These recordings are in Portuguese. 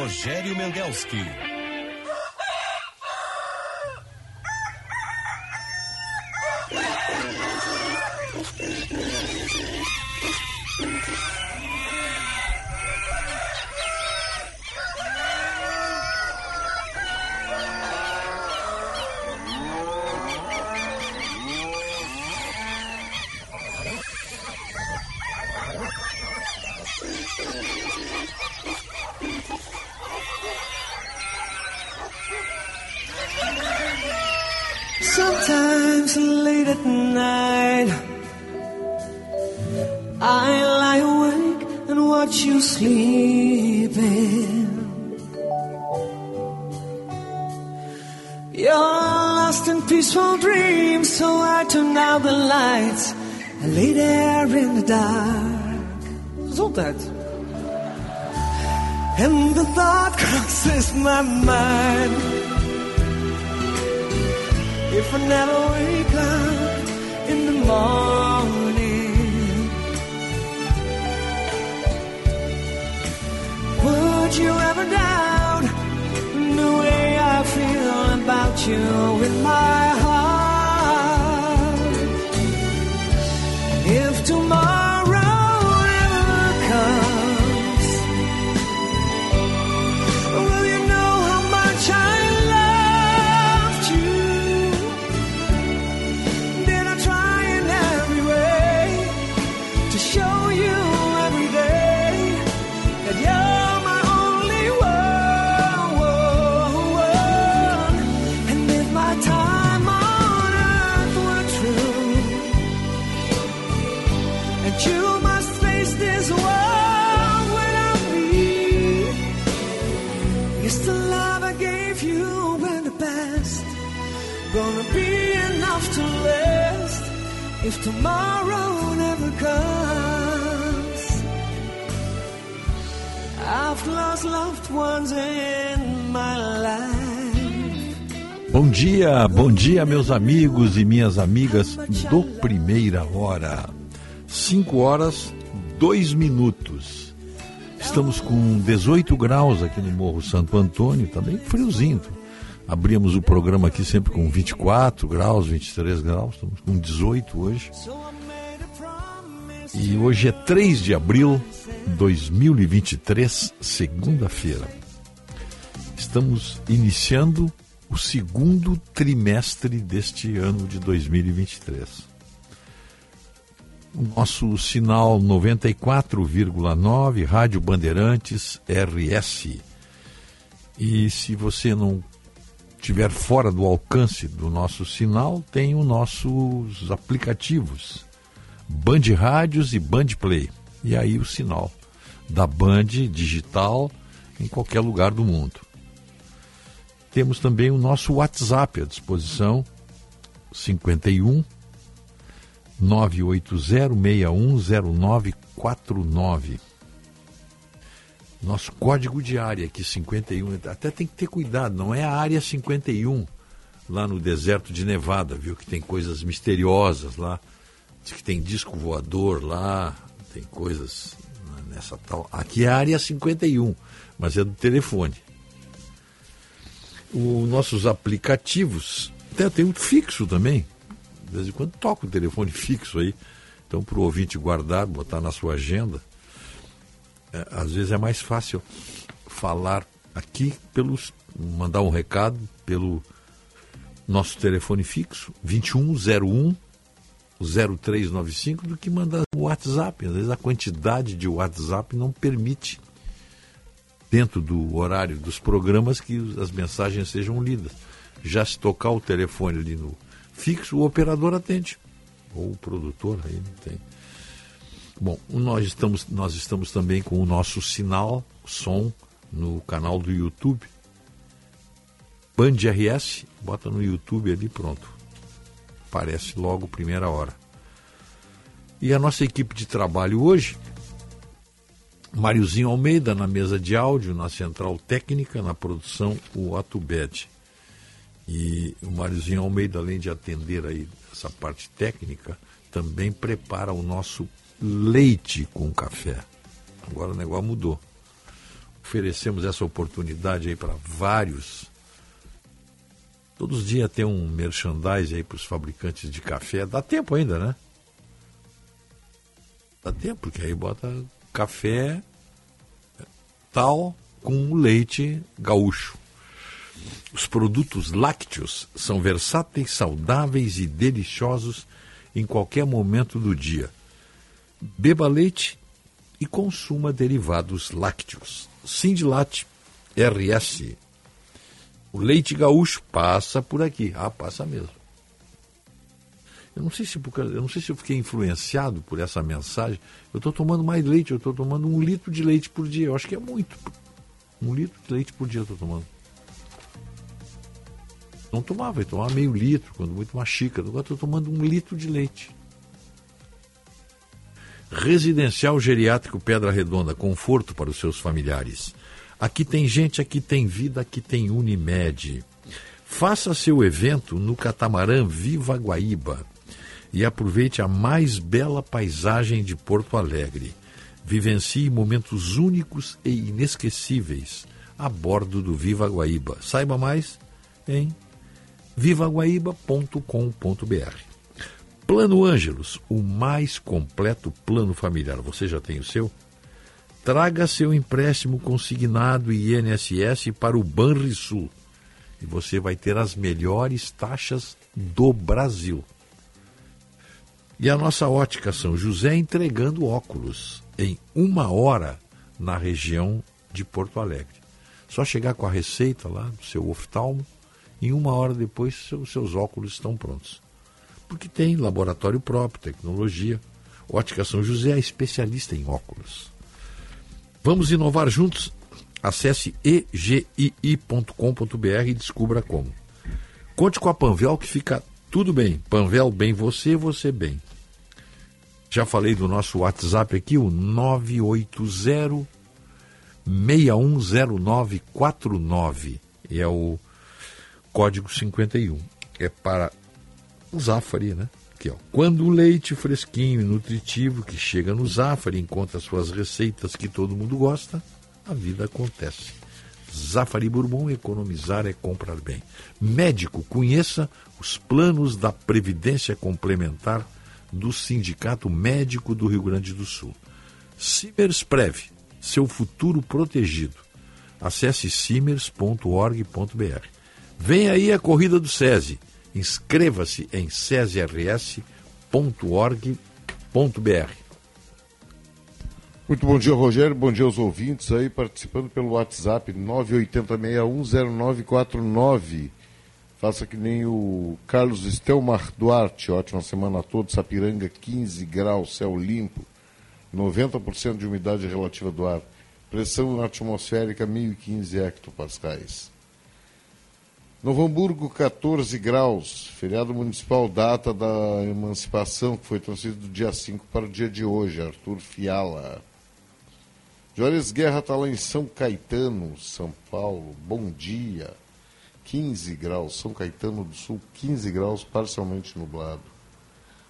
Rogério Mendelski. Thought crosses my mind. If I never wake up in the morning, would you ever doubt the way I feel about you in my tomorrow never comes? I've lost loved ones in my life. Bom dia, bom dia, meus amigos e minhas amigas do Primeira Hora. 5 horas, 2 minutos. Estamos com 18 graus aqui no Morro Santo Antônio, tá bem friozinho. Abrimos o programa aqui sempre com 24 graus, 23 graus, estamos com 18 hoje. E hoje é 3 de abril de 2023, segunda-feira. Estamos iniciando o segundo trimestre deste ano de 2023. O nosso sinal 94,9, Rádio Bandeirantes RS. E se você não estiver fora do alcance do nosso sinal, tem os nossos aplicativos, Band Rádios e Band Play. E aí o sinal da Band digital em qualquer lugar do mundo. Temos também o nosso WhatsApp à disposição, 51 980610949. Nosso código de área aqui 51, até tem que ter cuidado, não é a área 51 lá no deserto de Nevada, viu que tem coisas misteriosas lá, diz que tem disco voador lá, tem coisas nessa tal. Aqui é a área 51, mas é do telefone. Os nossos aplicativos, até tem um fixo também. De vez em quando toca o telefone fixo aí. Então, para o ouvinte guardar, botar na sua agenda, às vezes é mais fácil falar aqui pelos. mandar um recado pelo nosso telefone fixo, 2101 0395, do que mandar o WhatsApp. Às vezes a quantidade de WhatsApp não permite, dentro do horário dos programas, que as mensagens sejam lidas. Já se tocar o telefone ali no fixo, o operador atende. Ou o produtor, aí não tem. Bom, nós estamos, nós estamos também com o nosso sinal, som, no canal do YouTube. Band RS, bota no YouTube ali, pronto. Aparece logo, primeira hora. E a nossa equipe de trabalho hoje, Máriozinho Almeida na mesa de áudio, na central técnica, na produção, o Atubed. E o Máriozinho Almeida, além de atender aí essa parte técnica, também prepara o nosso leite com café. Agora o negócio mudou. oferecemos essa oportunidade aí para vários. Todos os dias tem um merchandise aí para os fabricantes de café. Dá tempo ainda, né? Dá tempo, porque aí bota café tal com leite gaúcho. Os produtos lácteos são versáteis, saudáveis e deliciosos em qualquer momento do dia. Beba leite e consuma derivados lácteos. Sindilate RS. O leite gaúcho passa por aqui. Ah, passa mesmo. Eu não sei se eu não sei se eu fiquei influenciado por essa mensagem. Eu estou tomando mais leite, eu estou tomando um litro de leite por dia. Eu acho que é muito. Um litro de leite por dia eu estou tomando. Não tomava, eu tomava meio litro, quando muito uma xícara. Agora estou tomando um litro de leite. Residencial Geriátrico Pedra Redonda, conforto para os seus familiares. Aqui tem gente, aqui tem vida, aqui tem Unimed. Faça seu evento no catamarã Viva Guaíba e aproveite a mais bela paisagem de Porto Alegre. Vivencie momentos únicos e inesquecíveis a bordo do Viva Guaíba. Saiba mais em vivaguaíba.com.br. Plano Ângelos, o mais completo plano familiar. Você já tem o seu? Traga seu empréstimo consignado INSS para o Banrisul e você vai ter as melhores taxas do Brasil. E a nossa ótica São José entregando óculos em uma hora na região de Porto Alegre. Só chegar com a receita lá do seu oftalmo, em uma hora depois seus óculos estão prontos. Porque tem laboratório próprio, tecnologia. Ótica São José é especialista em óculos. Vamos inovar juntos? Acesse egii.com.br e descubra como. Conte com a Panvel que fica tudo bem. Panvel bem você, você bem. Já falei do nosso WhatsApp aqui, o 980 610949. E é o código 51. É para o Zafari, né? Aqui. Quando o leite fresquinho e nutritivo que chega no Zafari encontra suas receitas que todo mundo gosta, a vida acontece. Zafari Bourbon, economizar é comprar bem. Médico, conheça os planos da Previdência Complementar do Sindicato Médico do Rio Grande do Sul. Simers Prev, seu futuro protegido. Acesse simers.org.br. Vem aí a corrida do SESI. Inscreva-se em sesirs.org.br. Muito bom dia, Rogério. Bom dia aos ouvintes aí participando pelo WhatsApp 980610949. Faça que nem o Carlos Estelmar Duarte. Ótima semana a todos. Sapiranga, 15 graus, céu limpo. 90% de umidade relativa do ar. Pressão atmosférica 1015 hectopascais. Novo Hamburgo, 14 graus. Feriado municipal, data da emancipação, que foi transferido do dia 5 para o dia de hoje. Arthur Fiala. Juarez Guerra está lá em São Caetano, São Paulo. Bom dia. 15 graus. São Caetano do Sul, 15 graus, parcialmente nublado.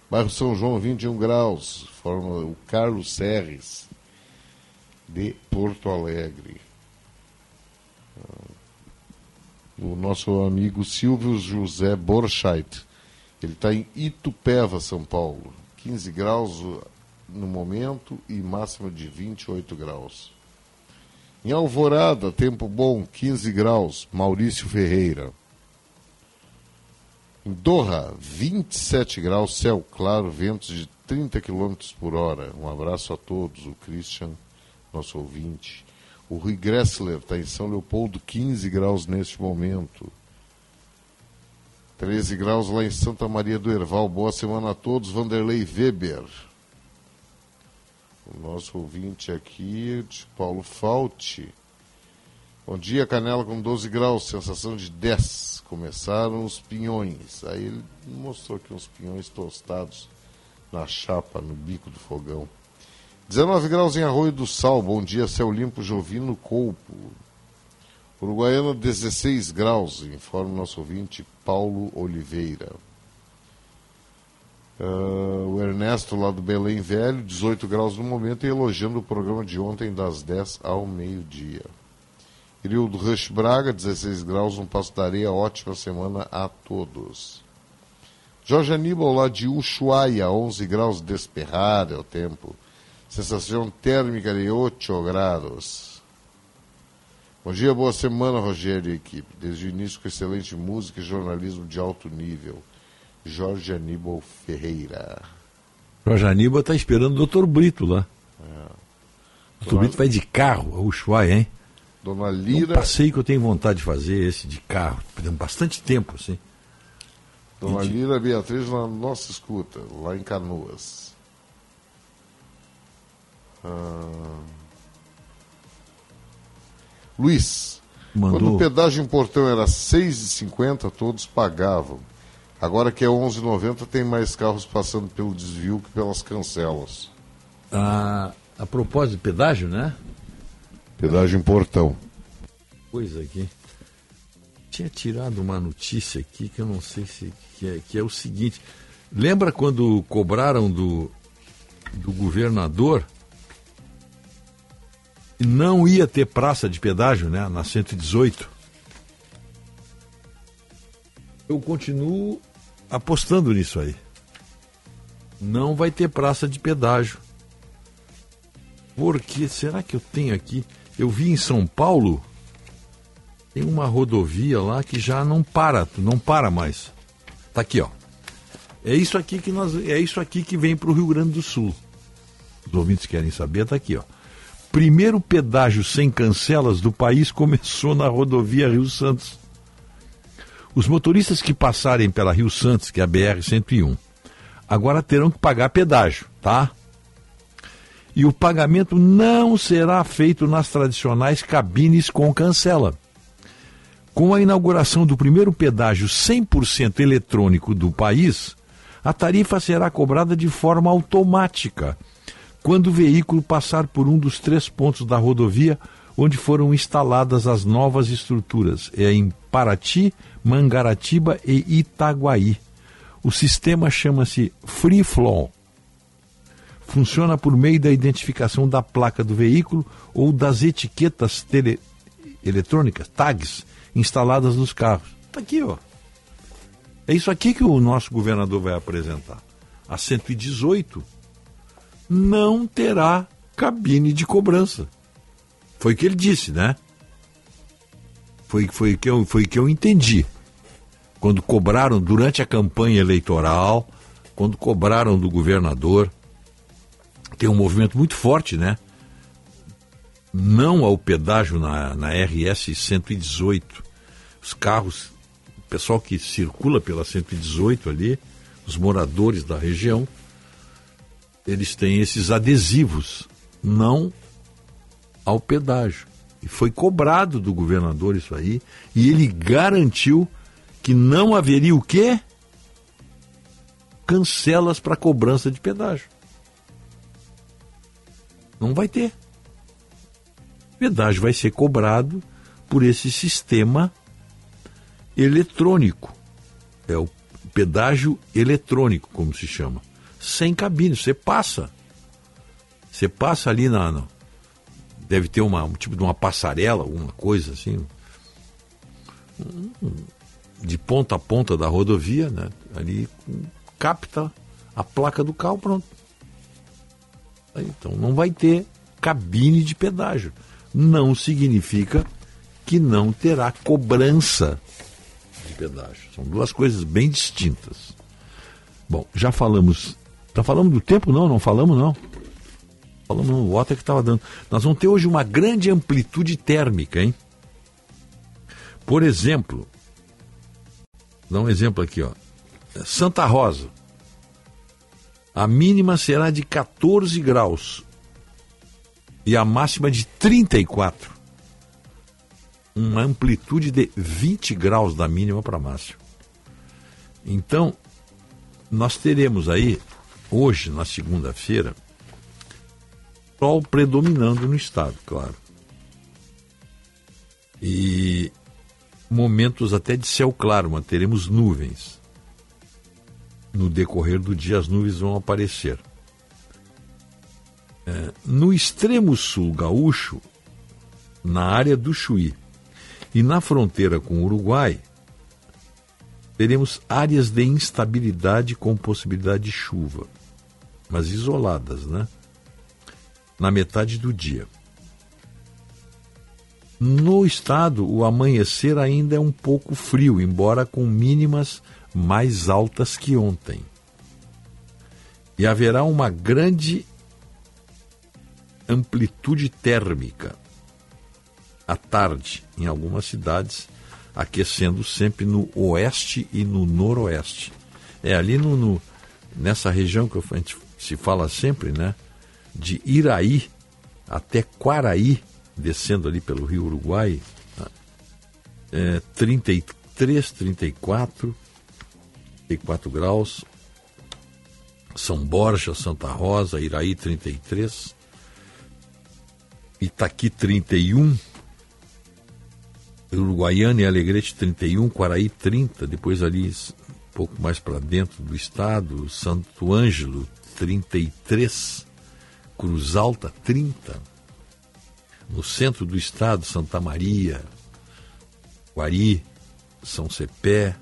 Bairro São João, 21 graus. Forma o Carlos Serres, de Porto Alegre. O nosso amigo Silvio José Borcheit. Ele está em Itupeva, São Paulo. 15 graus no momento e máxima de 28 graus. Em Alvorada, tempo bom, 15 graus, Maurício Ferreira. Em Doha, 27 graus, céu claro, ventos de 30 km por hora. Um abraço a todos, o Christian, nosso ouvinte. O Rui Gressler está em São Leopoldo, 15 graus neste momento. 13 graus lá em Santa Maria do Herval. Boa semana a todos. Vanderlei Weber. O nosso ouvinte aqui, de Paulo Falte. Bom dia, Canela com 12 graus, sensação de 10. Começaram os pinhões. Aí ele mostrou aqui uns pinhões tostados na chapa, no bico do fogão. 19 graus em Arroio do Sal. Bom dia, céu limpo, Jovino Colpo. Uruguaiana, 16 graus, informa o nosso ouvinte Paulo Oliveira. Uh, o Ernesto lá do Belém Velho, 18 graus no momento, e elogiando o programa de ontem das 10 ao meio-dia. Irildo Rush Braga, 16 graus, um passo da areia. Ótima semana a todos. Jorge Aníbal, lá de Ushuaia, 11 graus, desperrar é o tempo. Sensação térmica de 8 graus. Bom dia, boa semana, Rogério e equipe. Desde o início com excelente música e jornalismo de alto nível. Jorge Aníbal Ferreira. Jorge Aníbal está esperando o doutor Brito lá. É. O doutor Brito vai de carro a Ushuaia, hein? Dona Lira. Um passeio que eu tenho vontade de fazer, esse de carro, perdendo bastante tempo, assim. Dona de... Lira Beatriz na nossa escuta, lá em Canoas. Ah... Luiz, Mandou... quando o pedágio em Portão era R$ 6,50, todos pagavam. Agora que é R$ 11,90, tem mais carros passando pelo desvio que pelas cancelas. Ah, a propósito de pedágio, né? Pedágio em Portão. Coisa aqui. Tinha tirado uma notícia aqui que eu não sei se que é, que é o seguinte. Lembra quando cobraram do, do governador não ia ter praça de pedágio, né, na 118? Eu continuo apostando nisso aí. Não vai ter praça de pedágio. Porque será que eu tenho aqui? Eu vi em São Paulo, tem uma rodovia lá que já não para, não para mais. Tá aqui, ó. É isso aqui que nós, é isso aqui que vem para o Rio Grande do Sul. Os ouvintes querem saber, tá aqui, ó. Primeiro pedágio sem cancelas do país começou na rodovia Rio Santos. Os motoristas que passarem pela Rio Santos, que é a BR 101, agora terão que pagar pedágio, tá? e o pagamento não será feito nas tradicionais cabines com cancela. Com a inauguração do primeiro pedágio 100% eletrônico do país, a tarifa será cobrada de forma automática quando o veículo passar por um dos três pontos da rodovia onde foram instaladas as novas estruturas, é em Paraty, Mangaratiba e Itaguaí. O sistema chama-se Free Flow funciona por meio da identificação da placa do veículo ou das etiquetas tele... eletrônicas, tags, instaladas nos carros. Está aqui, ó. É isso aqui que o nosso governador vai apresentar. A 118 não terá cabine de cobrança. Foi o que ele disse, né? Foi, foi, que eu, foi que eu entendi. Quando cobraram durante a campanha eleitoral, quando cobraram do governador, tem um movimento muito forte, né? Não ao pedágio na, na RS 118. Os carros, o pessoal que circula pela 118 ali, os moradores da região, eles têm esses adesivos, não ao pedágio. E foi cobrado do governador isso aí, e ele garantiu que não haveria o quê? Cancelas para cobrança de pedágio. Não vai ter. O pedágio vai ser cobrado por esse sistema eletrônico. É o pedágio eletrônico, como se chama. Sem cabine, você passa. Você passa ali na. na deve ter uma, um tipo de uma passarela, alguma coisa assim. De ponta a ponta da rodovia, né? Ali capta a placa do carro, pronto. Então não vai ter cabine de pedágio. Não significa que não terá cobrança de pedágio. São duas coisas bem distintas. Bom, já falamos. Está falando do tempo? Não, não falamos não. Falamos no Water que estava dando. Nós vamos ter hoje uma grande amplitude térmica, hein? Por exemplo, dá um exemplo aqui, ó. Santa Rosa, a mínima será de 14 graus e a máxima de 34. Uma amplitude de 20 graus da mínima para a máxima. Então, nós teremos aí, hoje, na segunda-feira, sol predominando no estado, claro. E momentos até de céu claro, mas teremos nuvens no decorrer do dia as nuvens vão aparecer. É, no extremo sul gaúcho, na área do Chuí, E na fronteira com o Uruguai, teremos áreas de instabilidade com possibilidade de chuva, mas isoladas, né? Na metade do dia. No estado, o amanhecer ainda é um pouco frio, embora com mínimas mais altas que ontem. E haverá uma grande amplitude térmica à tarde em algumas cidades, aquecendo sempre no oeste e no noroeste. É ali no, no nessa região que a gente se fala sempre, né? De Iraí até Quaraí, descendo ali pelo rio Uruguai, é, 33, 34, 34 graus. São Borja, Santa Rosa, Iraí 33, Itaqui 31, Uruguaiana e Alegrete 31, Quaraí 30, depois ali um pouco mais para dentro do estado, Santo Ângelo 33, Cruz Alta 30, no centro do estado, Santa Maria, Guari, São Cepé,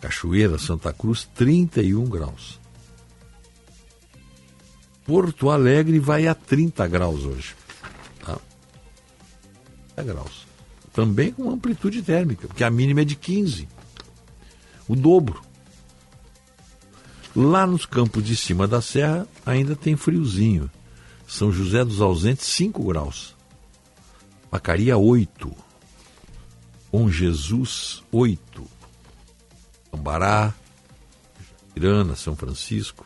Cachoeira, Santa Cruz, 31 graus. Porto Alegre vai a 30 graus hoje. Tá? 30 graus. Também com amplitude térmica, porque a mínima é de 15. O dobro. Lá nos campos de cima da serra ainda tem friozinho. São José dos Ausentes, 5 graus. Macaria, 8. Bom Jesus, 8. Ambará, Irana, São Francisco,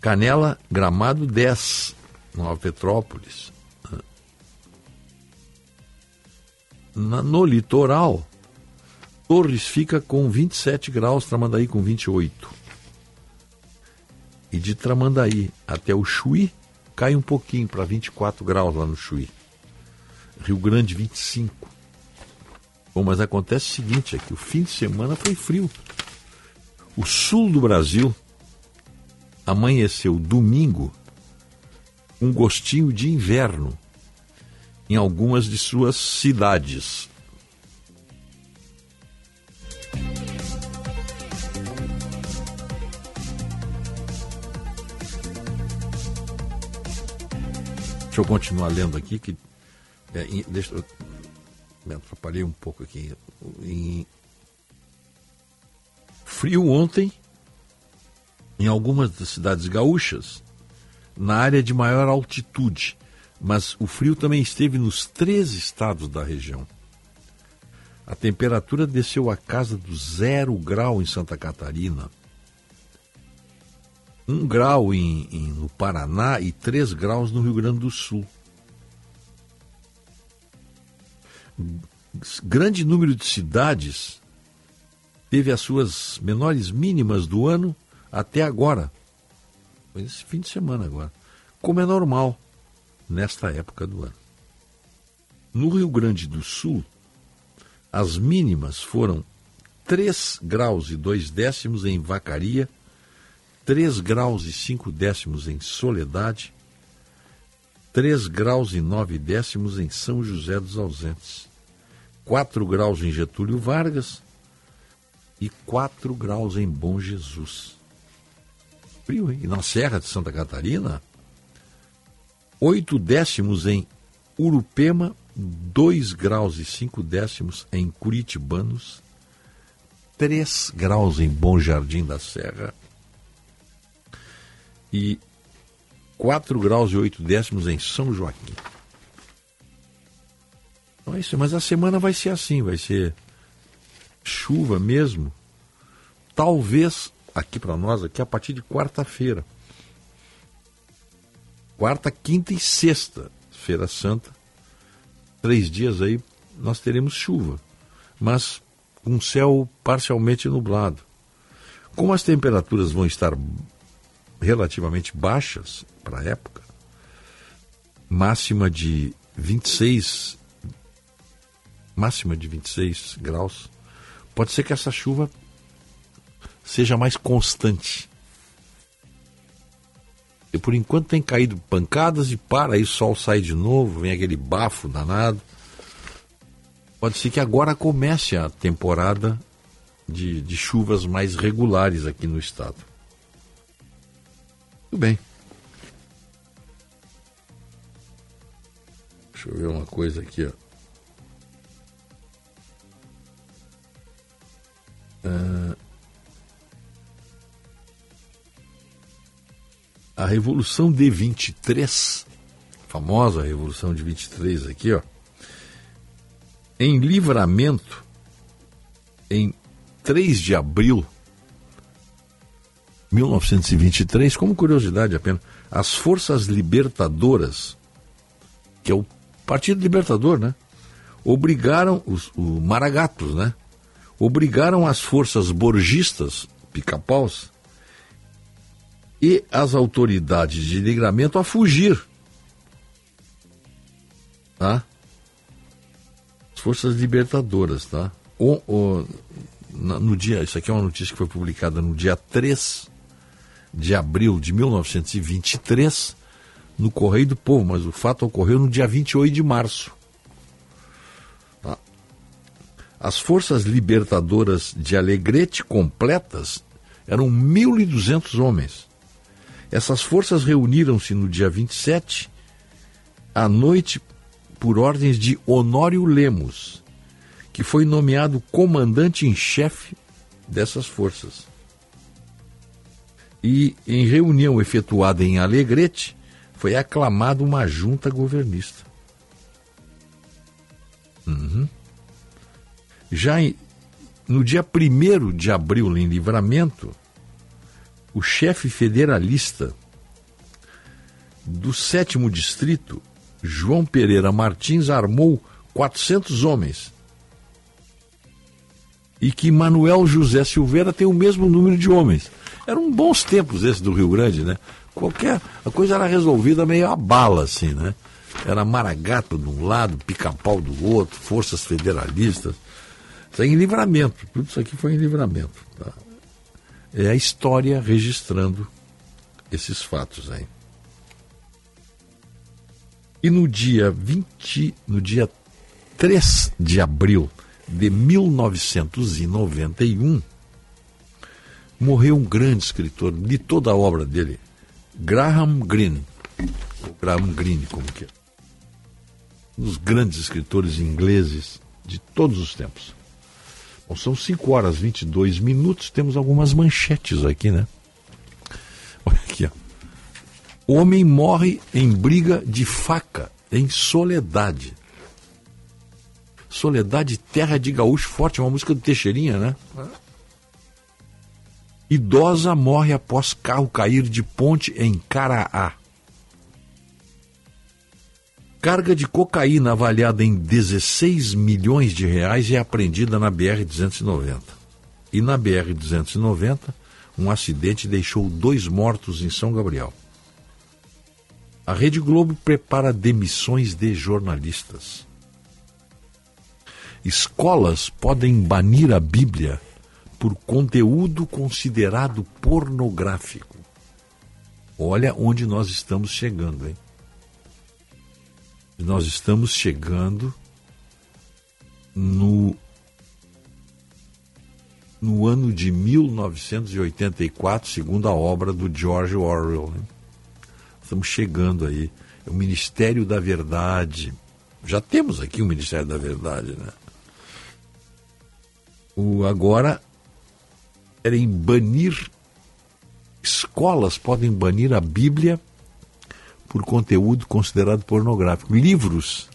Canela, Gramado 10, Nova Petrópolis. Na, no litoral, Torres fica com 27 graus, Tramandaí com 28. E de Tramandaí até o Chuí, cai um pouquinho para 24 graus lá no Chuí. Rio Grande, 25. Bom, mas acontece o seguinte, é que o fim de semana foi frio. O sul do Brasil amanheceu domingo um gostinho de inverno em algumas de suas cidades. Deixa eu continuar lendo aqui que é, deixa, eu me atrapalhei um pouco aqui. Em, frio ontem em algumas das cidades gaúchas, na área de maior altitude, mas o frio também esteve nos três estados da região. A temperatura desceu a casa do zero grau em Santa Catarina, um grau em, em, no Paraná e três graus no Rio Grande do Sul. Grande número de cidades teve as suas menores mínimas do ano até agora, esse fim de semana agora, como é normal nesta época do ano. No Rio Grande do Sul, as mínimas foram 3 graus e 2 décimos em Vacaria, 3 graus e 5 décimos em Soledade, 3 graus e 9 décimos em São José dos Ausentes, 4 graus em Getúlio Vargas e 4 graus em Bom Jesus frio, hein? E na Serra de Santa Catarina, oito décimos em Urupema, 2 graus e 5 décimos em Curitibanos, 3 graus em Bom Jardim da Serra e 4 graus e 8 décimos em São Joaquim. Então é isso, mas a semana vai ser assim, vai ser chuva mesmo. Talvez aqui para nós, aqui a partir de quarta-feira. Quarta, quinta e sexta, Feira Santa. Três dias aí nós teremos chuva, mas com um céu parcialmente nublado. Como as temperaturas vão estar relativamente baixas para a época, máxima de 26 máxima de 26 graus, pode ser que essa chuva seja mais constante. E por enquanto tem caído pancadas e para, aí o sol sai de novo, vem aquele bafo danado. pode ser que agora comece a temporada de, de chuvas mais regulares aqui no estado. Tudo bem. Deixa eu ver uma coisa aqui, ó. Uh, a Revolução de 23, famosa Revolução de 23 aqui, ó, em livramento, em 3 de abril 1923, como curiosidade apenas, as forças libertadoras, que é o Partido Libertador, né? Obrigaram os, o Maragatos, né? Obrigaram as forças borgistas, pica-paus, e as autoridades de livramento a fugir. Tá? As forças libertadoras, tá? O, o, no dia, isso aqui é uma notícia que foi publicada no dia 3 de abril de 1923 no Correio do Povo, mas o fato ocorreu no dia 28 de março. Tá? As forças libertadoras de Alegrete completas eram 1.200 homens. Essas forças reuniram-se no dia 27 à noite por ordens de Honório Lemos, que foi nomeado comandante em chefe dessas forças. E em reunião efetuada em Alegrete, foi aclamada uma junta governista. Uhum. Já em, no dia 1 de abril, em Livramento, o chefe federalista do sétimo distrito, João Pereira Martins, armou 400 homens. E que Manuel José Silveira tem o mesmo número de homens. Eram bons tempos esses do Rio Grande, né? Qualquer. A coisa era resolvida meio a bala, assim, né? Era Maragato de um lado, pica-pau do outro, forças federalistas. Isso é em livramento. Tudo isso aqui foi em livramento. Tá? É a história registrando esses fatos aí. E no dia 20, no dia 3 de abril de 1991, morreu um grande escritor de toda a obra dele, Graham Greene. Graham Greene, como que é. Um dos grandes escritores ingleses de todos os tempos. Bom, são 5 horas e 22 minutos, temos algumas manchetes aqui, né? Olha aqui, ó. Homem morre em briga de faca em Soledade. Soledade, terra de gaúcho forte, uma música do Teixeirinha, né? Idosa morre após carro cair de ponte em Caraá. Carga de cocaína avaliada em 16 milhões de reais é apreendida na BR-290. E na BR-290, um acidente deixou dois mortos em São Gabriel. A Rede Globo prepara demissões de jornalistas. Escolas podem banir a Bíblia por conteúdo considerado pornográfico. Olha onde nós estamos chegando, hein? Nós estamos chegando no no ano de 1984, segundo a obra do George Orwell. Né? Estamos chegando aí. É o Ministério da Verdade. Já temos aqui o Ministério da Verdade, né? O, agora querem banir, escolas podem banir a Bíblia por conteúdo considerado pornográfico. Livros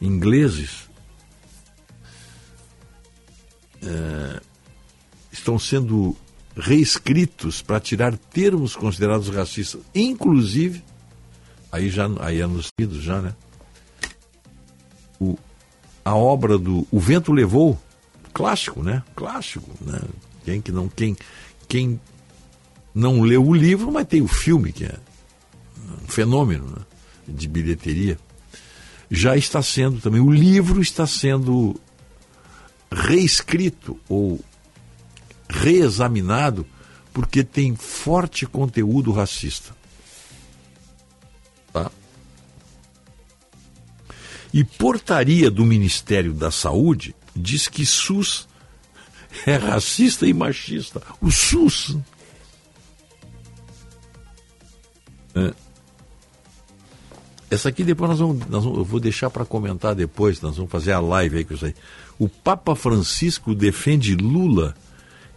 ingleses é, estão sendo reescritos para tirar termos considerados racistas, inclusive, aí já aí é já, né? O, a obra do O Vento Levou, clássico, né? Clássico, né? Quem que não quem quem não leu o livro, mas tem o filme que é um fenômeno né? de bilheteria. Já está sendo também o livro está sendo reescrito ou reexaminado porque tem forte conteúdo racista. Tá? E portaria do Ministério da Saúde diz que SUS é racista e machista. O SUS. É. Essa aqui depois nós vamos, nós vamos eu vou deixar para comentar depois, nós vamos fazer a live aí com isso aí. O Papa Francisco defende Lula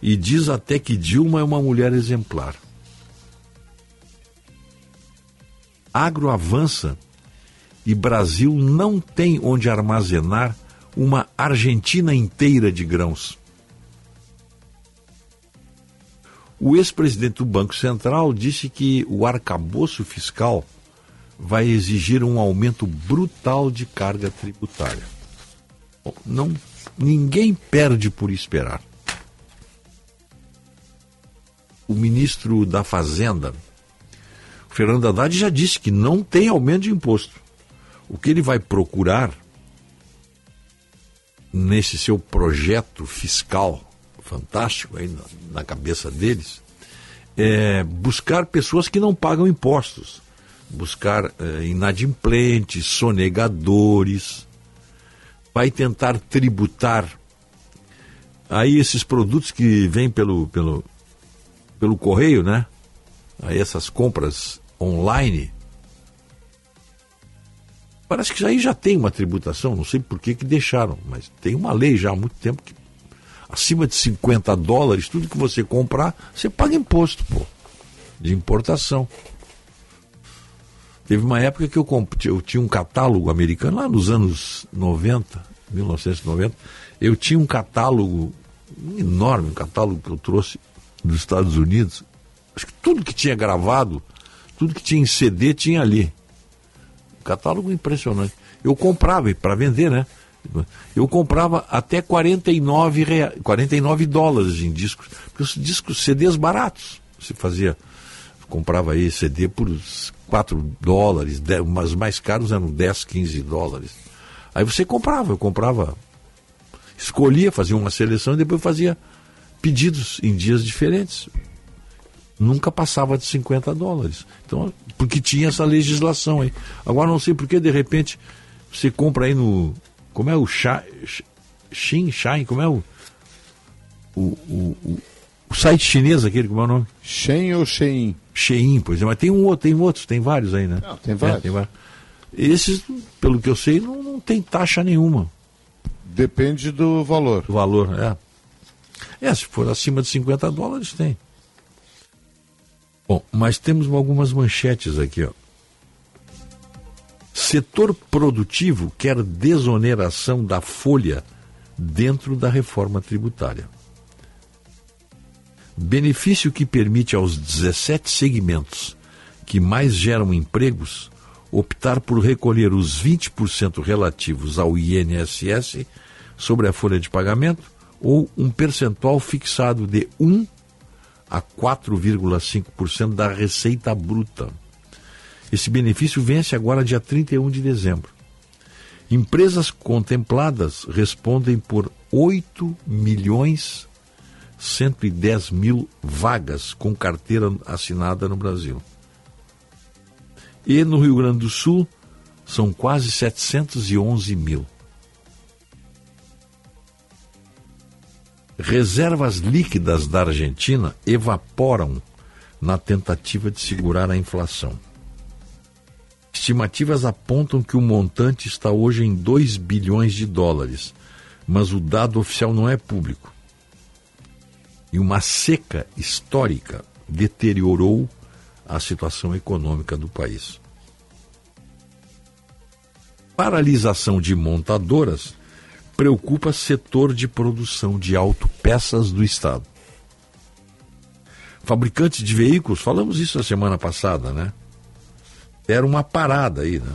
e diz até que Dilma é uma mulher exemplar. Agro avança e Brasil não tem onde armazenar uma Argentina inteira de grãos. O ex-presidente do Banco Central disse que o arcabouço fiscal vai exigir um aumento brutal de carga tributária. Não, ninguém perde por esperar. O ministro da Fazenda, Fernando Haddad, já disse que não tem aumento de imposto. O que ele vai procurar nesse seu projeto fiscal fantástico aí na, na cabeça deles é buscar pessoas que não pagam impostos buscar eh, inadimplentes, sonegadores, vai tentar tributar aí esses produtos que vêm pelo, pelo, pelo correio, né? Aí essas compras online. Parece que aí já tem uma tributação, não sei por que, que deixaram, mas tem uma lei já há muito tempo que acima de 50 dólares, tudo que você comprar, você paga imposto, pô, de importação. Teve uma época que eu, eu tinha um catálogo americano, lá nos anos 90, 1990, eu tinha um catálogo enorme, um catálogo que eu trouxe dos Estados Unidos. Acho que tudo que tinha gravado, tudo que tinha em CD tinha ali. Um catálogo impressionante. Eu comprava para vender, né? Eu comprava até 49, rea... 49 dólares em discos, porque os discos, CDs baratos. Você fazia, comprava aí CD por 4 dólares, 10, mas mais caros eram 10, 15 dólares. Aí você comprava, eu comprava, escolhia, fazia uma seleção e depois fazia pedidos em dias diferentes. Nunca passava de 50 dólares. Então, porque tinha essa legislação aí. Agora não sei porque de repente você compra aí no. Como é o Xin, Shine, como é o. O, o, o, o site chinês aquele, como é o nome? Shen ou Shein? Shein, pois é, mas tem um outro, tem outros, tem vários aí, né? Não, tem vários. É, tem vários. Esses, pelo que eu sei, não, não tem taxa nenhuma. Depende do valor. Do valor, é. É, se for acima de 50 dólares, tem. Bom, mas temos algumas manchetes aqui, ó. Setor produtivo quer desoneração da folha dentro da reforma tributária. Benefício que permite aos 17 segmentos que mais geram empregos optar por recolher os 20% relativos ao INSS sobre a folha de pagamento ou um percentual fixado de 1 a 4,5% da receita bruta. Esse benefício vence agora dia 31 de dezembro. Empresas contempladas respondem por 8 milhões 110 mil vagas com carteira assinada no Brasil. E no Rio Grande do Sul, são quase 711 mil. Reservas líquidas da Argentina evaporam na tentativa de segurar a inflação. Estimativas apontam que o montante está hoje em 2 bilhões de dólares, mas o dado oficial não é público e uma seca histórica deteriorou a situação econômica do país. Paralisação de montadoras preocupa setor de produção de autopeças do Estado. Fabricantes de veículos, falamos isso a semana passada, né? Era uma parada aí, né?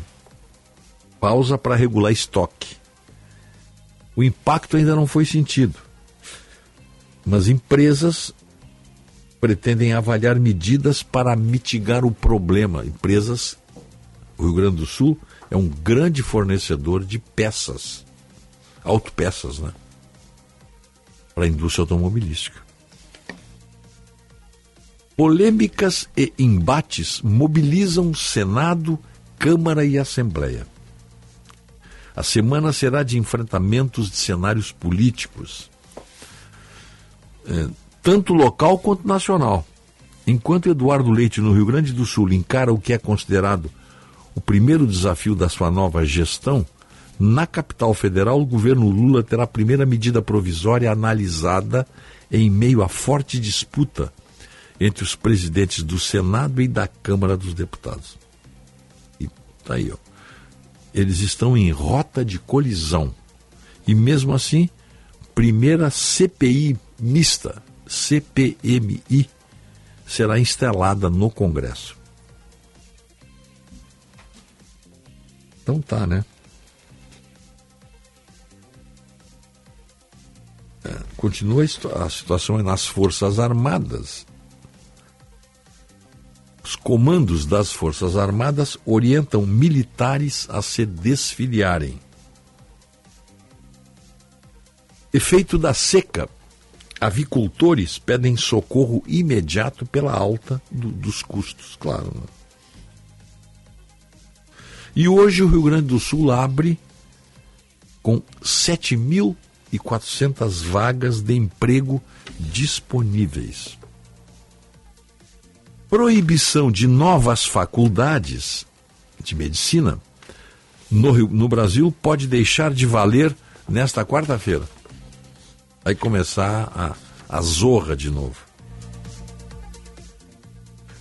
Pausa para regular estoque. O impacto ainda não foi sentido mas empresas pretendem avaliar medidas para mitigar o problema. Empresas, o Rio Grande do Sul é um grande fornecedor de peças, autopeças, né? Para a indústria automobilística. Polêmicas e embates mobilizam Senado, Câmara e Assembleia. A semana será de enfrentamentos de cenários políticos, é, tanto local quanto nacional. Enquanto Eduardo Leite, no Rio Grande do Sul, encara o que é considerado o primeiro desafio da sua nova gestão, na capital federal, o governo Lula terá a primeira medida provisória analisada em meio à forte disputa entre os presidentes do Senado e da Câmara dos Deputados. E tá aí, ó. Eles estão em rota de colisão. E mesmo assim, primeira CPI mista, CPMI, será instalada no Congresso. Então tá, né? É, continua a situação nas Forças Armadas. Os comandos das Forças Armadas orientam militares a se desfiliarem. Efeito da seca. Avicultores pedem socorro imediato pela alta do, dos custos, claro. Né? E hoje o Rio Grande do Sul abre com 7.400 vagas de emprego disponíveis proibição de novas faculdades de medicina no, no Brasil pode deixar de valer nesta quarta-feira. Vai começar a, a zorra de novo.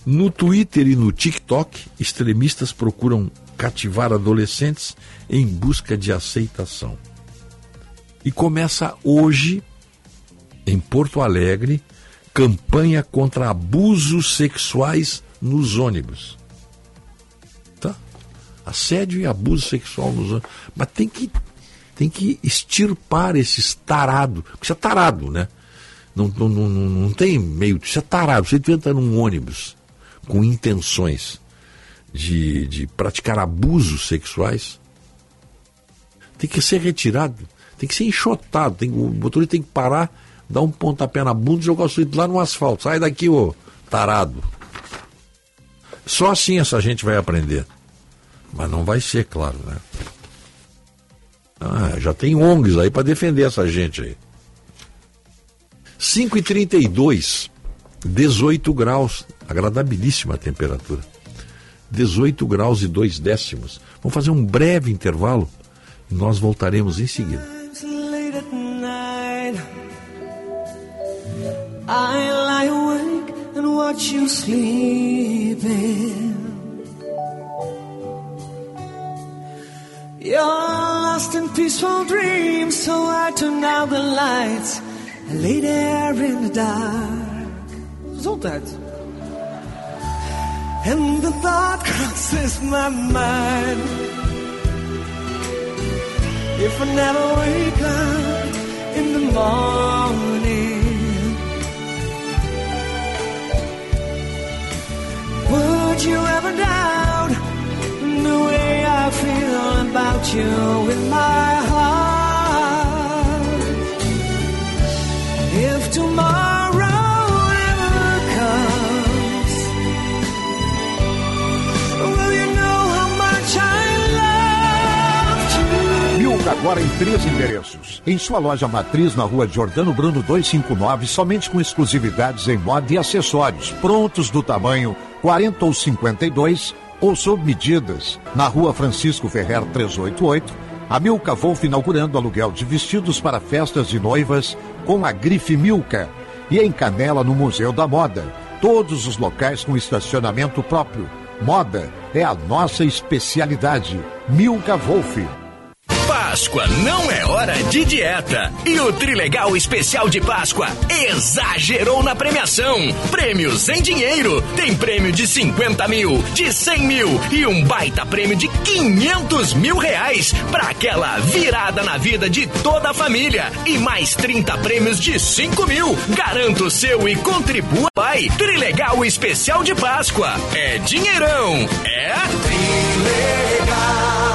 No Twitter e no TikTok, extremistas procuram cativar adolescentes em busca de aceitação. E começa hoje, em Porto Alegre, campanha contra abusos sexuais nos ônibus. Tá? Assédio e abuso sexual nos ônibus. Mas tem que, tem que extirpar esses tarados. Porque isso é tarado, né? Não, não, não, não tem meio. Isso é tarado. Você entrar num ônibus com intenções de, de praticar abusos sexuais, tem que ser retirado, tem que ser enxotado. Tem, o motorista tem que parar dá um pontapé na bunda e jogar o suíte lá no asfalto. Sai daqui, ô tarado. Só assim essa gente vai aprender. Mas não vai ser, claro, né? Ah, já tem ONGs aí para defender essa gente aí. 5 e 32 18 graus, agradabilíssima temperatura. 18 graus e 2 décimos. Vamos fazer um breve intervalo e nós voltaremos em seguida. I lie awake and watch you sleeping. You're lost in peaceful dreams, so I turn out the lights and lay there in the dark. So that. And the thought crosses my mind. If I never wake up in the morning. Would you ever doubt the way I feel about you in my heart? If tomorrow agora em três endereços. Em sua loja matriz na rua Jordano Bruno 259, somente com exclusividades em moda e acessórios, prontos do tamanho 40 ou 52 ou sob medidas. Na rua Francisco Ferrer 388, a Milka Wolf inaugurando aluguel de vestidos para festas de noivas com a grife Milka. E em Canela, no Museu da Moda. Todos os locais com estacionamento próprio. Moda é a nossa especialidade. Milka Wolf. Páscoa não é hora de dieta. E o Trilegal Especial de Páscoa exagerou na premiação. Prêmios em dinheiro. Tem prêmio de 50 mil, de 100 mil e um baita prêmio de 500 mil reais para aquela virada na vida de toda a família. E mais 30 prêmios de 5 mil. Garanto o seu e contribua. Pai, Trilegal Especial de Páscoa. É dinheirão. É Trilegal.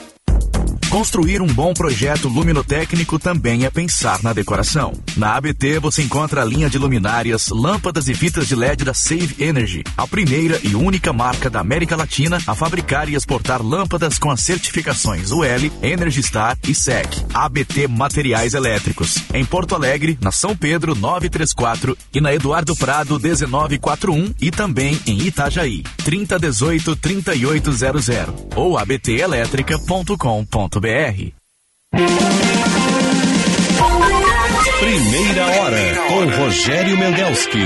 Construir um bom projeto luminotécnico também é pensar na decoração. Na ABT você encontra a linha de luminárias, lâmpadas e fitas de LED da Save Energy, a primeira e única marca da América Latina a fabricar e exportar lâmpadas com as certificações UL, Energy Star e SEC. ABT Materiais Elétricos. Em Porto Alegre, na São Pedro 934 e na Eduardo Prado 1941 e também em Itajaí 3018 3800 ou abtelétrica.com.br. Primeira hora com Rogério Mendelski.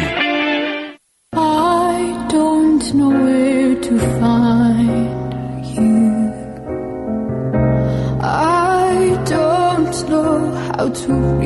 I don't know where to find you. I don't know how to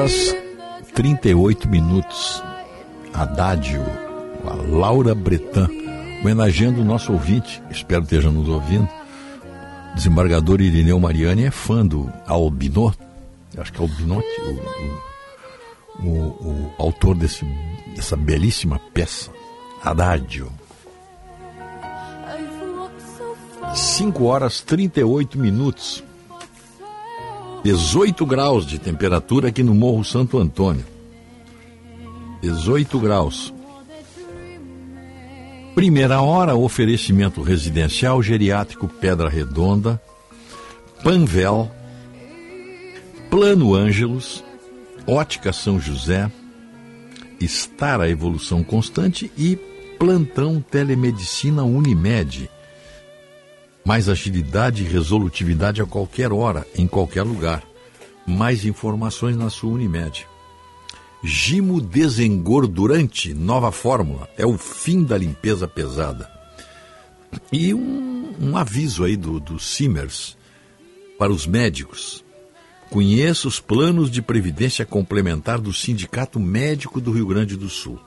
horas 38 minutos. Hadádio, a Laura Bretan, homenageando o nosso ouvinte, espero que esteja nos ouvindo. Desembargador Irineu Mariani é fã do Albinot, acho que é Albinotti, o, o, o, o autor desse, dessa belíssima peça, Hadádio. 5 horas 38 minutos. 18 graus de temperatura aqui no Morro Santo Antônio. 18 graus. Primeira hora, oferecimento residencial geriátrico Pedra Redonda, Panvel, Plano Ângelos, Ótica São José, Estar a Evolução Constante e Plantão Telemedicina Unimed. Mais agilidade e resolutividade a qualquer hora, em qualquer lugar. Mais informações na sua Unimed. Gimo desengordurante, nova fórmula. É o fim da limpeza pesada. E um, um aviso aí do, do Simmers para os médicos. Conheça os planos de previdência complementar do Sindicato Médico do Rio Grande do Sul.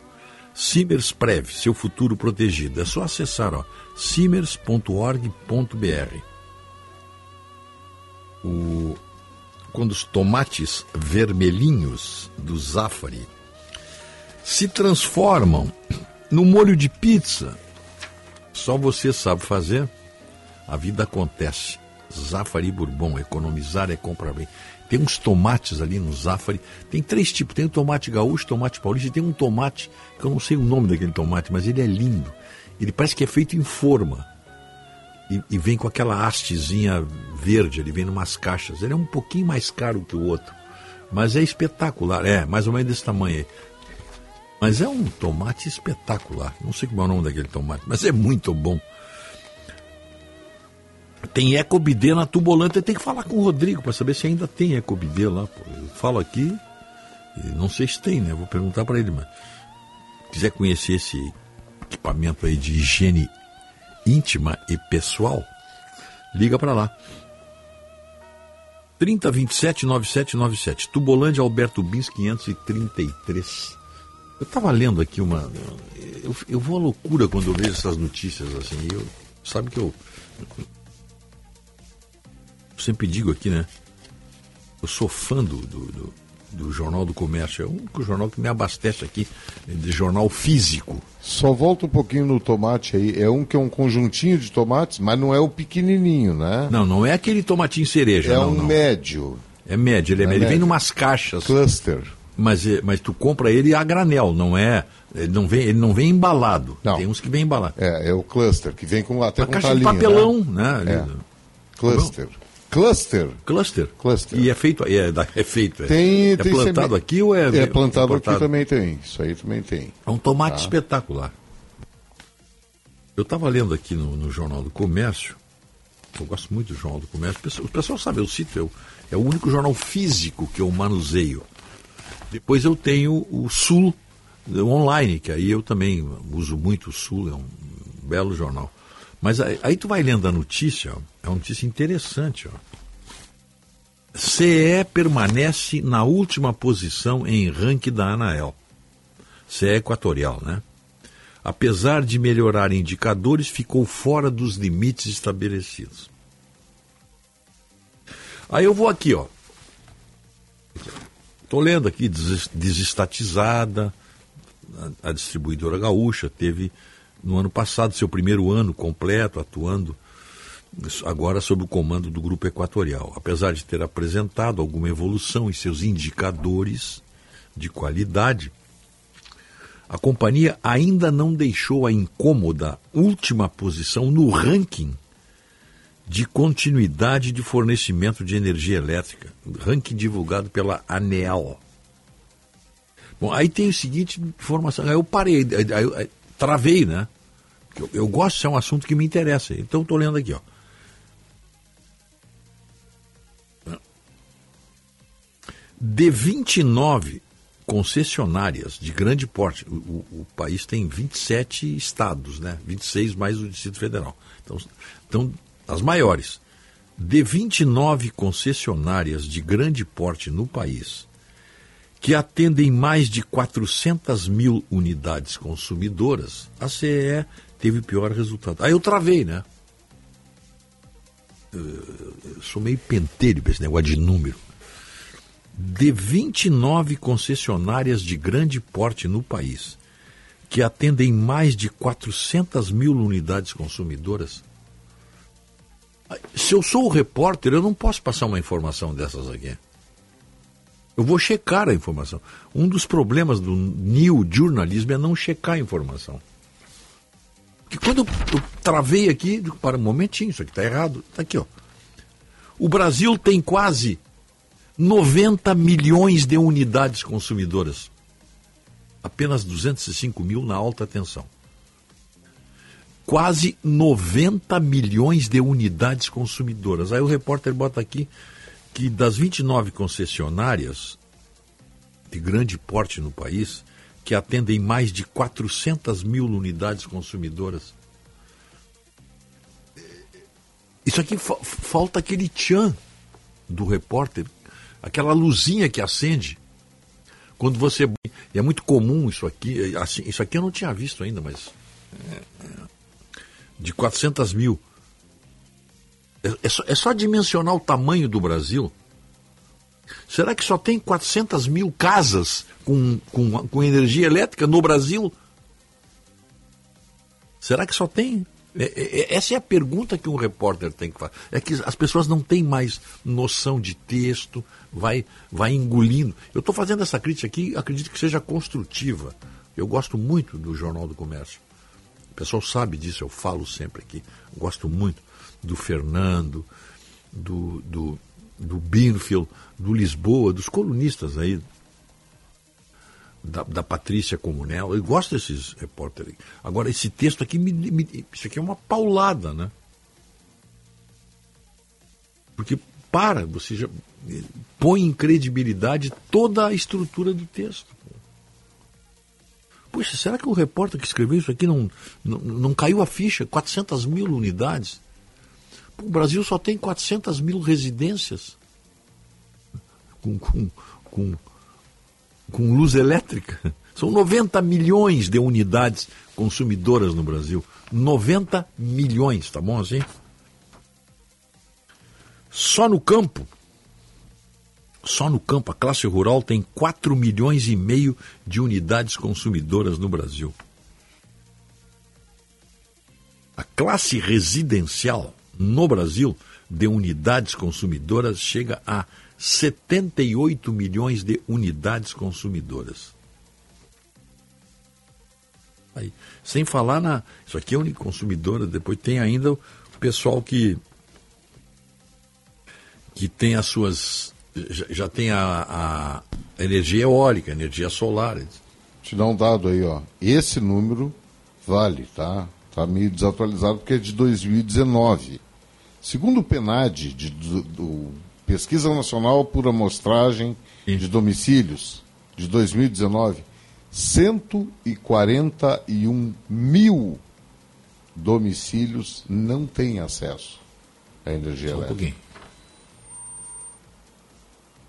Simers Prev, seu futuro protegido. É só acessar simers.org.br. O... Quando os tomates vermelhinhos do Zafari se transformam no molho de pizza, só você sabe fazer, a vida acontece. Zafari Bourbon, economizar é comprar bem. Tem uns tomates ali no Zafari. Tem três tipos: tem o tomate gaúcho, tomate paulista, e tem um tomate que eu não sei o nome daquele tomate, mas ele é lindo. Ele parece que é feito em forma. E, e vem com aquela hastezinha verde, ele vem em umas caixas. Ele é um pouquinho mais caro que o outro. Mas é espetacular. É, mais ou menos desse tamanho aí. Mas é um tomate espetacular. Não sei como é o nome daquele tomate, mas é muito bom. Tem Ecobidê na Tubolândia. Tem que falar com o Rodrigo para saber se ainda tem Ecobidê lá. Pô. Eu falo aqui não sei se tem, né? Vou perguntar para ele, mas quiser conhecer esse equipamento aí de higiene íntima e pessoal, liga para lá. 3027 9797. Tubolândia Alberto Bins 533. Eu estava lendo aqui uma. Eu, eu vou à loucura quando eu vejo essas notícias assim. Eu, sabe que eu sempre digo aqui, né? Eu sou fã do, do, do, do, Jornal do Comércio. É o único jornal que me abastece aqui de jornal físico. Só volta um pouquinho no tomate aí. É um que é um conjuntinho de tomates, mas não é o pequenininho, né? Não, não é aquele tomatinho cereja. É não, um não. médio. É médio, ele, é, é médio. ele vem numas caixas. Cluster. Mas, é, mas tu compra ele a granel, não é? Ele não vem, ele não vem embalado. Não. Tem uns que vem embalado. É, é o cluster, que vem com até Uma com caixa talinho, de papelão, né? né? É. Cluster. Cluster. Cluster. Cluster. E é feito, é, é feito. É, tem, é tem plantado seme... aqui ou é. É plantado aqui também tem. Isso aí também tem. É um tomate Tá. espetacular. Eu estava lendo aqui no, no Jornal do Comércio. Eu gosto muito do Jornal do Comércio. O pessoal, o pessoal sabe, eu cito, eu, é o único jornal físico que eu manuseio. Depois eu tenho o Sul o online, que aí eu também uso muito o Sul, é um belo jornal. Mas aí, aí tu vai lendo a notícia, é uma notícia interessante. Ó. CE permanece na última posição em ranking da Anael. CE Equatorial, né? Apesar de melhorar indicadores, ficou fora dos limites estabelecidos. Aí eu vou aqui, ó. Estou lendo aqui, des- desestatizada, a, distribuidora gaúcha teve no ano passado seu primeiro ano completo atuando agora sob o comando do grupo equatorial. Apesar de ter apresentado alguma evolução em seus indicadores de qualidade, a companhia ainda não deixou a incômoda última posição no ranking de continuidade de fornecimento de energia elétrica, ranking divulgado pela ANEEL. Bom, aí tem o seguinte informação, eu parei, travei, né? Eu, eu gosto, é um assunto que me interessa, então estou lendo aqui, ó. De 29 concessionárias de grande porte, o, o, o país tem 27 estados, né? 26 mais o Distrito Federal. Então, então, as maiores. De 29 concessionárias de grande porte no país, que atendem mais de 400 mil unidades consumidoras, a CE teve pior resultado. Aí eu travei, né? Eu, eu sou meio pentelho para esse negócio de número. De 29 concessionárias de grande porte no país, que atendem mais de 400 mil unidades consumidoras, se eu sou o repórter, eu não posso passar uma informação dessas aqui. Eu vou checar a informação. Um dos problemas do new jornalismo é não checar a informação. Porque quando eu, travei aqui, para um momentinho, isso aqui está errado. Está aqui, ó. O Brasil tem quase 90 milhões de unidades consumidoras. Apenas 205 mil na alta tensão. Quase 90 milhões de unidades consumidoras. Aí o repórter bota aqui que das 29 concessionárias de grande porte no país, que atendem mais de 400 mil unidades consumidoras, isso aqui fa falta aquele tchan do repórter aquela luzinha que acende quando você. E é muito comum isso aqui. Assim, isso aqui eu não tinha visto ainda, mas. É, de 400 mil. É, é, só, é só dimensionar o tamanho do Brasil. Será que só tem 400 mil casas com, com, com energia elétrica no Brasil? Será que só tem? É, é, é, essa é a pergunta que um repórter tem que fazer. É que as pessoas não têm mais noção de texto, vai, vai engolindo. Eu estou fazendo essa crítica aqui, acredito que seja construtiva. Eu gosto muito do Jornal do Comércio. O pessoal sabe disso, eu falo sempre aqui. Eu gosto muito do Fernando, do, do, do Binfield, do Lisboa, dos colunistas aí, da, da Patrícia Comunel. Eu gosto desses repórteres. Agora, esse texto aqui, me, me, isso aqui é uma paulada, né? Porque para, você já põe em credibilidade toda a estrutura do texto. Poxa, será que o repórter que escreveu isso aqui não, não, não caiu a ficha? 400 mil unidades. O Brasil só tem 400 mil residências com, com, com com luz elétrica. São 90 milhões de unidades consumidoras no Brasil. 90 milhões, tá bom assim? Só no campo, só no campo, a classe rural tem 4 milhões e meio de unidades consumidoras no Brasil. A classe residencial no Brasil de unidades consumidoras chega a 78 milhões de unidades consumidoras. Aí, sem falar na. Isso aqui é uniconsumidora, depois tem ainda o pessoal que. que tem as suas. já, já tem a, a energia eólica, energia solar. Te dá um dado aí, ó. Esse número vale, tá? Tá meio desatualizado porque é de 2019. Segundo o PNAD, de, do, do Pesquisa Nacional por Amostragem de Domicílios de 2019, 141 mil domicílios não têm acesso à energia Só elétrica. Um pouquinho.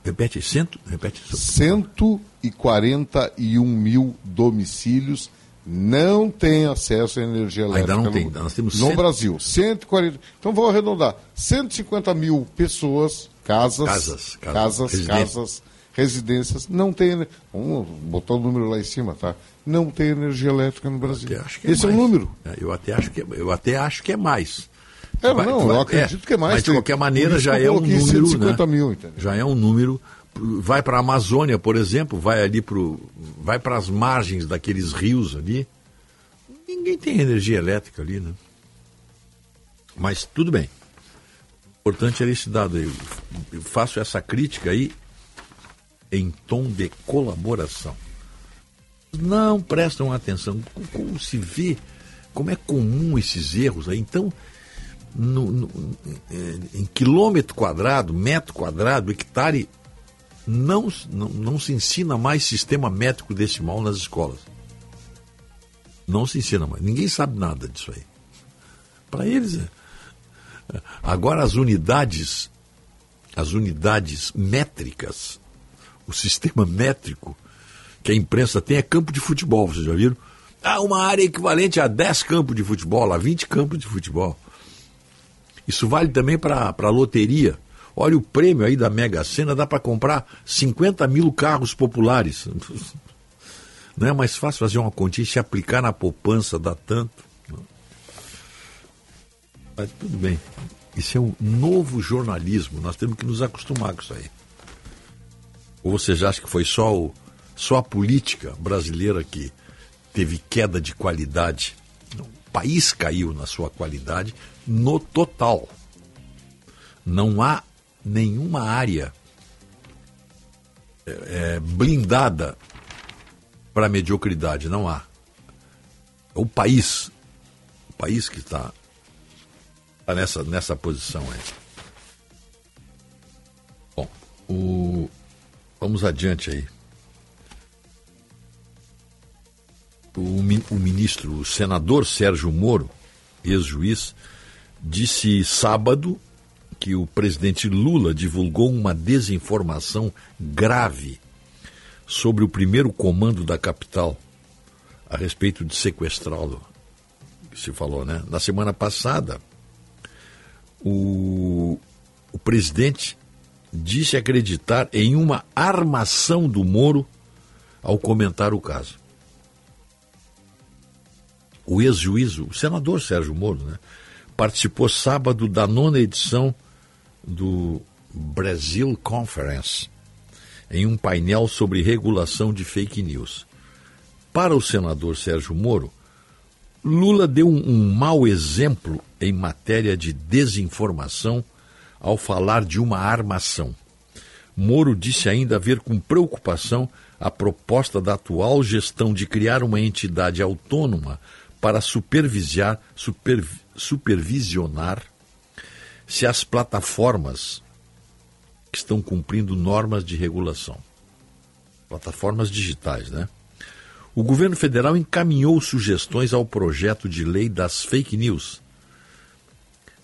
Repete, cento, repete. 141 mil domicílios não têm acesso à energia elétrica. Ainda não tem. Nós temos no. Brasil. 140. Então vou arredondar. 150 mil pessoas casas, casas, casas, casas, casas residências, não tem. Vamos botar o número lá em cima, tá? Não tem energia elétrica no Brasil. É Esse é, é o número. É, eu, até acho que, é, eu até acho que é mais. É, vai, não, vai, eu acredito que é mais. Mas de qualquer maneira já é um número. Né? Mil, já é um número. Vai para a Amazônia, por exemplo, vai ali para vai para as margens daqueles rios ali. Ninguém tem energia elétrica ali, né? Mas tudo bem importante era esse dado aí. Eu faço essa crítica aí em tom de colaboração. Não prestam atenção. Como se vê, como é comum esses erros aí. Então, no, no, é, em quilômetro quadrado, metro quadrado, hectare, não, não, não se ensina mais sistema métrico decimal nas escolas. Não se ensina mais. Ninguém sabe nada disso aí. Para eles é Agora as unidades, as unidades métricas, o sistema métrico que a imprensa tem é campo de futebol, vocês já viram? Ah, uma área equivalente a 10 campos de futebol, a 20 campos de futebol. Isso vale também para a loteria. Olha o prêmio aí da Mega Sena, dá para comprar 50 mil carros populares. Não é mais fácil fazer uma continha e se aplicar na poupança, dá tanto. Mas tudo bem. Isso é um novo jornalismo. Nós temos que nos acostumar com isso aí. Ou vocês acham que foi só, o, só a política brasileira que teve queda de qualidade? O país caiu na sua qualidade no total. Não há nenhuma área é, é blindada para mediocridade. Não há. É o país. O país que está Está nessa, nessa posição aí. Bom, o... vamos adiante aí. O, o ministro, o senador Sérgio Moro, ex-juiz, disse sábado, que o presidente Lula divulgou uma desinformação grave sobre o primeiro comando da capital a respeito de sequestrá-lo. Se falou, né? Na semana passada, o, o presidente disse acreditar em uma armação do Moro ao comentar o caso. O ex-juiz, o senador Sérgio Moro, né, participou sábado da nona edição do Brasil Conference, em um painel sobre regulação de fake news. Para o senador Sérgio Moro, Lula deu um, um mau exemplo em matéria de desinformação ao falar de uma armação. Moro disse ainda ver com preocupação a proposta da atual gestão de criar uma entidade autônoma para supervisionar, super, supervisionar se as plataformas estão cumprindo normas de regulação. Plataformas digitais, né? O governo federal encaminhou sugestões ao projeto de lei das fake news,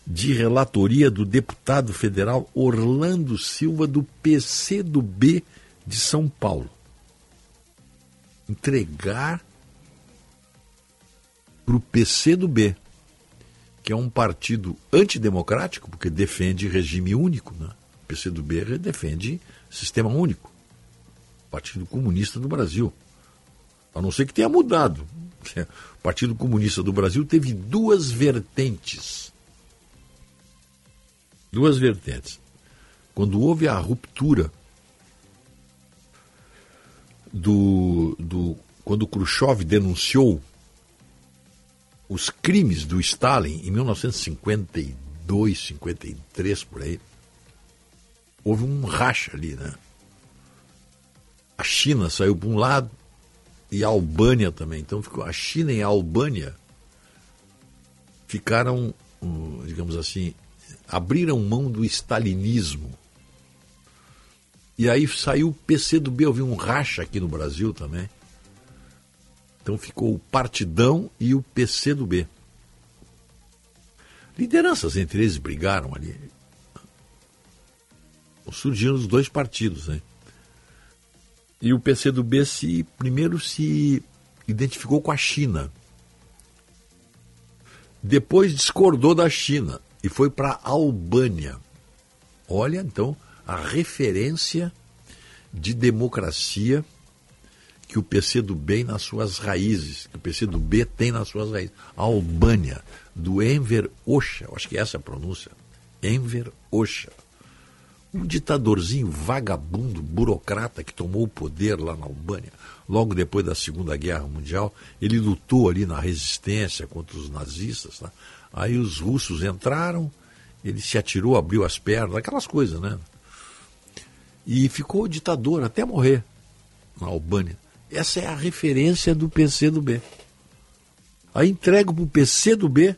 de relatoria do deputado federal Orlando Silva, do PCdoB de São Paulo. Entregar para o PCdoB, que é um partido antidemocrático, porque defende regime único. Né? O PCdoB defende sistema único. Partido Comunista do Brasil. A não ser que tenha mudado. O Partido Comunista do Brasil teve duas vertentes. Duas vertentes. Quando houve a ruptura do, do quando Khrushchev denunciou os crimes do Stalin em 1952, 53 por aí, houve um racha ali, né? A China saiu para um lado e a Albânia também. Então ficou a China e a Albânia ficaram, digamos assim, abriram mão do stalinismo. E aí saiu o PC do B, eu vi um racha aqui no Brasil também. Então ficou o Partidão e o PC do B. Lideranças entre eles brigaram ali. Surgiram os dois partidos, né? E o PC do B se, primeiro se identificou com a China. Depois discordou da China e foi para a Albânia. Olha, então, a referência de democracia que o PC do bem nas suas raízes, que o PC do B tem nas suas raízes. A Albânia, do Enver Hoxha, acho que essa é a pronúncia. Enver Hoxha. Um ditadorzinho vagabundo, burocrata que tomou o poder lá na Albânia. Logo depois da Segunda Guerra Mundial, ele lutou ali na resistência contra os nazistas. Tá? Aí os russos entraram, ele se atirou, abriu as pernas, aquelas coisas, né? E ficou ditador até morrer na Albânia. Essa é a referência do PC do B. Aí entrego para o PC do B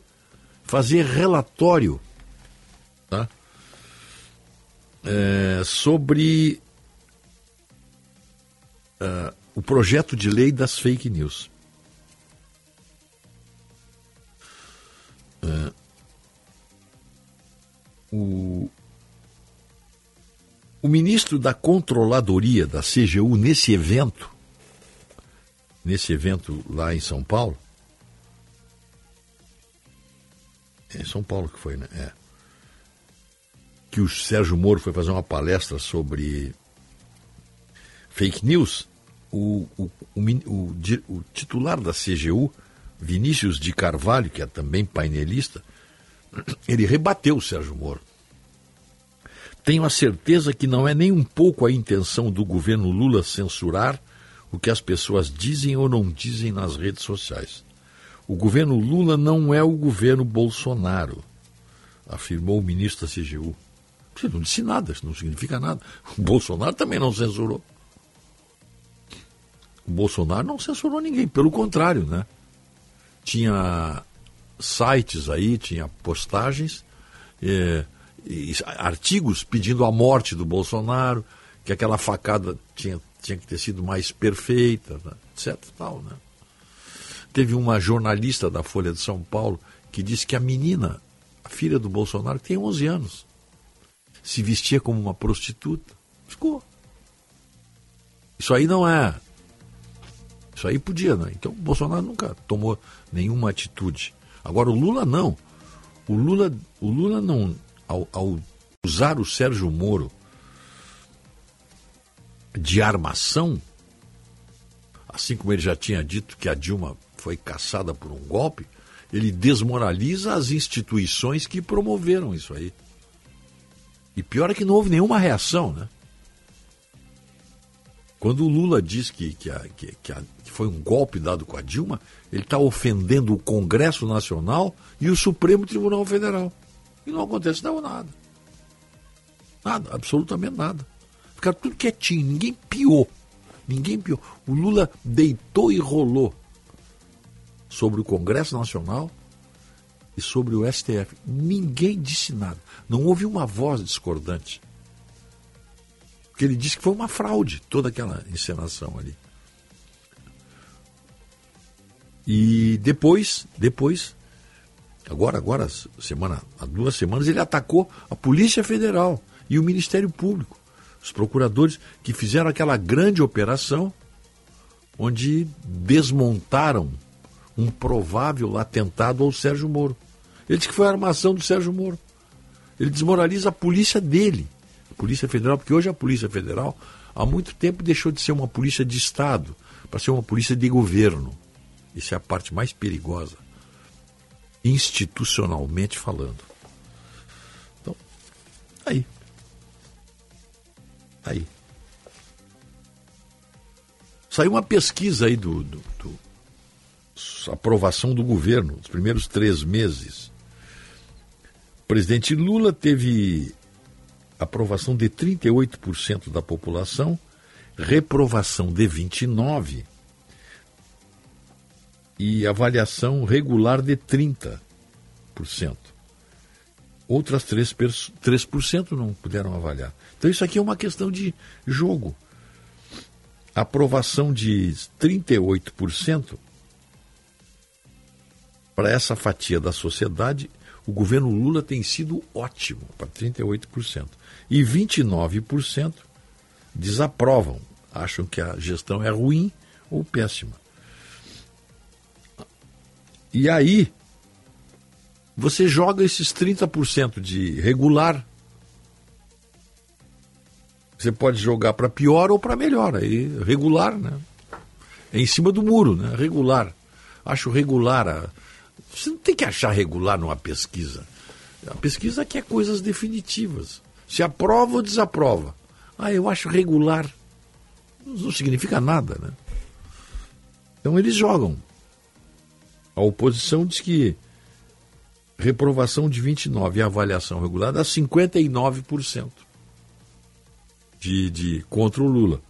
fazer relatório tá? É, sobre uh, o projeto de lei das fake news. Uh, o, o ministro da Controladoria da CGU, nesse evento, nesse evento lá em São Paulo. É em São Paulo que foi, né? É. Que o Sérgio Moro foi fazer uma palestra sobre fake news. O, o, o, o titular da CGU, Vinícius de Carvalho, que é também painelista, ele rebateu o Sérgio Moro. Tenho a certeza que não é nem um pouco a intenção do governo Lula censurar o que as pessoas dizem ou não dizem nas redes sociais. O governo Lula não é o governo Bolsonaro, afirmou o ministro da CGU. Você não disse nada, isso não significa nada. O Bolsonaro também não censurou. O Bolsonaro não censurou ninguém, pelo contrário, né? Tinha sites aí, tinha postagens, é, artigos pedindo a morte do Bolsonaro, que aquela facada tinha tinha que ter sido mais perfeita, né? etc. Tal, né? Teve uma jornalista da Folha de São Paulo que disse que a menina, a filha do Bolsonaro, tem 11 anos. Se vestia como uma prostituta. Ficou. Isso aí não é. Isso aí podia, né? Então o Bolsonaro nunca tomou nenhuma atitude. Agora o Lula não. O Lula, o Lula não, ao, ao usar o Sérgio Moro de armação, assim como ele já tinha dito que a Dilma foi caçada por um golpe, ele desmoraliza as instituições que promoveram isso aí. E pior é que não houve nenhuma reação, né? Quando o Lula diz que, que, a, que, que, a, que foi um golpe dado com a Dilma, ele está ofendendo o Congresso Nacional e o Supremo Tribunal Federal. E não acontece não, nada. Nada, absolutamente nada. Ficaram tudo quietinho, ninguém piou. Ninguém piou. O Lula deitou e rolou sobre o Congresso Nacional e sobre o STF. Ninguém disse nada. Não houve uma voz discordante. Porque ele disse que foi uma fraude toda aquela encenação ali. E depois, depois, agora, agora, semana, há duas semanas, ele atacou a Polícia Federal e o Ministério Público, os procuradores que fizeram aquela grande operação onde desmontaram um provável atentado ao Sérgio Moro. Ele disse que foi a armação do Sérgio Moro. Ele desmoraliza a polícia dele, a Polícia Federal, porque hoje a Polícia Federal há muito tempo deixou de ser uma polícia de Estado para ser uma polícia de governo. Isso é a parte mais perigosa, institucionalmente falando. Então, aí. Aí. Saiu uma pesquisa aí do, do, do aprovação do governo, os primeiros três meses. O presidente Lula teve aprovação de 38% da população, reprovação de 29% e avaliação regular de 30%. Outras 3%, 3% não puderam avaliar. Então isso aqui é uma questão de jogo. Aprovação de 38% para essa fatia da sociedade, o governo Lula tem sido ótimo, para 38%. E 29% desaprovam, acham que a gestão é ruim ou péssima. E aí, você joga esses 30% de regular. Você pode jogar para pior ou para melhor. Aí, regular, né? É em cima do muro, né? Regular. Acho regular a você não tem que achar regular numa pesquisa. A pesquisa quer coisas definitivas. Se aprova ou desaprova. Ah, eu acho regular. Não significa nada, né? Então eles jogam. A oposição diz que reprovação de 29 e avaliação regular dá 59% de, de contra o Lula.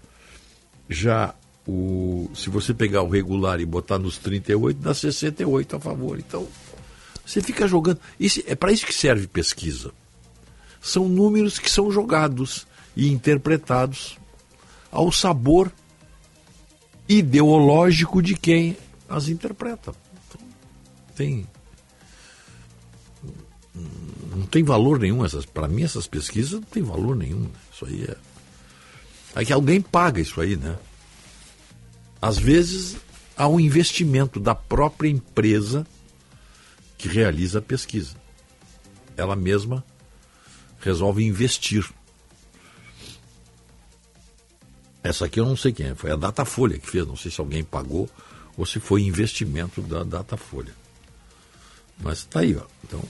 Já o, se você pegar o regular e botar nos 38, dá 68 a favor. Então, você fica jogando. Isso, é para isso que serve pesquisa. São números que são jogados e interpretados ao sabor ideológico de quem as interpreta. Então, tem não tem valor nenhum essas para mim essas pesquisas não tem valor nenhum isso aí é é que alguém paga isso aí né às vezes, há um investimento da própria empresa que realiza a pesquisa. Ela mesma resolve investir. Essa aqui eu não sei quem é, foi a Datafolha que fez, não sei se alguém pagou ou se foi investimento da Datafolha. Mas está aí, ó. Então,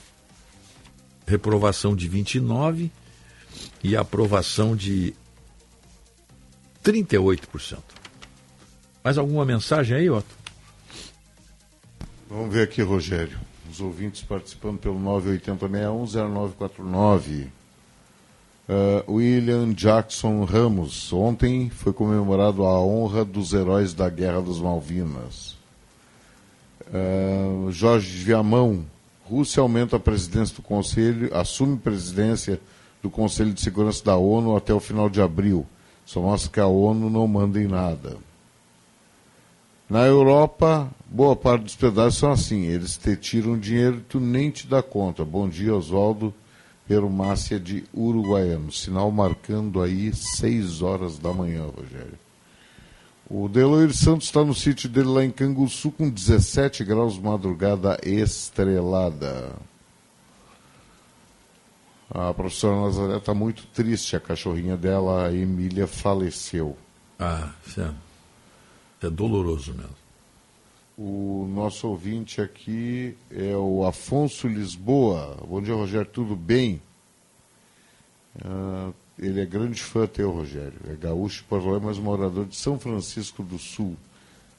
reprovação de 29 e aprovação de 38%. Mais alguma mensagem aí, Otto? Vamos ver aqui, Rogério. Os ouvintes participando pelo 980610949. Uh, William Jackson Ramos. Ontem foi comemorado a honra dos heróis da Guerra das Malvinas. Uh, Jorge Viamão. Rússia aumenta a presidência do Conselho, assume presidência do Conselho de Segurança da ONU até o final de abril. Só mostra que a ONU não manda em nada. Na Europa, boa parte dos pedágios são assim, eles te tiram dinheiro e tu nem te dá conta. Bom dia, Oswaldo, Perumácia de Uruguaiano. Sinal marcando aí 6 horas da manhã, Rogério. O Deloir Santos está no sítio dele lá em Canguçu com 17 graus, madrugada estrelada. A professora Nazaré está muito triste, a cachorrinha dela, a Emília, faleceu. Ah, isso é, doloroso mesmo. O nosso ouvinte aqui é o Afonso Lisboa. Bom dia, Rogério, tudo bem? Ah, ele é grande fã teu, Rogério. É gaúcho Porto Alegre, mas morador de São Francisco do Sul.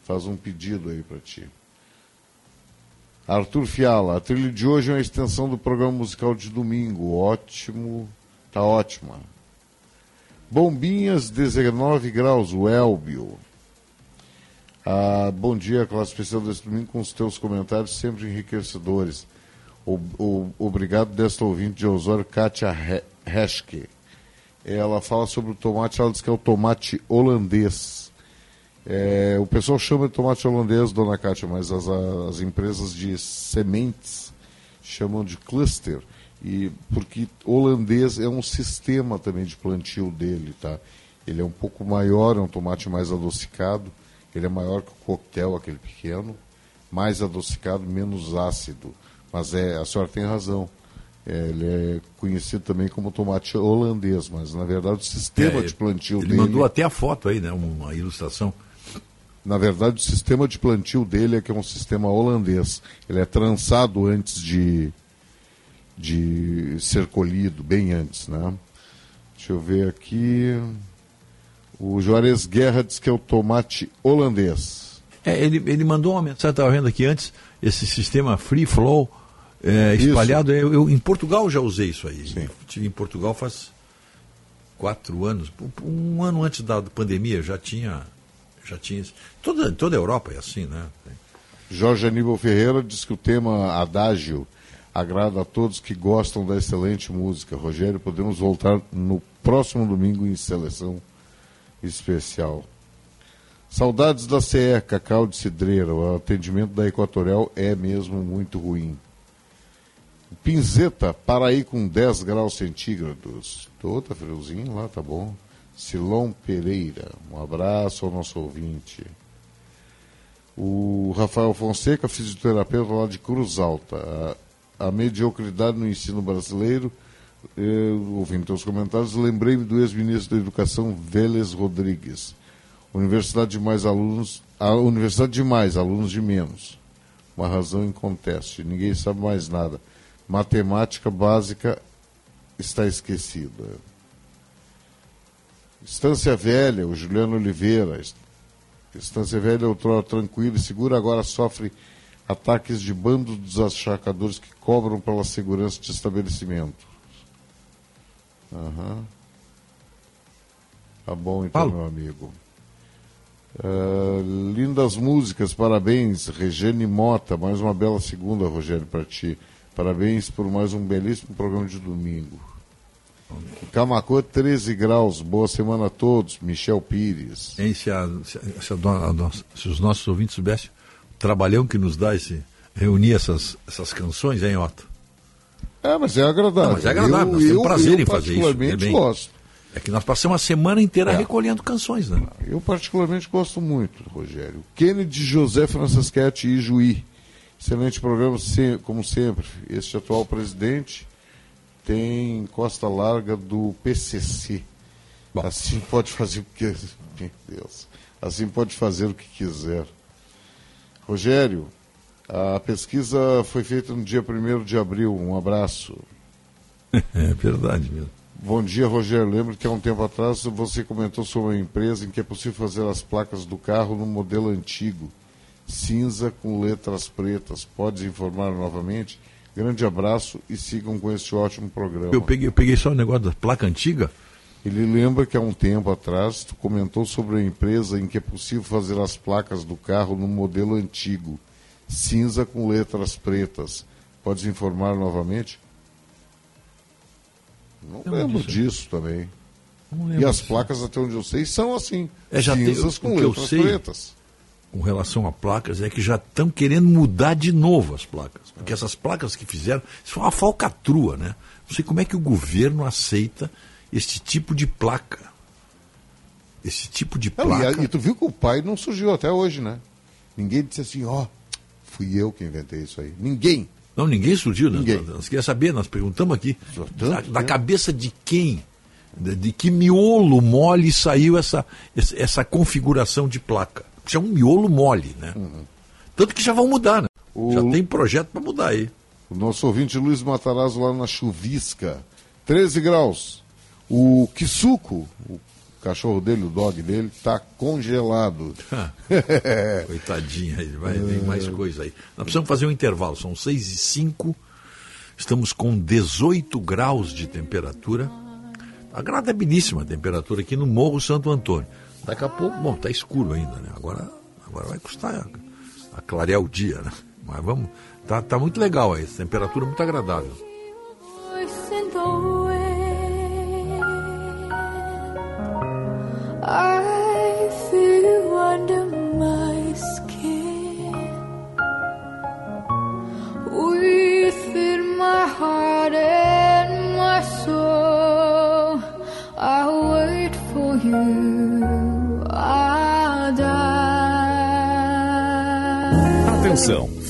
Faz um pedido aí para ti. Arthur Fiala, a trilha de hoje é uma extensão do programa musical de domingo. Ótimo, tá ótima. Bombinhas, 19 graus, o Elbio. Ah, bom dia, classe especial desse domingo, com os teus comentários sempre enriquecedores. O, o, obrigado desta ouvinte de Osório, Kátia Heschke. Ela fala sobre o tomate, ela diz que é o tomate holandês. É, o pessoal chama de tomate holandês, dona Kátia, mas as, as empresas de sementes chamam de cluster. E porque holandês é um sistema também de plantio dele, tá? Ele é um pouco maior, é um tomate mais adocicado. Ele é maior que o coquetel, aquele pequeno, mais adocicado, menos ácido. Mas é, a senhora tem razão. É, ele é conhecido também como tomate holandês, mas na verdade o sistema É, de plantio ele dele. mandou até a foto aí, né? Uma ilustração. Na verdade, o sistema de plantio dele é que é um sistema holandês. Ele é trançado antes de, de ser colhido, bem antes, né? Deixa eu ver aqui. O Juarez Guerra diz que é o tomate holandês. É, ele, ele mandou uma mensagem, estava vendo aqui antes, esse sistema Free Flow é, espalhado. Eu, eu- em Portugal já usei isso aí. Sim. Estive em Portugal faz quatro anos, um ano antes da pandemia já tinha. Já tinha isso. toda, toda a Europa é assim, né? Jorge Aníbal Ferreira diz que o tema Adágio agrada a todos que gostam da excelente música. Rogério, podemos voltar no próximo domingo em seleção especial. Saudades da CE, Cacau de Cidreira. O atendimento da Equatorial é mesmo muito ruim. Pinzeta, Paraí com 10 graus centígrados. Tô, tá friozinho lá, tá bom. Silon Pereira, um abraço ao nosso ouvinte. O Rafael Fonseca, fisioterapeuta lá de Cruz Alta. A, a mediocridade no ensino brasileiro, ouvindo teus comentários, lembrei-me do ex-ministro da Educação, Vélez Rodrigues. Universidade de mais alunos, a universidade de mais, alunos de menos. Uma razão inconteste. Ninguém sabe mais nada. Matemática básica está esquecida. Estância Velha, o Juliano Oliveira. Est- Estância Velha, outrora tranquila e segura, agora sofre ataques de bandos dos achacadores que cobram pela segurança de estabelecimento. Aham. Tá bom, então, Paulo. meu amigo. Ah, lindas músicas, parabéns, Regiane Mota, mais uma bela segunda, Rogério, para ti. Parabéns por mais um belíssimo programa de domingo. Camacô, 13 graus, boa semana a todos, Michel Pires. Hein, se, a- se a- se a se os nossos ouvintes soubessem o trabalhão que nos dá esse reunir essas, essas canções, hein, Otto? É, mas é agradável. Não, mas é agradável, nós eu, temos eu, prazer eu em fazer isso, particularmente é bem. gosto. É que nós passamos a semana inteira É. recolhendo canções, né? Eu particularmente gosto muito, Rogério. Kennedy José Franceschetti e Juí. Excelente programa, como sempre. Este atual presidente tem costa larga do PCC. Bom. Assim pode fazer o que... Meu Deus. Assim pode fazer o que quiser. Rogério, a pesquisa foi feita no dia 1 de abril. Um abraço. É verdade mesmo. Bom dia, Rogério. Lembro que há um tempo atrás você comentou sobre uma empresa em que é possível fazer as placas do carro no modelo antigo, cinza com letras pretas. Podes informar novamente? Grande abraço e sigam com este ótimo programa. Eu peguei, eu peguei só o negócio da placa antiga. Ele lembra que há um tempo atrás tu comentou sobre a empresa em que é possível fazer as placas do carro no modelo antigo, cinza com letras pretas. Podes informar novamente? Não Lembro lembro disso. disso também. Não E lembro as disso. placas, até onde eu sei, são assim. É, tem- cinzas o com eu letras sei- pretas. com relação a placas é que já estão querendo mudar de novo as placas. Porque essas placas que fizeram, isso foi uma falcatrua, né? Não sei como é que o governo aceita este tipo de placa. Esse tipo de Não, placa. e, a- e tu viu que o pai não surgiu até hoje, né? Ninguém disse assim, ó, fui eu que inventei isso aí. Ninguém. Não, ninguém surgiu. né? Ninguém. Nós, nós queríamos saber, nós perguntamos aqui. Da, da né? cabeça de quem? De, de que miolo mole saiu essa, essa, configuração de placa? Isso é um miolo mole, né? Tanto que já vão mudar, né? O- Já tem projeto para mudar aí. O nosso ouvinte Luiz Matarazzo lá na Chuvisca. 13 graus. O Kisuko, o cachorro dele, o dog dele, tá congelado. Coitadinha, aí vai vir mais coisa aí. Nós precisamos fazer um intervalo, são 6 e 5, estamos com 18 graus de temperatura. Agradabilíssima a temperatura aqui no Morro Santo Antônio. Daqui a pouco, bom, está escuro ainda, né? Agora, agora vai custar a, a clarear o dia, né? Mas vamos, tá, tá muito legal aí, temperatura muito agradável. I feel under my skin. My heart and my soul, I wait for you. Atenção,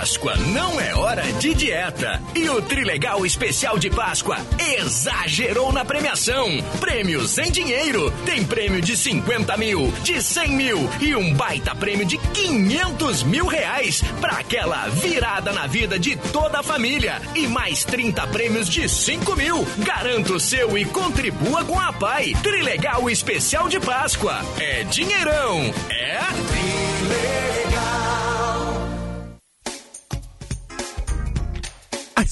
Páscoa não é hora de dieta. E o Trilegal Especial de Páscoa exagerou na premiação. Prêmios em dinheiro. Tem prêmio de 50 mil, de 100 mil e um baita prêmio de 500 mil reais para aquela virada na vida de toda a família. E mais 30 prêmios de 5 mil. Garanta o seu e contribua com a PAI. Trilegal Especial de Páscoa. É dinheirão. É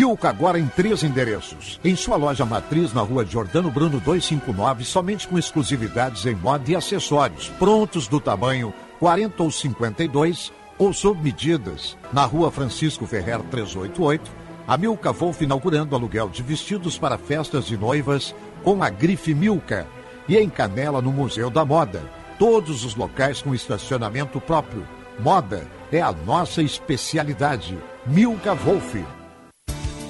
Milka agora em três endereços. Em sua loja matriz na rua Jordano Bruno 259, somente com exclusividades em moda e acessórios, prontos do tamanho 40 ou 52 ou sob medidas. Na rua Francisco Ferrer 388, a Milka Wolf inaugurando aluguel de vestidos para festas de noivas com a grife Milka. E em Canela, no Museu da Moda. Todos os locais com estacionamento próprio. Moda é a nossa especialidade. Milka Wolf.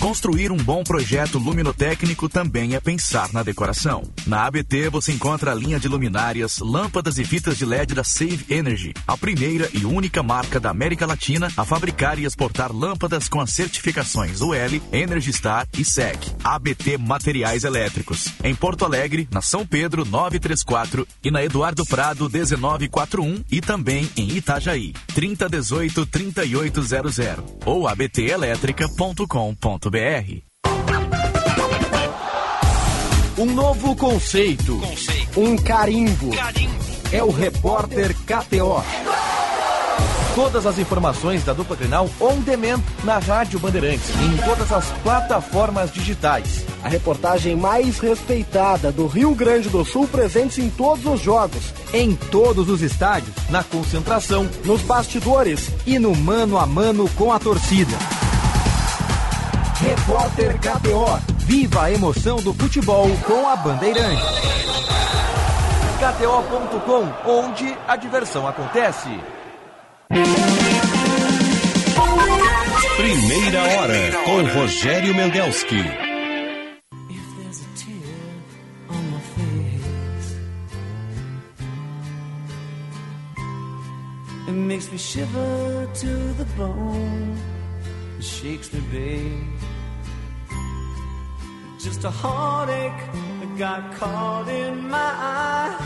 Construir um bom projeto luminotécnico também é pensar na decoração. Na ABT você encontra a linha de luminárias, lâmpadas e fitas de LED da Save Energy, a primeira e única marca da América Latina a fabricar e exportar lâmpadas com as certificações UL, Energy Star e SEC. ABT Materiais Elétricos. Em Porto Alegre, na São Pedro 934 e na Eduardo Prado 1941 e também em Itajaí 3018 3800 ou abtelétrica.com.br. Um novo conceito. Um carimbo. É o repórter KTO. Todas as informações da dupla Grenal on demand na Rádio Bandeirantes e em todas as plataformas digitais. A reportagem mais respeitada do Rio Grande do Sul presente em todos os jogos, em todos os estádios, na concentração, nos bastidores e no mano a mano com a torcida. Repórter KTO. Viva a emoção do futebol com a Bandeirante. KTO.com, onde a diversão acontece. Primeira hora com Rogério Mendelski. It makes me shiver to the bone. Shakes me, babe. Just a heartache that got caught in my eye.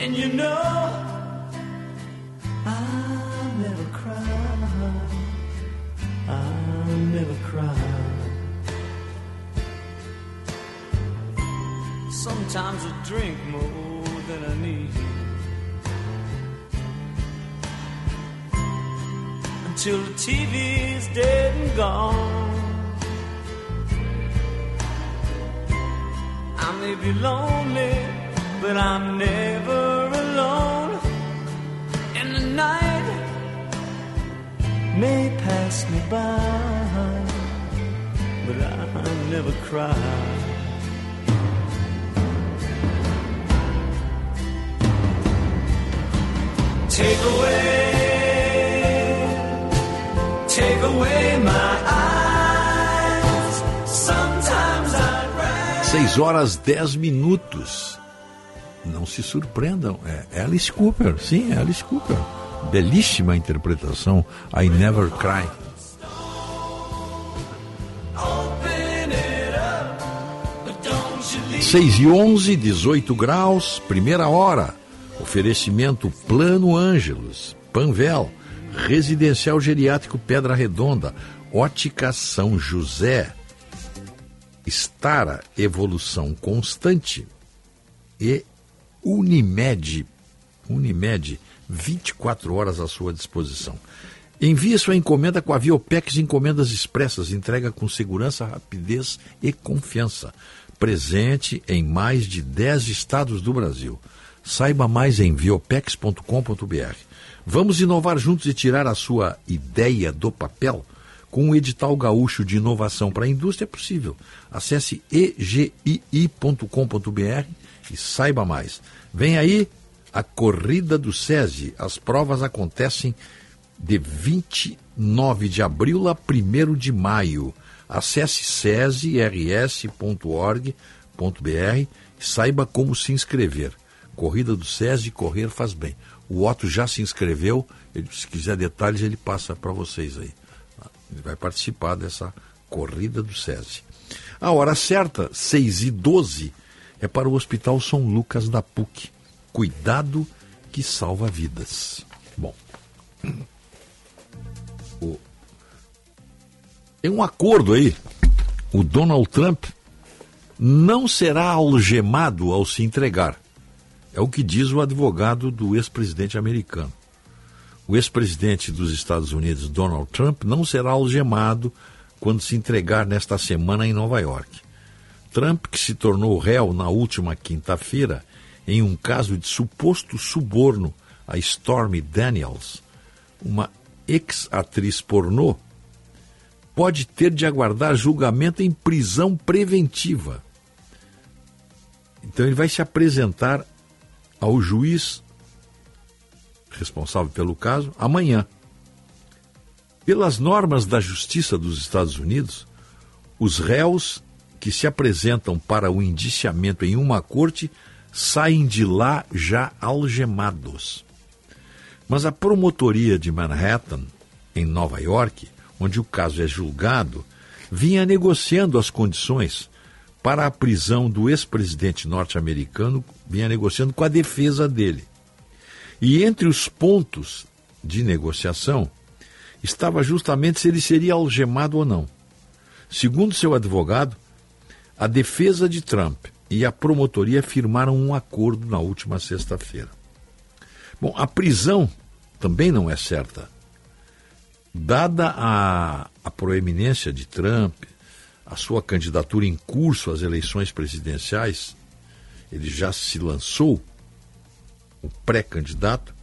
And you know, I'll never cry. I'll never cry. Sometimes I drink more than I need. Until the TV's dead and gone. I may be lonely, but I'm never alone. And the night may pass me by, but I'll never cry. Take away, take away my eyes. 6 horas 10 minutos. Não se surpreendam, é Alice Cooper, sim, é Alice Cooper. Belíssima interpretação, I Never Cry. 6 e 11, 18 graus, primeira hora. Oferecimento Plano Ângelos, Panvel, Residencial Geriátrico Pedra Redonda, Ótica São José, Estara Evolução Constante e Unimed. Unimed, 24 horas à sua disposição. Envie sua encomenda com a Viopex Encomendas Expressas, entrega com segurança, rapidez e confiança. Presente em mais de 10 estados do Brasil. Saiba mais em viopex.com.br. Vamos inovar juntos e tirar a sua ideia do papel? Com o edital gaúcho de inovação para a indústria é possível. Acesse egii.com.br e saiba mais. Vem aí a corrida do SESI. As provas acontecem de 29 de abril a 1 de maio. Acesse sesirs.org.br e saiba como se inscrever. Corrida do SESI, correr faz bem. O Otto já se inscreveu, ele, se quiser detalhes ele passa para vocês aí. Ele vai participar dessa corrida do SESI. A hora certa, 6 e 12 é para o Hospital São Lucas da PUC. Cuidado que salva vidas. Bom, o... tem um acordo aí. O Donald Trump não será algemado ao se entregar. É o que diz o advogado do ex-presidente americano. O ex-presidente dos Estados Unidos, Donald Trump, não será algemado quando se entregar nesta semana em Nova York. Trump, que se tornou réu na última quinta-feira em um caso de suposto suborno a Stormy Daniels, uma ex-atriz pornô, pode ter de aguardar julgamento em prisão preventiva. Então ele vai se apresentar ao juiz responsável pelo caso amanhã. Pelas normas da Justiça dos Estados Unidos, os réus que se apresentam para o indiciamento em uma corte saem de lá já algemados. Mas a promotoria de Manhattan, em Nova York, onde o caso é julgado, vinha negociando as condições para a prisão do ex-presidente norte-americano, vinha negociando com a defesa dele. E entre os pontos de negociação estava justamente se ele seria algemado ou não. Segundo seu advogado, a defesa de Trump e a promotoria firmaram um acordo na última sexta-feira. Bom, a prisão também não é certa. Dada a, a proeminência de Trump, a sua candidatura em curso às eleições presidenciais, ele já se lançou, o pré-candidato,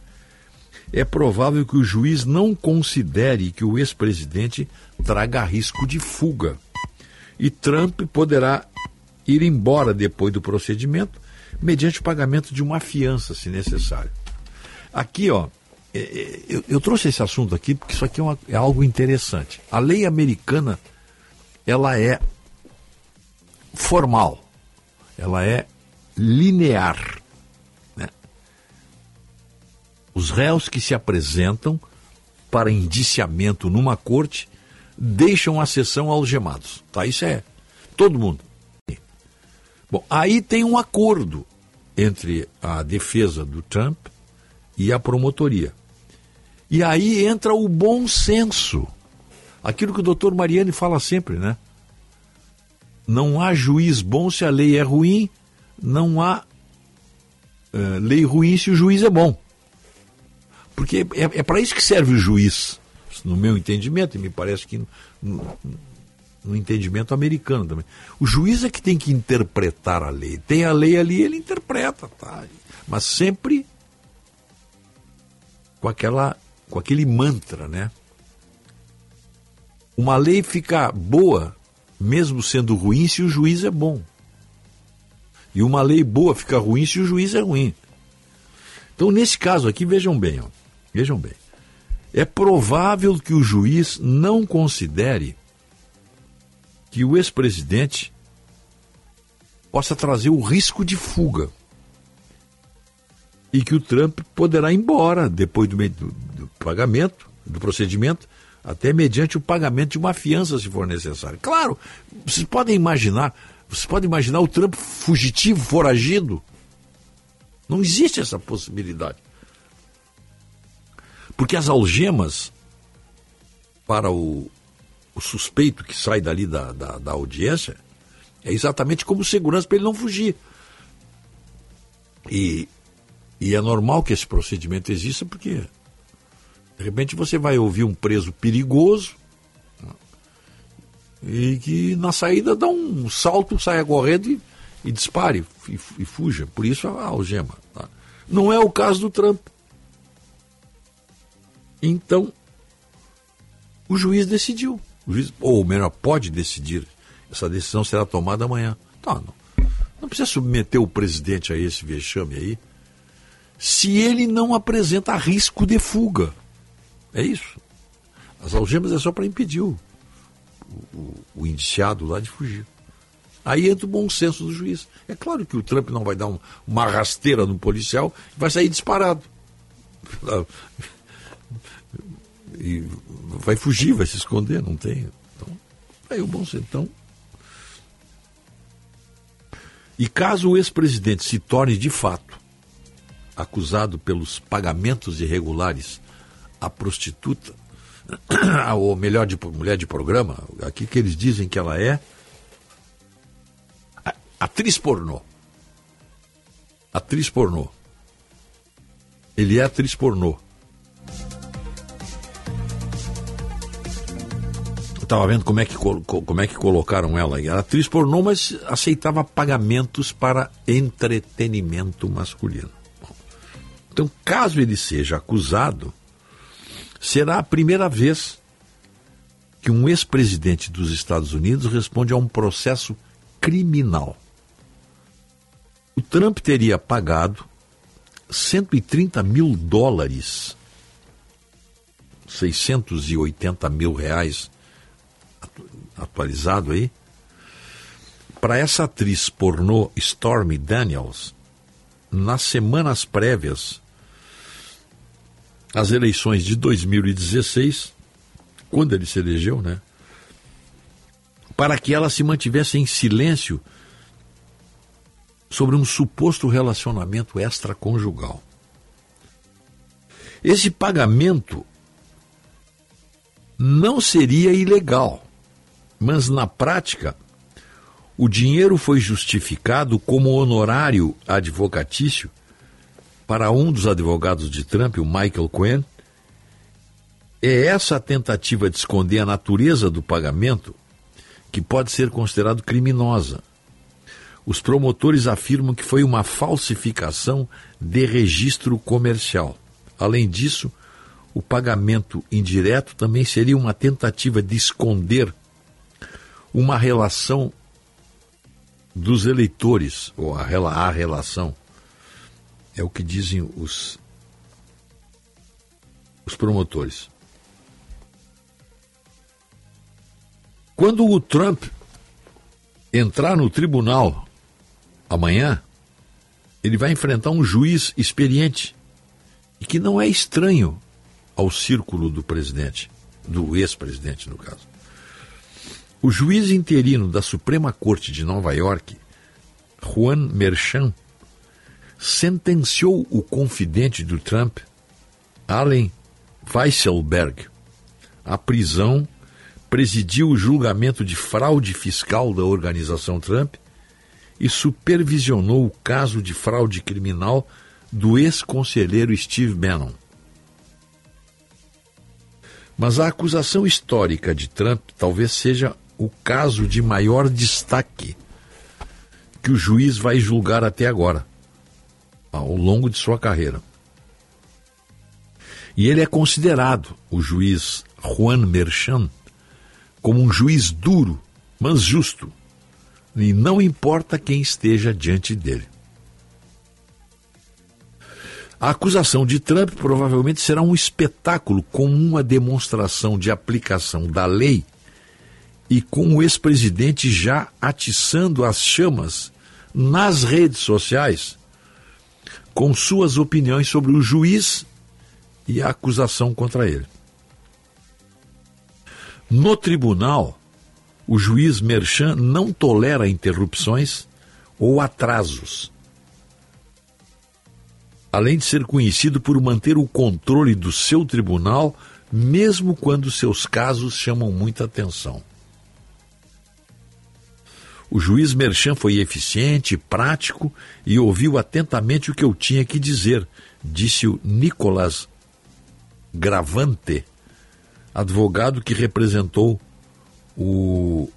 é provável que o juiz não considere que o ex-presidente traga risco de fuga. E Trump poderá ir embora depois do procedimento, mediante o pagamento de uma fiança, se necessário. Aqui, ó, é, é, eu, trouxe esse assunto aqui porque isso aqui é, uma, é algo interessante. A lei americana, ela é formal, ela é linear. Os réus que se apresentam para indiciamento numa corte deixam a sessão algemados. Tá? Isso é todo mundo. Bom, aí tem um acordo entre a defesa do Trump e a promotoria. E aí entra o bom senso. Aquilo que o doutor Mariani fala sempre, né? Não há juiz bom se a lei é ruim, não há uh, lei ruim se o juiz é bom. Porque é, é para isso que serve o juiz, no meu entendimento, e me parece que no, no entendimento americano também. O juiz é que tem que interpretar a lei. Tem a lei ali, ele interpreta, tá? Mas sempre com aquela com aquele mantra, né? Uma lei fica boa mesmo sendo ruim se o juiz é bom. E uma lei boa fica ruim se o juiz é ruim. Então, nesse caso aqui, vejam bem, ó, vejam bem. É provável que o juiz não considere que o ex-presidente possa trazer o risco de fuga e que o Trump poderá ir embora depois do, do, do, pagamento, do procedimento, até mediante o pagamento de uma fiança, se for necessário. Claro, vocês podem imaginar você pode imaginar o Trump fugitivo, foragido? Não existe essa possibilidade. Porque as algemas para o, o suspeito que sai dali da, da, da audiência é exatamente como segurança para ele não fugir. E, e é normal que esse procedimento exista porque, de repente, você vai ouvir um preso perigoso e que na saída dá um salto, saia correndo e, e dispare e, e, fuja. Por isso a algema. Tá? Não é o caso do Trump. Então, o juiz decidiu. O juiz, ou melhor, pode decidir. Essa decisão será tomada amanhã. Tá, não, não precisa submeter o presidente a esse vexame aí, se ele não apresenta risco de fuga. É isso. As algemas é só para impedir o, o, o indiciado lá de fugir. Aí entra o bom senso do juiz. É claro que o Trump não vai dar um, uma rasteira no policial e vai sair disparado. E vai fugir, vai se esconder, não tem. Então, aí o bom. Então, e caso o ex-presidente se torne de fato acusado pelos pagamentos irregulares à prostituta, ou melhor, de mulher de programa, aqui que eles dizem que ela é atriz pornô. Atriz pornô. Ele é atriz pornô. Estava vendo como é, que, como é que colocaram ela. Era atriz pornô, mas aceitava pagamentos para entretenimento masculino. Então, caso ele seja acusado, será a primeira vez que um ex-presidente dos Estados Unidos responde a um processo criminal. O Trump teria pagado 130 mil dólares, 680 mil reais, atualizado aí, para essa atriz pornô Stormy Daniels, nas semanas prévias as eleições de 2016, quando ele se elegeu, né? Para que ela se mantivesse em silêncio sobre um suposto relacionamento extraconjugal. Esse pagamento não seria ilegal, mas na prática o dinheiro foi justificado como honorário advocatício para um dos advogados de Trump, o Michael Cohen, é essa tentativa de esconder a natureza do pagamento que pode ser considerado criminosa. Os promotores afirmam que foi uma falsificação de registro comercial. Além disso, o pagamento indireto também seria uma tentativa de esconder uma relação dos eleitores, ou a, a relação, é o que dizem os, os promotores. Quando o Trump entrar no tribunal amanhã, ele vai enfrentar um juiz experiente e que não é estranho ao círculo do presidente, do ex-presidente, no caso. O juiz interino da Suprema Corte de Nova York, Juan Merchan, sentenciou o confidente do Trump, Allen Weisselberg, à prisão, presidiu o julgamento de fraude fiscal da organização Trump e supervisionou o caso de fraude criminal do ex-conselheiro Steve Bannon. Mas a acusação histórica de Trump talvez seja o caso de maior destaque que o juiz vai julgar até agora, ao longo de sua carreira. E ele é considerado, o juiz Juan Merchan, como um juiz duro, mas justo, e não importa quem esteja diante dele. A acusação de Trump provavelmente será um espetáculo com uma demonstração de aplicação da lei e com o ex-presidente já atiçando as chamas nas redes sociais com suas opiniões sobre o juiz e a acusação contra ele. No tribunal, o juiz Merchan não tolera interrupções ou atrasos. Além de ser conhecido por manter o controle do seu tribunal, mesmo quando seus casos chamam muita atenção. O juiz Merchan foi eficiente, prático e ouviu atentamente o que eu tinha que dizer, disse o Nicolas Gravante, advogado que representou o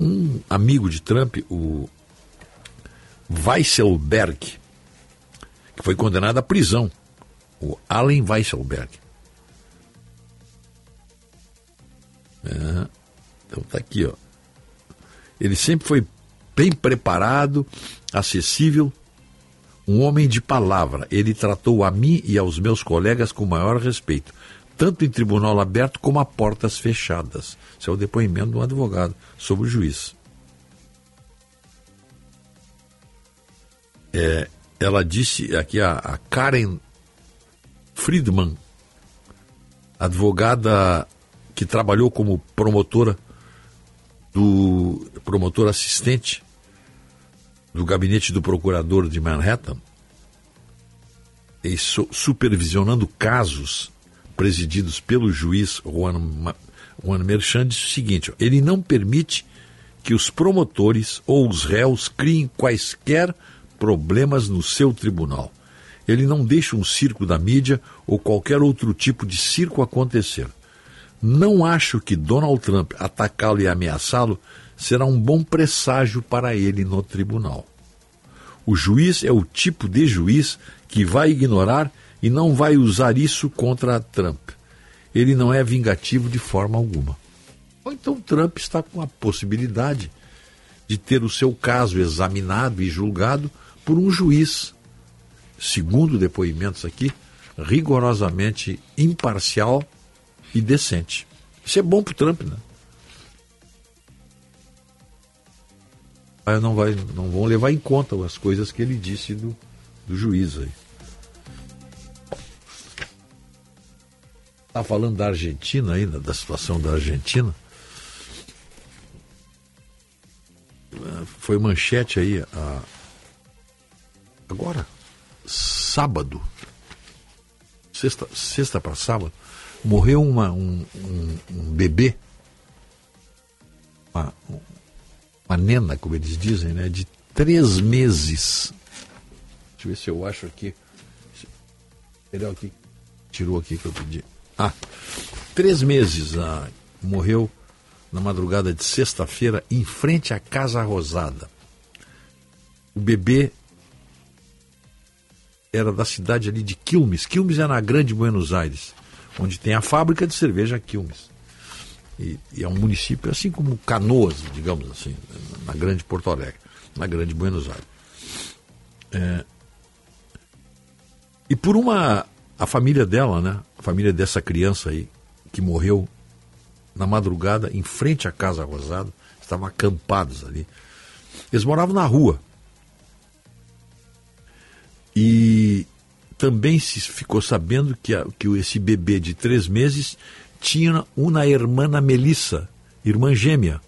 um amigo de Trump, o Weisselberg, que foi condenado à prisão, o Allen Weisselberg. É, então tá aqui, ó. Ele sempre foi bem preparado, acessível, um homem de palavra. Ele tratou a mim e aos meus colegas com maior respeito, tanto em tribunal aberto como a portas fechadas. Esse é o depoimento de um advogado sobre o juiz. É, ela disse aqui a, a Karen Friedman, advogada que trabalhou como promotora do promotor assistente do gabinete do procurador de Manhattan, e supervisionando casos presididos pelo juiz Juan, Juan Merchan, disse o seguinte: ele não permite que os promotores ou os réus criem quaisquer problemas no seu tribunal. Ele não deixa um circo da mídia ou qualquer outro tipo de circo acontecer. Não acho que Donald Trump atacá-lo e ameaçá-lo será um bom presságio para ele no tribunal. O juiz é o tipo de juiz que vai ignorar e não vai usar isso contra Trump. Ele não é vingativo de forma alguma. Ou então Trump está com a possibilidade de ter o seu caso examinado e julgado por um juiz, segundo depoimentos aqui, rigorosamente imparcial e decente. Isso é bom para o Trump, né? Mas não, vai, não vão levar em conta as coisas que ele disse do, do juiz aí. Está falando da Argentina ainda, da situação da Argentina. Foi manchete aí a, agora, sábado, sexta, sexta para sábado, morreu uma, um, um, um bebê, uma, uma nena, como eles dizem, né, de três meses. Deixa eu ver se eu acho aqui. Ele aqui tirou aqui que eu pedi. Ah, três meses ah, morreu na madrugada de sexta-feira, em frente à Casa Rosada. O bebê era da cidade ali de Quilmes. Quilmes é na Grande Buenos Aires, onde tem a fábrica de cerveja Quilmes. E, e é um município assim como Canoas, digamos assim, na Grande Porto Alegre, na Grande Buenos Aires. É, e por uma. A família dela, né? A família dessa criança aí, que morreu na madrugada, em frente à Casa Rosada, estavam acampados ali. Eles moravam na rua. E também se ficou sabendo que, a, que esse bebê de três meses tinha uma irmã Melissa, irmã gêmea,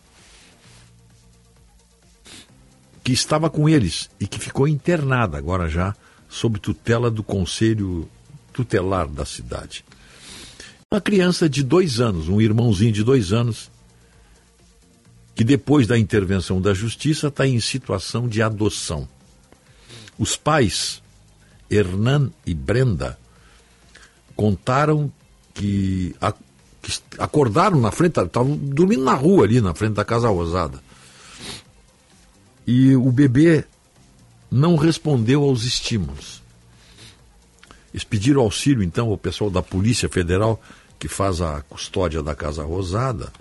que estava com eles e que ficou internada agora já sob tutela do conselho tutelar da cidade. Uma criança de dois anos, um irmãozinho de dois anos, que depois da intervenção da justiça está em situação de adoção. Os pais, Hernan e Brenda, contaram que, a, que acordaram na frente, estavam dormindo na rua ali, na frente da Casa Rosada. E o bebê não respondeu aos estímulos. Eles pediram auxílio, então, ao pessoal da Polícia Federal, que faz a custódia da Casa Rosada.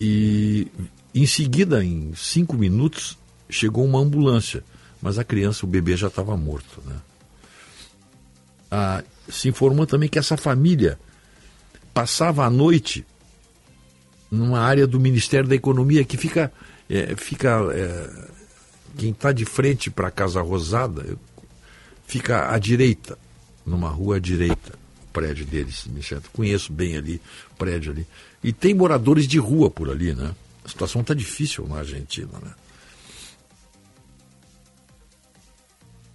E em seguida, em cinco minutos, chegou uma ambulância, mas a criança, o bebê, já estava morto. Né? Ah, se informou também que essa família passava a noite numa área do Ministério da Economia que fica é, fica é, quem está de frente para a Casa Rosada fica à direita, numa rua à direita, o prédio deles, Michel. Conheço bem ali, prédio ali. E tem moradores de rua por ali, né? A situação está difícil na Argentina, né?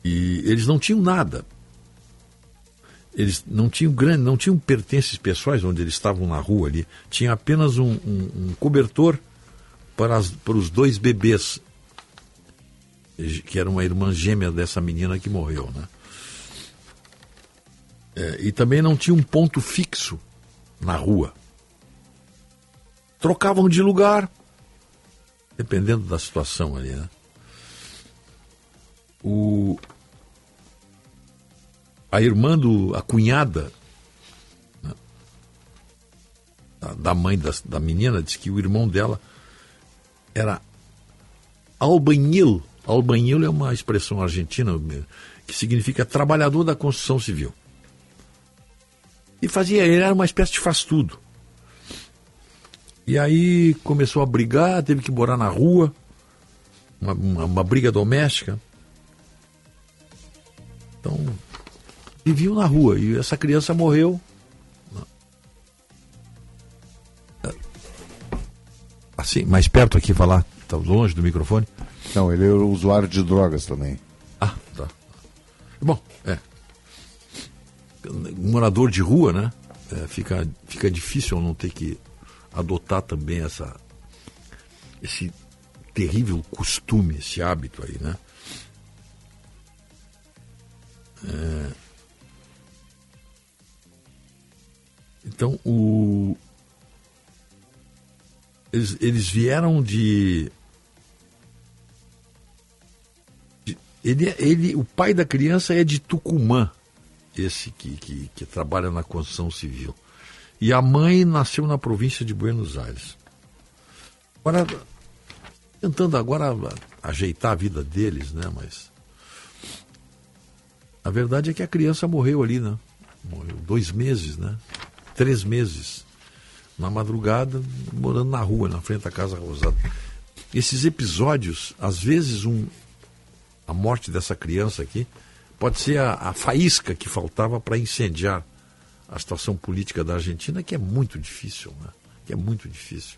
E eles não tinham nada. Eles não tinham grande, não tinham pertences pessoais onde eles estavam na rua ali. Tinha apenas um, um, um cobertor para, as, para os dois bebês, que era uma irmã gêmea dessa menina que morreu. Né? É, e também não tinha um ponto fixo na rua. Trocavam de lugar, dependendo da situação ali. Né? O, a irmã do. a cunhada né, da mãe da, da menina disse que o irmão dela era albanhil. Albanhil é uma expressão argentina que significa trabalhador da construção civil. E fazia, ele era uma espécie de faz-tudo. E aí começou a brigar, teve que morar na rua, uma, uma, uma briga doméstica. Então, viviam na rua e essa criança morreu Assim, mais perto aqui falar. Está longe do microfone? Não, ele é usuário de drogas também. Ah, tá. Bom, é. morador de rua, né? É, fica, fica difícil não ter que adotar também essa, esse terrível costume, esse hábito aí, né? É... Então, o, eles, eles vieram de, ele, ele, o pai da criança é de Tucumã, esse que, que, que trabalha na construção civil. E a mãe nasceu na província de Buenos Aires. Agora, tentando agora ajeitar a vida deles, né? Mas a verdade é que a criança morreu ali, né? Morreu dois meses, né? Três meses na madrugada, morando na rua, na frente da Casa Rosada. Esses episódios, às vezes, um, a morte dessa criança aqui pode ser a, a faísca que faltava para incendiar a situação política da Argentina, que é muito difícil, né? que é muito difícil.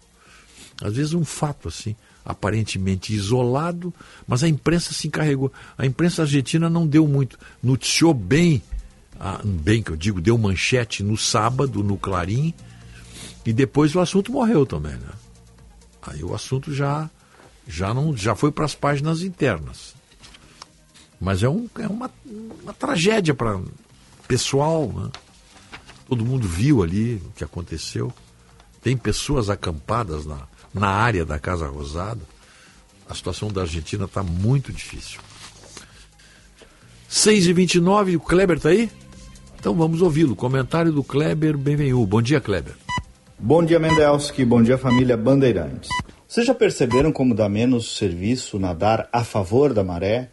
Às vezes um fato assim, aparentemente isolado, mas a imprensa se encarregou. A imprensa argentina não deu muito, noticiou bem, a, bem que eu digo, deu manchete no sábado no Clarim, e depois o assunto morreu também, né? Aí o assunto já já não já foi para as páginas internas. Mas é, um, é uma, uma tragédia para pessoal, né? Todo mundo viu ali o que aconteceu. Tem pessoas acampadas na, na área da Casa Rosada. A situação da Argentina está muito difícil. 6 e 29 o Kleber está aí? Então vamos ouvi-lo. Comentário do Kleber Benvenu. Bom dia, Kleber. Bom dia, Mendelski. Bom dia, família Bandeirantes. Vocês já perceberam como dá menos serviço nadar a favor da maré?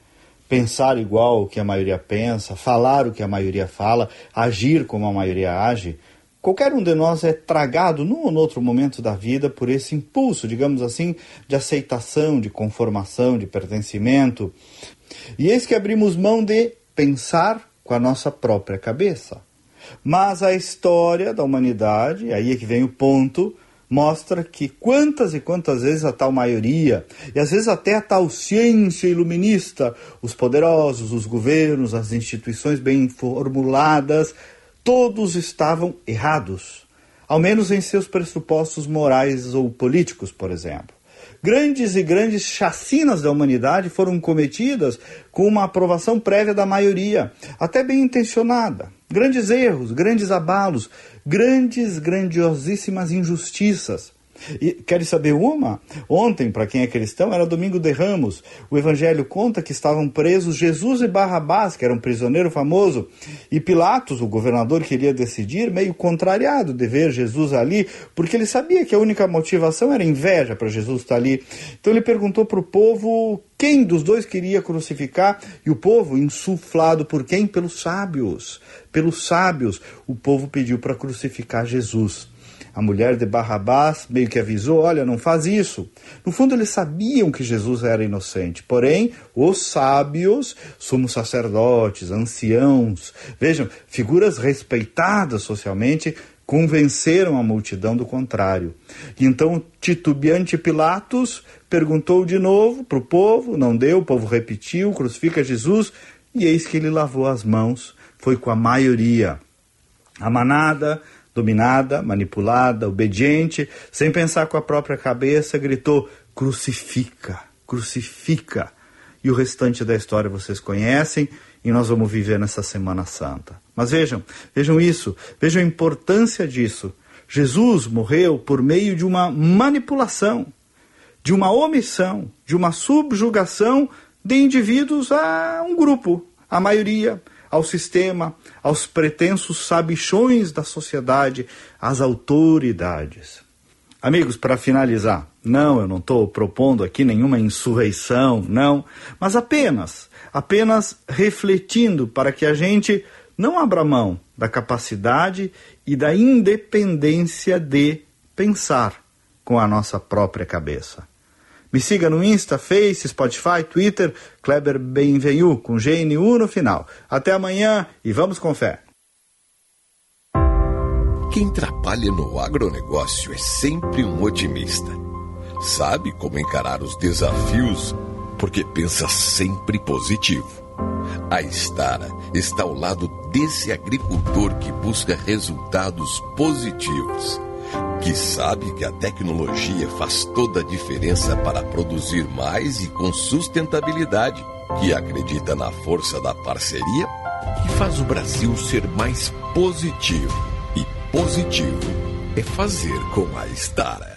Pensar igual o que a maioria pensa, falar o que a maioria fala, agir como a maioria age? Qualquer um de nós é tragado num ou outro momento da vida por esse impulso, digamos assim, de aceitação, de conformação, de pertencimento. E eis que abrimos mão de pensar com a nossa própria cabeça. Mas a história da humanidade, aí é que vem o ponto, mostra que quantas e quantas vezes a tal maioria, e às vezes até a tal ciência iluminista, os poderosos, os governos, as instituições bem formuladas, todos estavam errados, ao menos em seus pressupostos morais ou políticos, por exemplo. Grandes e grandes chacinas da humanidade foram cometidas com uma aprovação prévia da maioria, até bem intencionada. Grandes erros, grandes abalos, grandes, grandiosíssimas injustiças. E queres saber uma? Ontem, para quem é cristão, era domingo de Ramos. O evangelho conta que estavam presos Jesus e Barrabás, que era um prisioneiro famoso, e Pilatos, o governador, queria decidir, meio contrariado de ver Jesus ali, porque ele sabia que a única motivação era inveja para Jesus estar ali. Então ele perguntou para o povo quem dos dois queria crucificar, e o povo, insuflado por quem? Pelos sábios. Pelos sábios, o povo pediu para crucificar Jesus. A mulher de Barrabás meio que avisou: olha, não faz isso. No fundo, eles sabiam que Jesus era inocente, porém, os sábios, sumos sacerdotes, anciãos, vejam, figuras respeitadas socialmente, convenceram a multidão do contrário. Então, titubeante Pilatos perguntou de novo para o povo, não deu, o povo repetiu: crucifica Jesus, e eis que ele lavou as mãos, foi com a maioria. A manada dominada, manipulada, obediente, sem pensar com a própria cabeça, gritou: crucifica, crucifica. E o restante da história vocês conhecem e nós vamos viver nessa Semana Santa. Mas vejam, vejam isso, vejam a importância disso. Jesus morreu por meio de uma manipulação, de uma omissão, de uma subjugação de indivíduos a um grupo, a maioria ao sistema, aos pretensos sabichões da sociedade, às autoridades. Amigos, para finalizar, não, eu não estou propondo aqui nenhuma insurreição, não, mas apenas, apenas refletindo para que a gente não abra mão da capacidade e da independência de pensar com a nossa própria cabeça. Me siga no Insta, Face, Spotify, Twitter, Kleber Benvenu, com GNU no final. Até amanhã e vamos com fé. Quem trabalha no agronegócio é sempre um otimista. Sabe como encarar os desafios porque pensa sempre positivo. A Estara está ao lado desse agricultor que busca resultados positivos que sabe que a tecnologia faz toda a diferença para produzir mais e com sustentabilidade, que acredita na força da parceria e faz o Brasil ser mais positivo. E positivo é fazer com a Stara.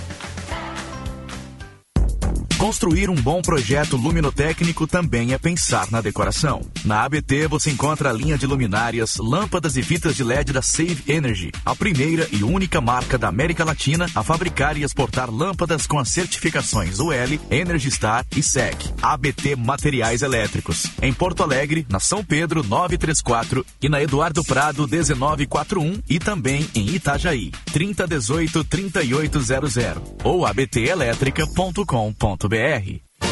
Construir um bom projeto luminotécnico também é pensar na decoração. Na ABT você encontra a linha de luminárias, lâmpadas e fitas de LED da Save Energy, a primeira e única marca da América Latina a fabricar e exportar lâmpadas com as certificações UL, Energy Star e SEC. ABT Materiais Elétricos. Em Porto Alegre, na São Pedro 934 e na Eduardo Prado 1941 e também em Itajaí 3018 3800 ou abtelétrica.com.br.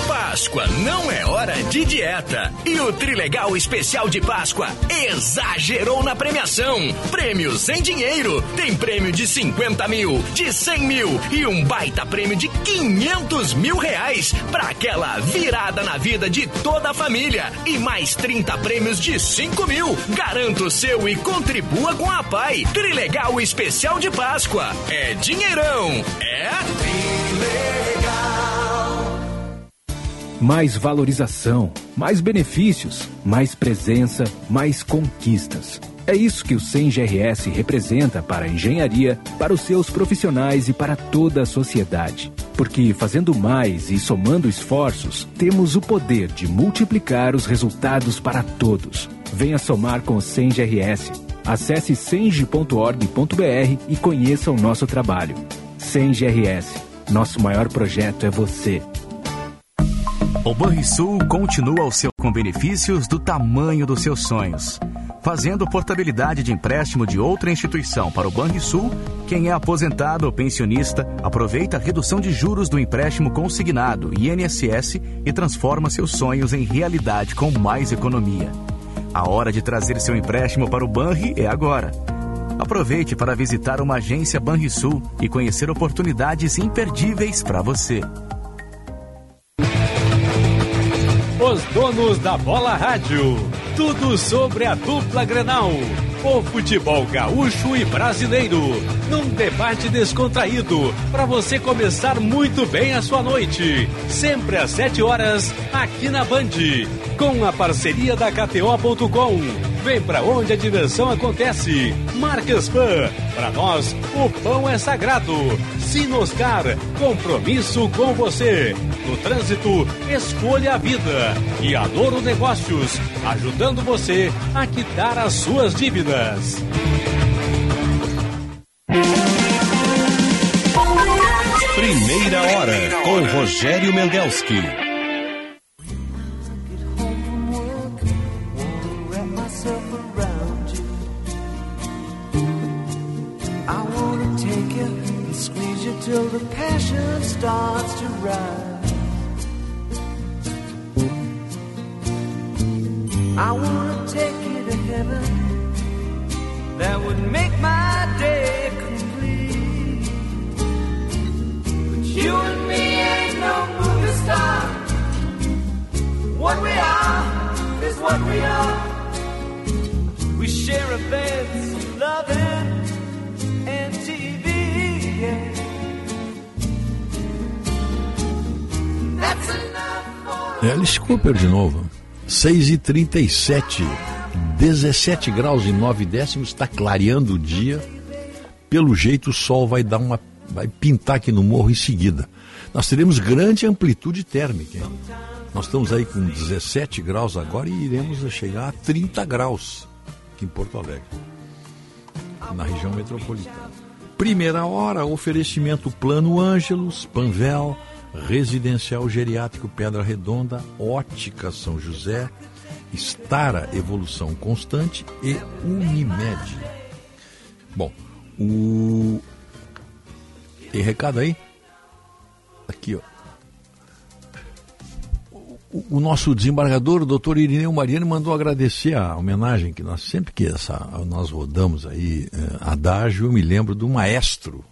Páscoa não é hora de dieta. E o Trilegal Especial de Páscoa exagerou na premiação. Prêmios em dinheiro. Tem prêmio de 50 mil, de 100 mil e um baita prêmio de 500 mil reais para aquela virada na vida de toda a família. E mais 30 prêmios de 5 mil. Garanta o seu e contribua com a PAI. Trilegal Especial de Páscoa. É dinheirão. É Mais valorização, mais benefícios, mais presença, mais conquistas. É isso que o SEM GRS representa para a engenharia, para os seus profissionais e para toda a sociedade. Porque fazendo mais e somando esforços, temos o poder de multiplicar os resultados para todos. Venha somar com o SEM GRS. Acesse senge.org.br e conheça o nosso trabalho. SEM GRS. Nosso maior projeto é você. O Banrisul continua ao seu com benefícios do tamanho dos seus sonhos. Fazendo portabilidade de empréstimo de outra instituição para o Banrisul, quem é aposentado ou pensionista aproveita a redução de juros do empréstimo consignado INSS e transforma seus sonhos em realidade com mais economia. A hora de trazer seu empréstimo para o Banri é agora. Aproveite para visitar uma agência Banrisul e conhecer oportunidades imperdíveis para você. Os donos da bola rádio. Tudo sobre a dupla Grenal. O futebol gaúcho e brasileiro. Num debate descontraído. Para você começar muito bem a sua noite. Sempre às 7 horas, aqui na Band. Com a parceria da KTO.com. Vem pra onde a diversão acontece. Marcas Pan. Para nós, o pão é sagrado. Sinoscar. Compromisso com você. No trânsito, escolha a vida. E Adoro Negócios. Ajudando você a quitar as suas dívidas. Primeira hora com Rogério Mendelski. Cooper de novo. 6 e 37 17 graus e 9 décimos, está clareando o dia. Pelo jeito o sol vai dar uma. vai pintar aqui no morro em seguida. Nós teremos grande amplitude térmica. hein? Nós estamos aí com 17 graus agora e iremos chegar a 30 graus aqui em Porto Alegre, na região metropolitana. Primeira hora, oferecimento Plano Ângelos, Panvel, Residencial Geriátrico Pedra Redonda, Ótica São José, Estara Evolução Constante e Unimed. Bom, o. Tem recado aí? Aqui, ó. O, nosso desembargador, o doutor Irineu Mariano, mandou agradecer a homenagem que nós, sempre que essa, nós rodamos aí, eh, adágio, eu me lembro do maestro,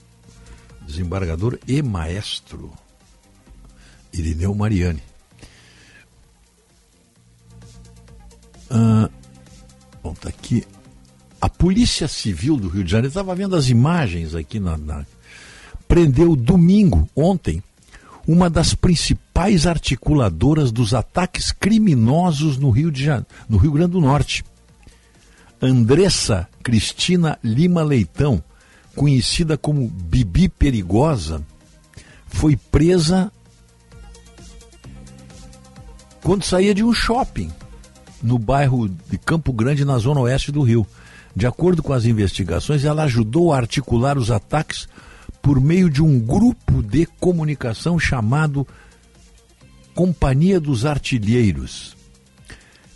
desembargador e maestro, Irineu Mariani. Ah, bom, tá aqui. A Polícia Civil do Rio de Janeiro, estava vendo as imagens aqui na, na. Prendeu domingo, ontem, uma das principais articuladoras dos ataques criminosos no Rio, de Janeiro, no Rio Grande do Norte. Andressa Cristina Lima Leitão, conhecida como Bibi Perigosa, foi presa quando saía de um shopping no bairro de Campo Grande, na zona oeste do Rio. De acordo com as investigações, ela ajudou a articular os ataques por meio de um grupo de comunicação chamado Companhia dos Artilheiros.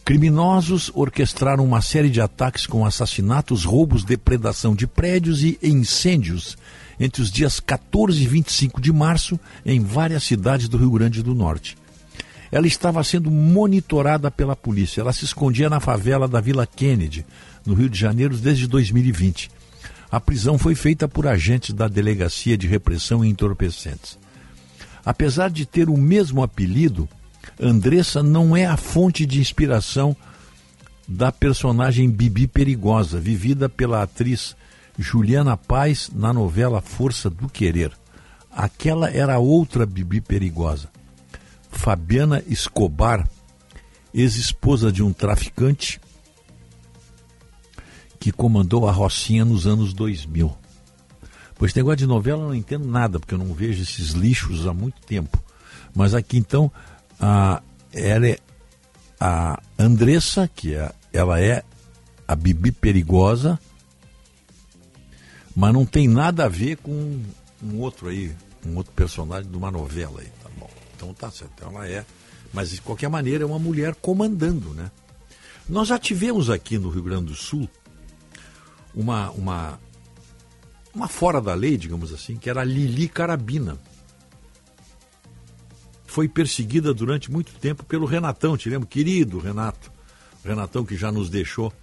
Criminosos orquestraram uma série de ataques com assassinatos, roubos, depredação de prédios e incêndios entre os dias 14 e 25 de março em várias cidades do Rio Grande do Norte. Ela estava sendo monitorada pela polícia. Ela se escondia na favela da Vila Kennedy, no Rio de Janeiro, desde 2020. A prisão foi feita por agentes da Delegacia de Repressão e Entorpecentes. Apesar de ter o mesmo apelido, Andressa não é a fonte de inspiração da personagem Bibi Perigosa, vivida pela atriz Juliana Paz na novela Força do Querer. Aquela era outra Bibi Perigosa. Fabiana Escobar, ex-esposa de um traficante que comandou a Rocinha nos anos 2000. Pois negócio de novela eu não entendo nada, porque eu não vejo esses lixos há muito tempo. Mas aqui então, a, ela é a Andressa, que é, ela é a Bibi Perigosa, mas não tem nada a ver com um outro aí, um outro personagem de uma novela aí. Então tá certo, então ela é, mas de qualquer maneira é uma mulher comandando, né? Nós já tivemos aqui no Rio Grande do Sul uma, uma, uma fora da lei, digamos assim, que era a Lili Carabina. Foi perseguida durante muito tempo pelo Renatão, te lembro? Querido Renato. Renatão que já nos deixou,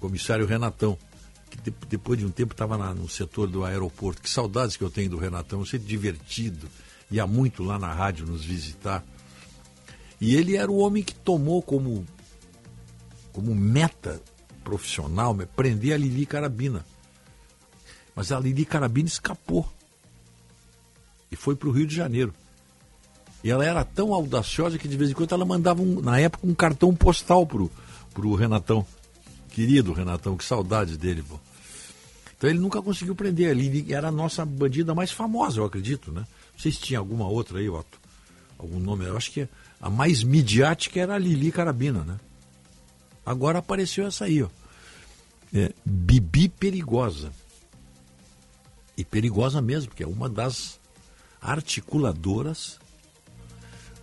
comissário Renatão, que de, depois de um tempo estava no setor do aeroporto. Que saudades que eu tenho do Renatão, ser divertido, ia muito lá na rádio nos visitar. E ele era o homem que tomou como, como meta profissional prender a Lili Carabina. Mas a Lili Carabina escapou e foi para o Rio de Janeiro. E ela era tão audaciosa que de vez em quando ela mandava, um, na época, um cartão postal pro, pro Renatão. Querido Renatão, que saudade dele, pô. Então ele nunca conseguiu prender. A Lili era a nossa bandida mais famosa, eu acredito, né? Não sei se tinha alguma outra aí, Otto. Algum nome. Eu acho que a mais midiática era a Lili Carabina, né? Agora apareceu essa aí, ó. É, Bibi Perigosa. E perigosa mesmo, porque é uma das articuladoras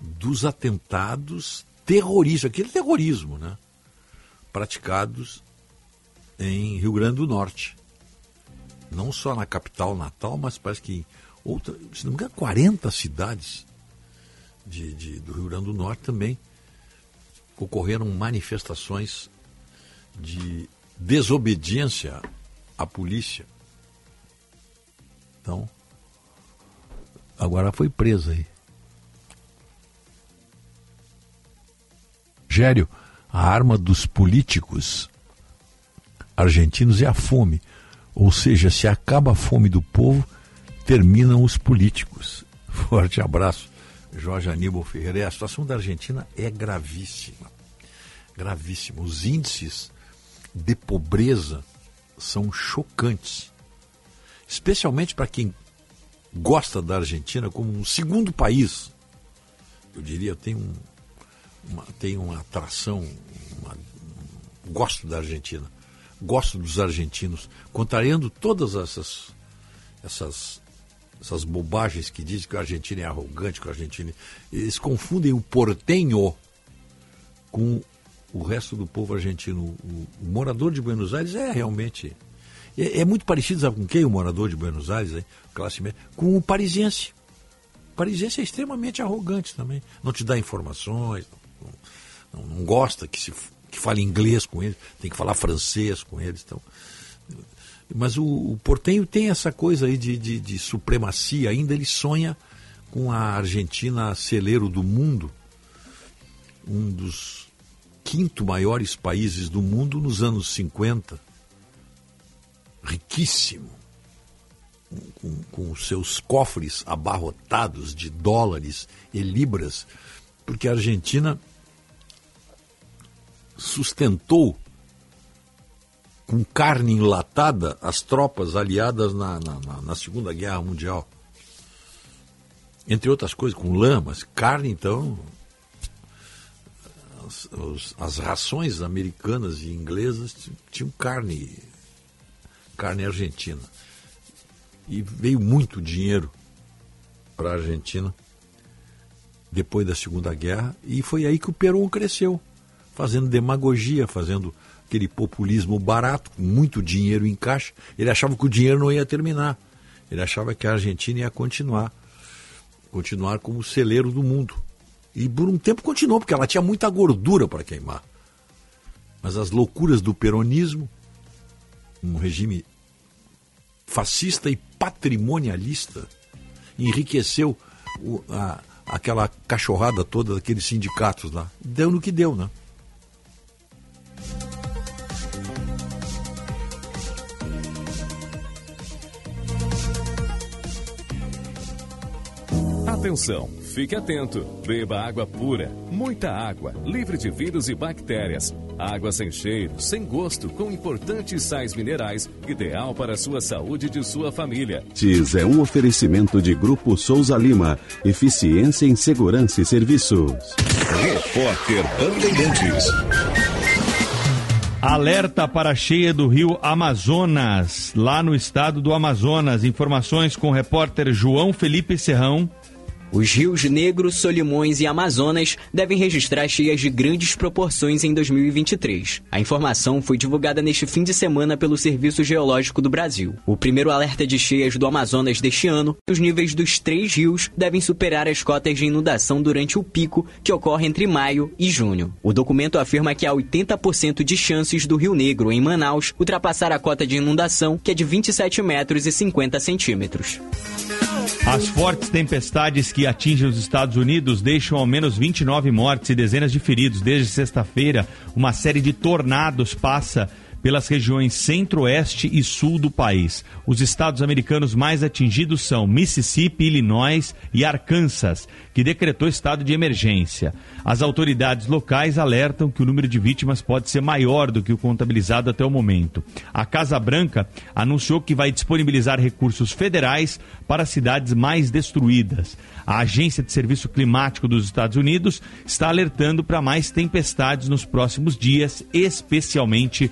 dos atentados terroristas, aquele terrorismo, né? Praticados em Rio Grande do Norte. Não só na capital Natal, mas parece que outra, se não me engano, 40 cidades de, de, do Rio Grande do Norte também ocorreram manifestações de desobediência à polícia. Então, agora foi presa aí. Gério, a arma dos políticos argentinos é a fome. Ou seja, se acaba a fome do povo, terminam os políticos. Forte abraço, Jorge Aníbal Ferreira. A situação da Argentina é gravíssima. Gravíssima. Os índices de pobreza são chocantes. Especialmente para quem gosta da Argentina como um segundo país. Eu diria, tem, um, uma, tem uma atração, uma, gosto da Argentina, gosto dos argentinos, contrariando todas essas, essas, essas bobagens que dizem que a Argentina é arrogante, que a Argentina. Eles confundem o portenho com o resto do povo argentino. O, morador de Buenos Aires é realmente. É, é, muito parecido, sabe com quem o morador de Buenos Aires, hein? classe média? Com o parisiense. O parisiense é extremamente arrogante também. Não te dá informações, não, não, não gosta que se que fale inglês com eles, tem que falar francês com eles. Então. Mas o, o portenho tem essa coisa aí de, de, de supremacia, ainda ele sonha com a Argentina celeiro do mundo, um dos quinto maiores países do mundo nos anos 50, riquíssimo, com, com seus cofres abarrotados de dólares e libras, porque a Argentina sustentou com carne enlatada as tropas aliadas na, na, na, Segunda Guerra Mundial. Entre outras coisas, com lã, mas carne então as, as rações americanas e inglesas tinham carne, carne argentina. E veio muito dinheiro para a Argentina depois da Segunda Guerra, e foi aí que o Perón cresceu, fazendo demagogia, fazendo aquele populismo barato, com muito dinheiro em caixa. Ele achava que o dinheiro não ia terminar. Ele achava que a Argentina ia continuar, continuar como celeiro do mundo. E por um tempo continuou, porque ela tinha muita gordura para queimar. Mas as loucuras do peronismo, um regime fascista e patrimonialista, enriqueceu o- a- aquela cachorrada toda daqueles sindicatos lá. Deu no que deu, né? Atenção, fique atento. Beba água pura, muita água, livre de vírus e bactérias. Água sem cheiro, sem gosto, com importantes sais minerais, ideal para a sua saúde e de sua família. Tis é um oferecimento de Grupo Souza Lima. Eficiência em Segurança e Serviços. Repórter Bandeirantes. Alerta para a cheia do rio Amazonas, lá no estado do Amazonas. Informações com o repórter João Felipe Serrão. Os rios Negro, Solimões e Amazonas devem registrar cheias de grandes proporções em 2023. A informação foi divulgada neste fim de semana pelo Serviço Geológico do Brasil. O primeiro alerta de cheias do Amazonas deste ano, os níveis dos três rios devem superar as cotas de inundação durante o pico que ocorre entre maio e junho. O documento afirma que há 80% de chances do Rio Negro, em Manaus, ultrapassar a cota de inundação, que é de 27 metros e 50 centímetros. As fortes tempestades que atingem os Estados Unidos deixam ao menos 29 mortes e dezenas de feridos. Desde sexta-feira, uma série de tornados passa pelas regiões centro-oeste e sul do país. Os estados americanos mais atingidos são Mississippi, Illinois e Arkansas, que decretou estado de emergência. As autoridades locais alertam que o número de vítimas pode ser maior do que o contabilizado até o momento. A Casa Branca anunciou que vai disponibilizar recursos federais para cidades mais destruídas. A Agência de Serviço Climático dos Estados Unidos está alertando para mais tempestades nos próximos dias, especialmente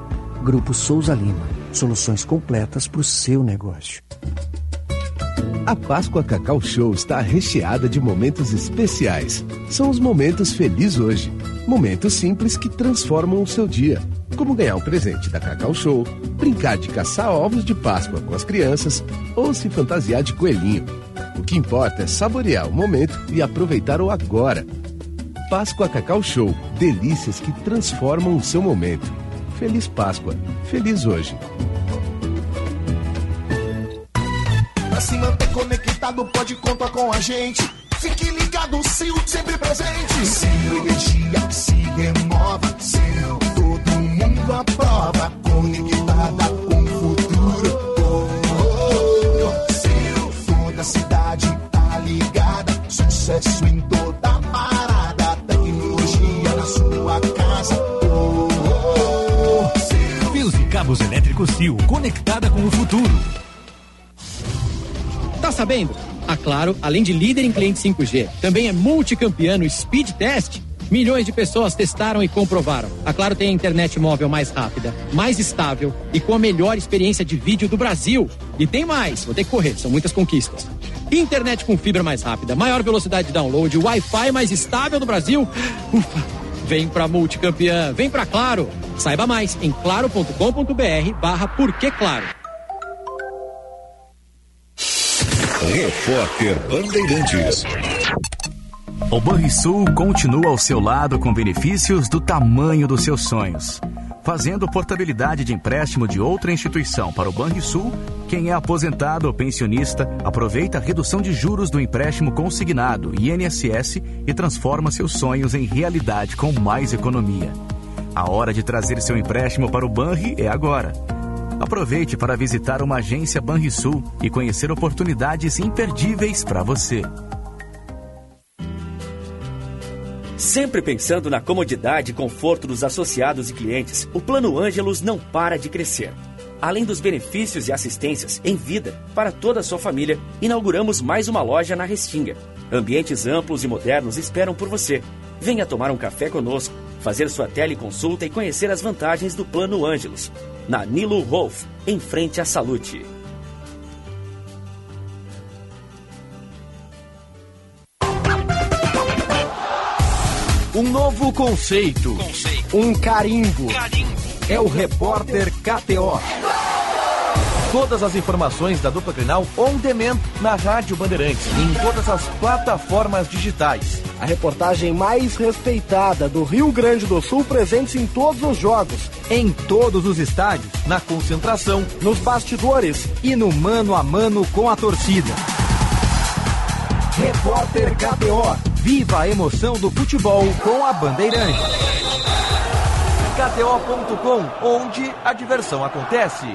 Grupo Souza Lima. Soluções completas para o seu negócio. A Páscoa Cacau Show está recheada de momentos especiais. São os momentos Feliz Hoje. Momentos simples que transformam o seu dia. Como ganhar um presente da Cacau Show, brincar de caçar ovos de Páscoa com as crianças ou se fantasiar de coelhinho. O que importa é saborear o momento e aproveitar o agora. Páscoa Cacau Show. Delícias que transformam o seu momento. Feliz Páscoa. Feliz hoje. Pra se manter conectado, pode contar com a gente. Fique ligado, Sil, sempre presente. Sil, energia se renova. Sil, todo mundo aprova. Conectada com o futuro. Oh. Sil, toda cidade tá ligada. Sucesso em toda cabos elétricos Sil, conectada com o futuro. Tá sabendo? A Claro, além de líder em cliente 5G, também é multicampeão no Speed Test. Milhões de pessoas testaram e comprovaram. A Claro tem a internet móvel mais rápida, mais estável e com a melhor experiência de vídeo do Brasil. E tem mais, vou ter que correr, são muitas conquistas. Internet com fibra mais rápida, maior velocidade de download, Wi-Fi mais estável do Brasil. Ufa! Vem pra multicampeã, vem pra Claro. Saiba mais em claro.com.br barra Porquê Claro. Repórter Bandeirantes. O Banrisul continua ao seu lado com benefícios do tamanho dos seus sonhos. Fazendo portabilidade de empréstimo de outra instituição para o Banrisul, quem é aposentado ou pensionista aproveita a redução de juros do empréstimo consignado INSS e transforma seus sonhos em realidade com mais economia. A hora de trazer seu empréstimo para o Banri é agora. Aproveite para visitar uma agência Banrisul e conhecer oportunidades imperdíveis para você. Sempre pensando na comodidade e conforto dos associados e clientes, o Plano Ângelos não para de crescer. Além dos benefícios e assistências em vida para toda a sua família, inauguramos mais uma loja na Restinga. Ambientes amplos e modernos esperam por você. Venha tomar um café conosco, fazer sua teleconsulta e conhecer as vantagens do Plano Ângelos. Na Nilo Wolf, em frente à Salute. Um novo conceito. Um carimbo. É o repórter KTO. Todas as informações da dupla Grenal on demand na Rádio Bandeirantes e em todas as plataformas digitais. A reportagem mais respeitada do Rio Grande do Sul presente em todos os jogos. Em todos os estádios, na concentração, nos bastidores e no mano a mano com a torcida. Repórter KTO. Viva a emoção do futebol com a Bandeirante. KTO.com, onde a diversão acontece.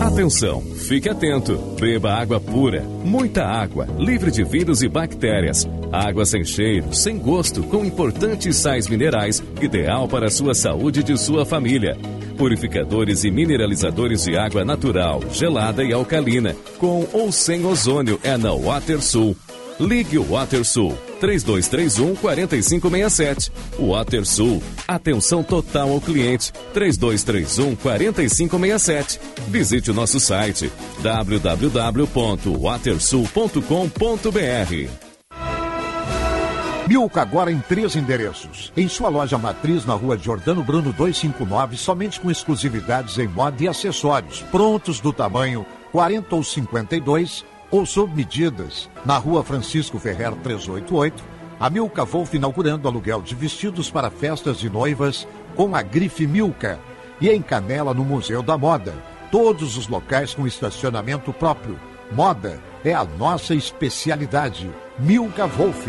Atenção, fique atento. Beba água pura, muita água, livre de vírus e bactérias. Água sem cheiro, sem gosto, com importantes sais minerais, ideal para a sua saúde e de sua família. Purificadores e mineralizadores de água natural, gelada e alcalina, com ou sem ozônio é na WaterSul. Ligue o WaterSul 3231 4567. WaterSul, atenção total ao cliente 3231 4567. Visite o nosso site www.watersul.com.br. Milka agora em três endereços. Em sua loja matriz na rua Jordano Bruno 259, somente com exclusividades em moda e acessórios, prontos do tamanho 40 ou 52 ou sob medidas. Na rua Francisco Ferrer 388, a Milka Wolf inaugurando aluguel de vestidos para festas de noivas com a grife Milka. E em Canela, no Museu da Moda. Todos os locais com estacionamento próprio. Moda é a nossa especialidade. Milka Wolf.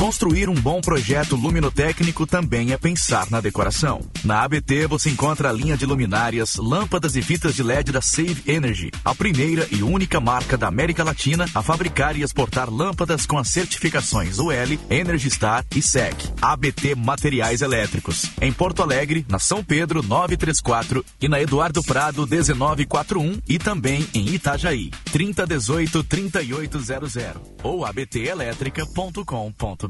Construir um bom projeto luminotécnico também é pensar na decoração. Na ABT você encontra a linha de luminárias, lâmpadas e fitas de LED da Save Energy, a primeira e única marca da América Latina a fabricar e exportar lâmpadas com as certificações UL, Energy Star e SEC. ABT Materiais Elétricos. Em Porto Alegre, na São Pedro 934 e na Eduardo Prado 1941 e também em Itajaí 3018 3800 ou abtelétrica.com.br.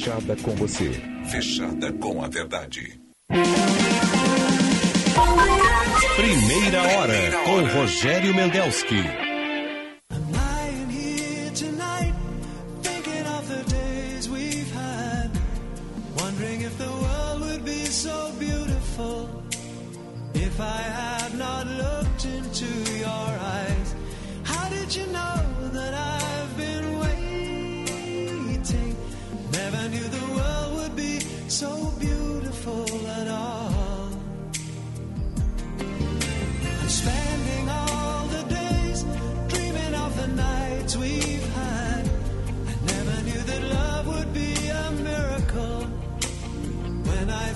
fechada com você. Fechada com a verdade. Primeira hora com Rogério Mendelski.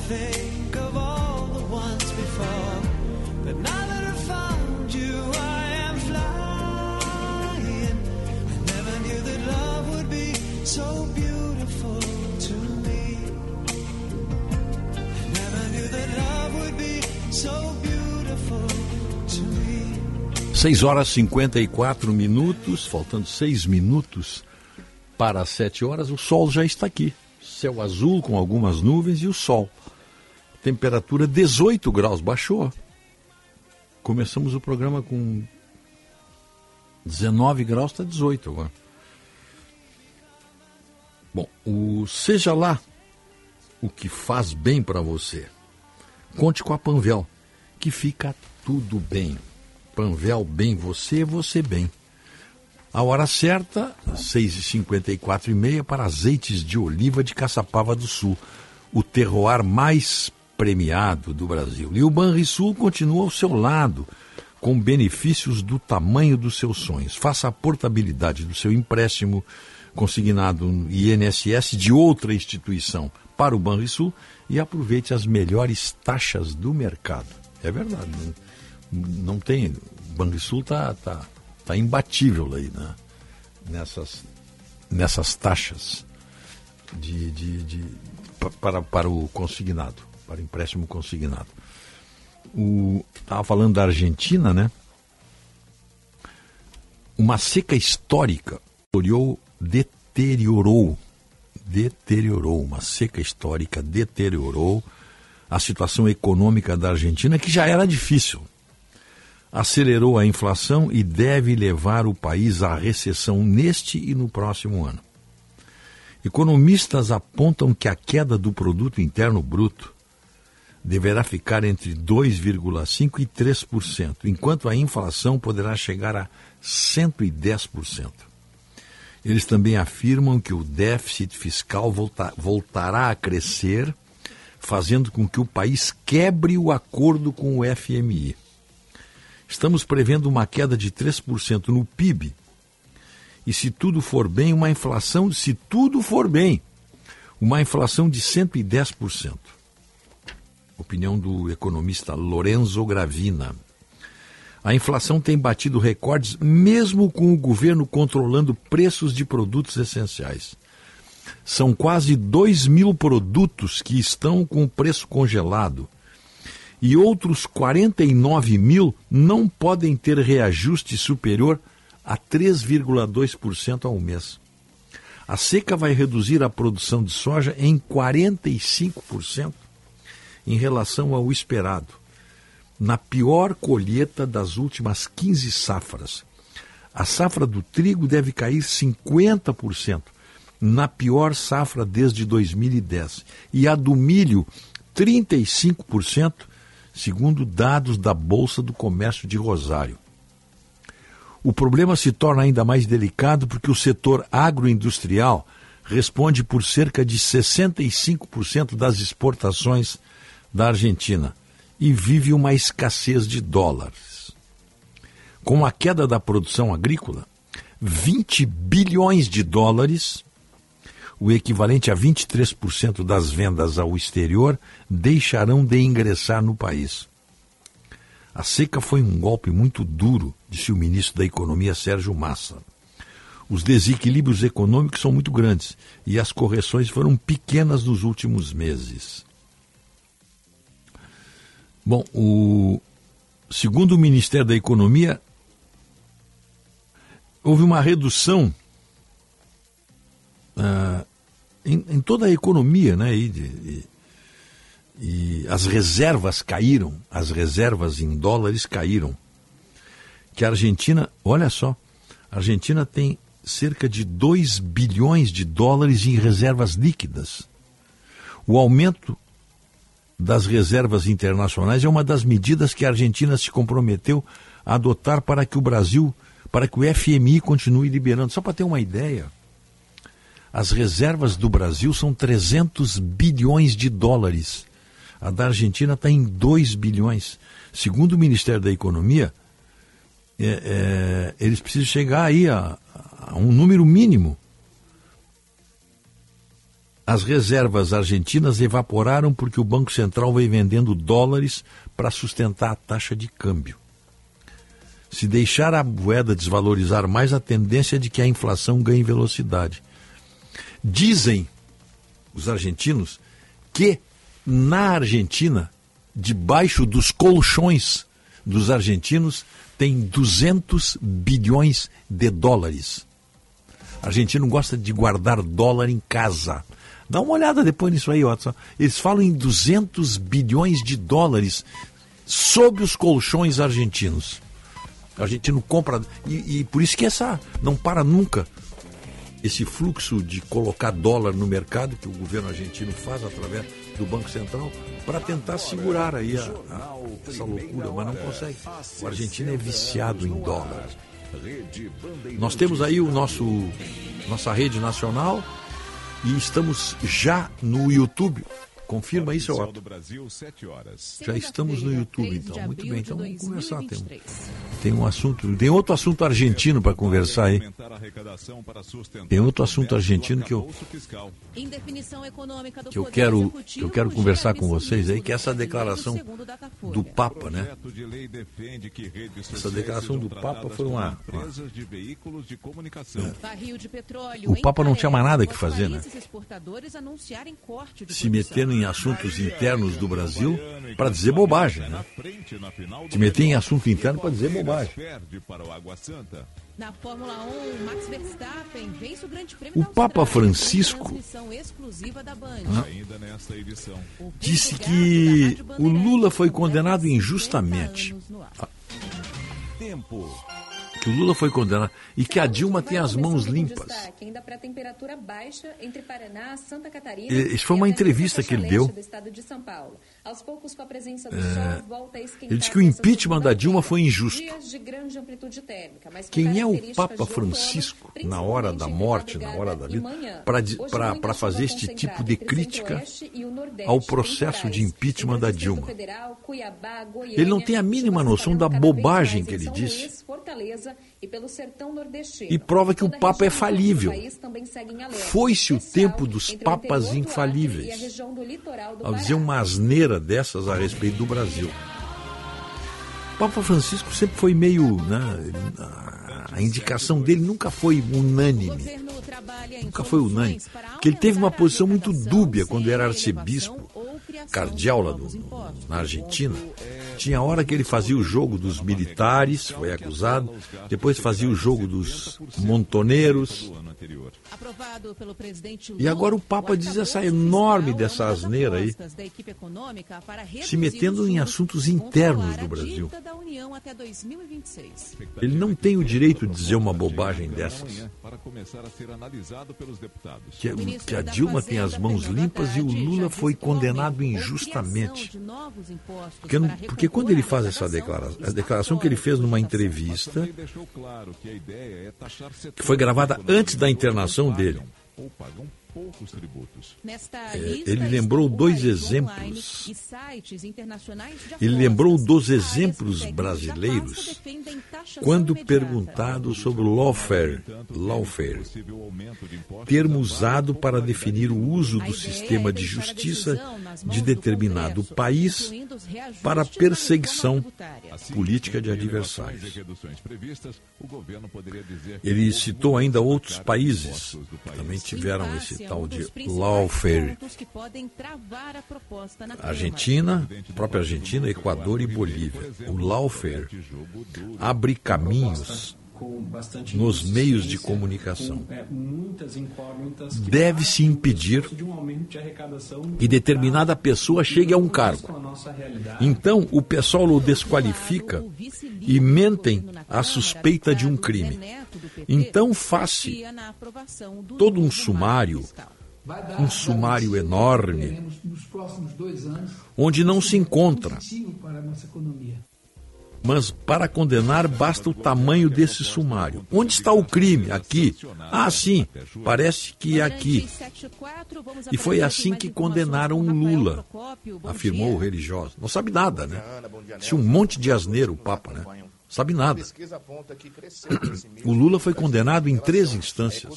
think of all the ones before. But now that found you, I am flying. I never knew that love would be so beautiful to me. I never knew that love would be so beautiful to me. 6 horas 54 minutos, faltando 6 minutos para as sete horas, o sol já está aqui. Céu azul com algumas nuvens e o sol. Temperatura 18 graus, baixou. Começamos o programa com 19 graus, está 18 agora. Bom, o seja lá o que faz bem para você. Conte com a Panvel, que fica tudo bem. Panvel bem você, você bem. A hora certa, 6h54 e meia, para azeites de oliva de Caçapava do Sul, o terroir mais premiado do Brasil. E o Banrisul continua ao seu lado, com benefícios do tamanho dos seus sonhos. Faça a portabilidade do seu empréstimo consignado no INSS de outra instituição para o Banrisul e aproveite as melhores taxas do mercado. É verdade. Não, não tem. O Banrisul está tá, tá imbatível aí, né? Nessas, nessas taxas de, de, de, para, para o consignado, para empréstimo consignado. Estava falando da Argentina, né? Uma seca histórica deteriorou, deteriorou, uma seca histórica deteriorou a situação econômica da Argentina, que já era difícil. Acelerou a inflação e deve levar o país à recessão neste e no próximo ano. Economistas apontam que a queda do produto interno bruto deverá ficar entre 2,5% e 3%, enquanto a inflação poderá chegar a 110%. Eles também afirmam que o déficit fiscal volta, voltará a crescer, fazendo com que o país quebre o acordo com o FMI. Estamos prevendo uma queda de 3% no PIB. E se tudo for bem, uma inflação, se tudo for bem, uma inflação de 110%. Opinião do economista Lorenzo Gravina. A inflação tem batido recordes mesmo com o governo controlando preços de produtos essenciais. São quase 2 mil produtos que estão com o preço congelado e outros 49 mil não podem ter reajuste superior a 3,2% ao mês. A seca vai reduzir a produção de soja em 45% em relação ao esperado, na pior colheita das últimas 15 safras. A safra do trigo deve cair 50%, na pior safra desde 2010, e a do milho 35%, segundo dados da Bolsa do Comércio de Rosário. O problema se torna ainda mais delicado porque o setor agroindustrial responde por cerca de 65% das exportações da Argentina e vive uma escassez de dólares. Com a queda da produção agrícola, 20 bilhões de dólares, o equivalente a 23% das vendas ao exterior, deixarão de ingressar no país. A seca foi um golpe muito duro, disse o ministro da Economia Sérgio Massa. Os desequilíbrios econômicos são muito grandes e as correções foram pequenas nos últimos meses. Bom, o segundo o Ministério da Economia, houve uma redução uh, em, em, toda a economia, né? E, e, e, as reservas caíram, as reservas em dólares caíram. Que a Argentina, olha só, a Argentina tem cerca de 2 bilhões de dólares em reservas líquidas. O aumento das reservas internacionais é uma das medidas que a Argentina se comprometeu a adotar para que o Brasil, para que o FMI continue liberando. Só para ter uma ideia, as reservas do Brasil são 300 bilhões de dólares. A da Argentina está em 2 bilhões. Segundo o Ministério da Economia, é, é, eles precisam chegar aí a, a um número mínimo as reservas argentinas evaporaram porque o Banco Central veio vendendo dólares para sustentar a taxa de câmbio. Se deixar a moeda desvalorizar mais, a tendência é de que a inflação ganhe velocidade. Dizem os argentinos que na Argentina, debaixo dos colchões dos argentinos tem 200 bilhões de dólares. Argentino gosta de guardar dólar em casa. Dá uma olhada depois nisso aí, Watson. Eles falam em 200 bilhões de dólares sob os colchões argentinos. O argentino compra. E, e por isso que essa não para nunca esse fluxo de colocar dólar no mercado que o governo argentino faz através do Banco Central para tentar segurar aí a, a, essa loucura, mas não consegue. O argentino é viciado em dólar. Nós temos aí o nosso nossa rede nacional e estamos já no YouTube. Confirma isso, Otto. do Brasil, 7 horas. Já estamos no YouTube, então. Muito bem, então vamos conversar. Tem, um- tem um assunto, tem outro assunto argentino para conversar aí. Tem outro assunto argentino que eu, que eu quero que eu quero conversar com vocês aí, que é essa declaração do Papa, né? Essa declaração do Papa foi uma, uma Empresas de veículos de comunicação. o Papa não tinha mais nada que fazer, né? Se meter em assuntos internos do Brasil para dizer bobagem, né? Se meter em assunto interno para dizer bobagem. O Água Santa. Na Fórmula 1, Max Verstappen vence o Grande Prêmio O da Papa Francisco. Disse que o Lula foi condenado injustamente. Ah, Tempo. Que o Lula foi condenado e que a Dilma tem as mãos limpas. Isso foi uma entrevista que ele deu. Aos poucos, com a presença do É, sol, volta a esquentar Ele disse que o impeachment da Dilma foi injusto. Térmica, Quem é o Papa outono, Francisco, na hora da morte, na hora da vida, para fazer este tipo de crítica ao processo de impeachment da Dilma? Ele não tem a mínima noção da bobagem que ele disse Fortaleza e pelo sertão nordestino. e prova que o Papa é falível. Foi-se o tempo dos papas infalíveis. Ao dizer uma asneira dessas a respeito do Brasil. O Papa Francisco sempre foi meio. Né, a- indicação dele nunca foi unânime. Nunca foi unânime. Porque ele teve uma posição muito dúbia quando era arcebispo, cardeal lá no- na Argentina. Tinha hora que ele fazia o jogo dos militares, foi acusado, depois fazia o jogo dos montoneiros. Aprovado pelo presidente E agora o Papa diz essa enorme dessa asneira aí, se metendo em assuntos internos do a Brasil. dívida da União até 2026. Ele não tem o direito de dizer uma bobagem dessas. Que, que a Dilma tem as mãos limpas e o Lula foi condenado injustamente. Porque, porque quando ele faz essa declaração, a declaração que ele fez numa entrevista, é que foi gravada antes da internação dele, ou pagam poucos tributos. Nesta É, ele lembrou dois exemplos. online e sites internacionais de Ele lembrou dos exemplos brasileiros quando imediata. perguntado sobre o lawfare, lawfare, termo usado para definir o uso do sistema de justiça de determinado país para a perseguição política de adversários. Ele citou ainda outros países que também tiveram esse tal de Câmara. Argentina, própria Argentina, Equador e Bolívia. O lawfare abre caminhos nos meios de comunicação. É, incógnitas que Deve-se impedir de um de que determinada pessoa chegue a um cargo. com a. Então, o pessoal o desqualifica e mentem à suspeita de um crime. Então, faz-se todo um sumário, um sumário enorme, onde não se encontra. Mas para condenar basta o tamanho desse sumário. Onde está o crime? Aqui. Ah, sim, parece que é aqui. E foi assim que condenaram o Lula, afirmou o religioso. Não sabe nada, né? Se um monte de asneiro o Papa, né? Sabe nada. o Lula foi condenado em três instâncias,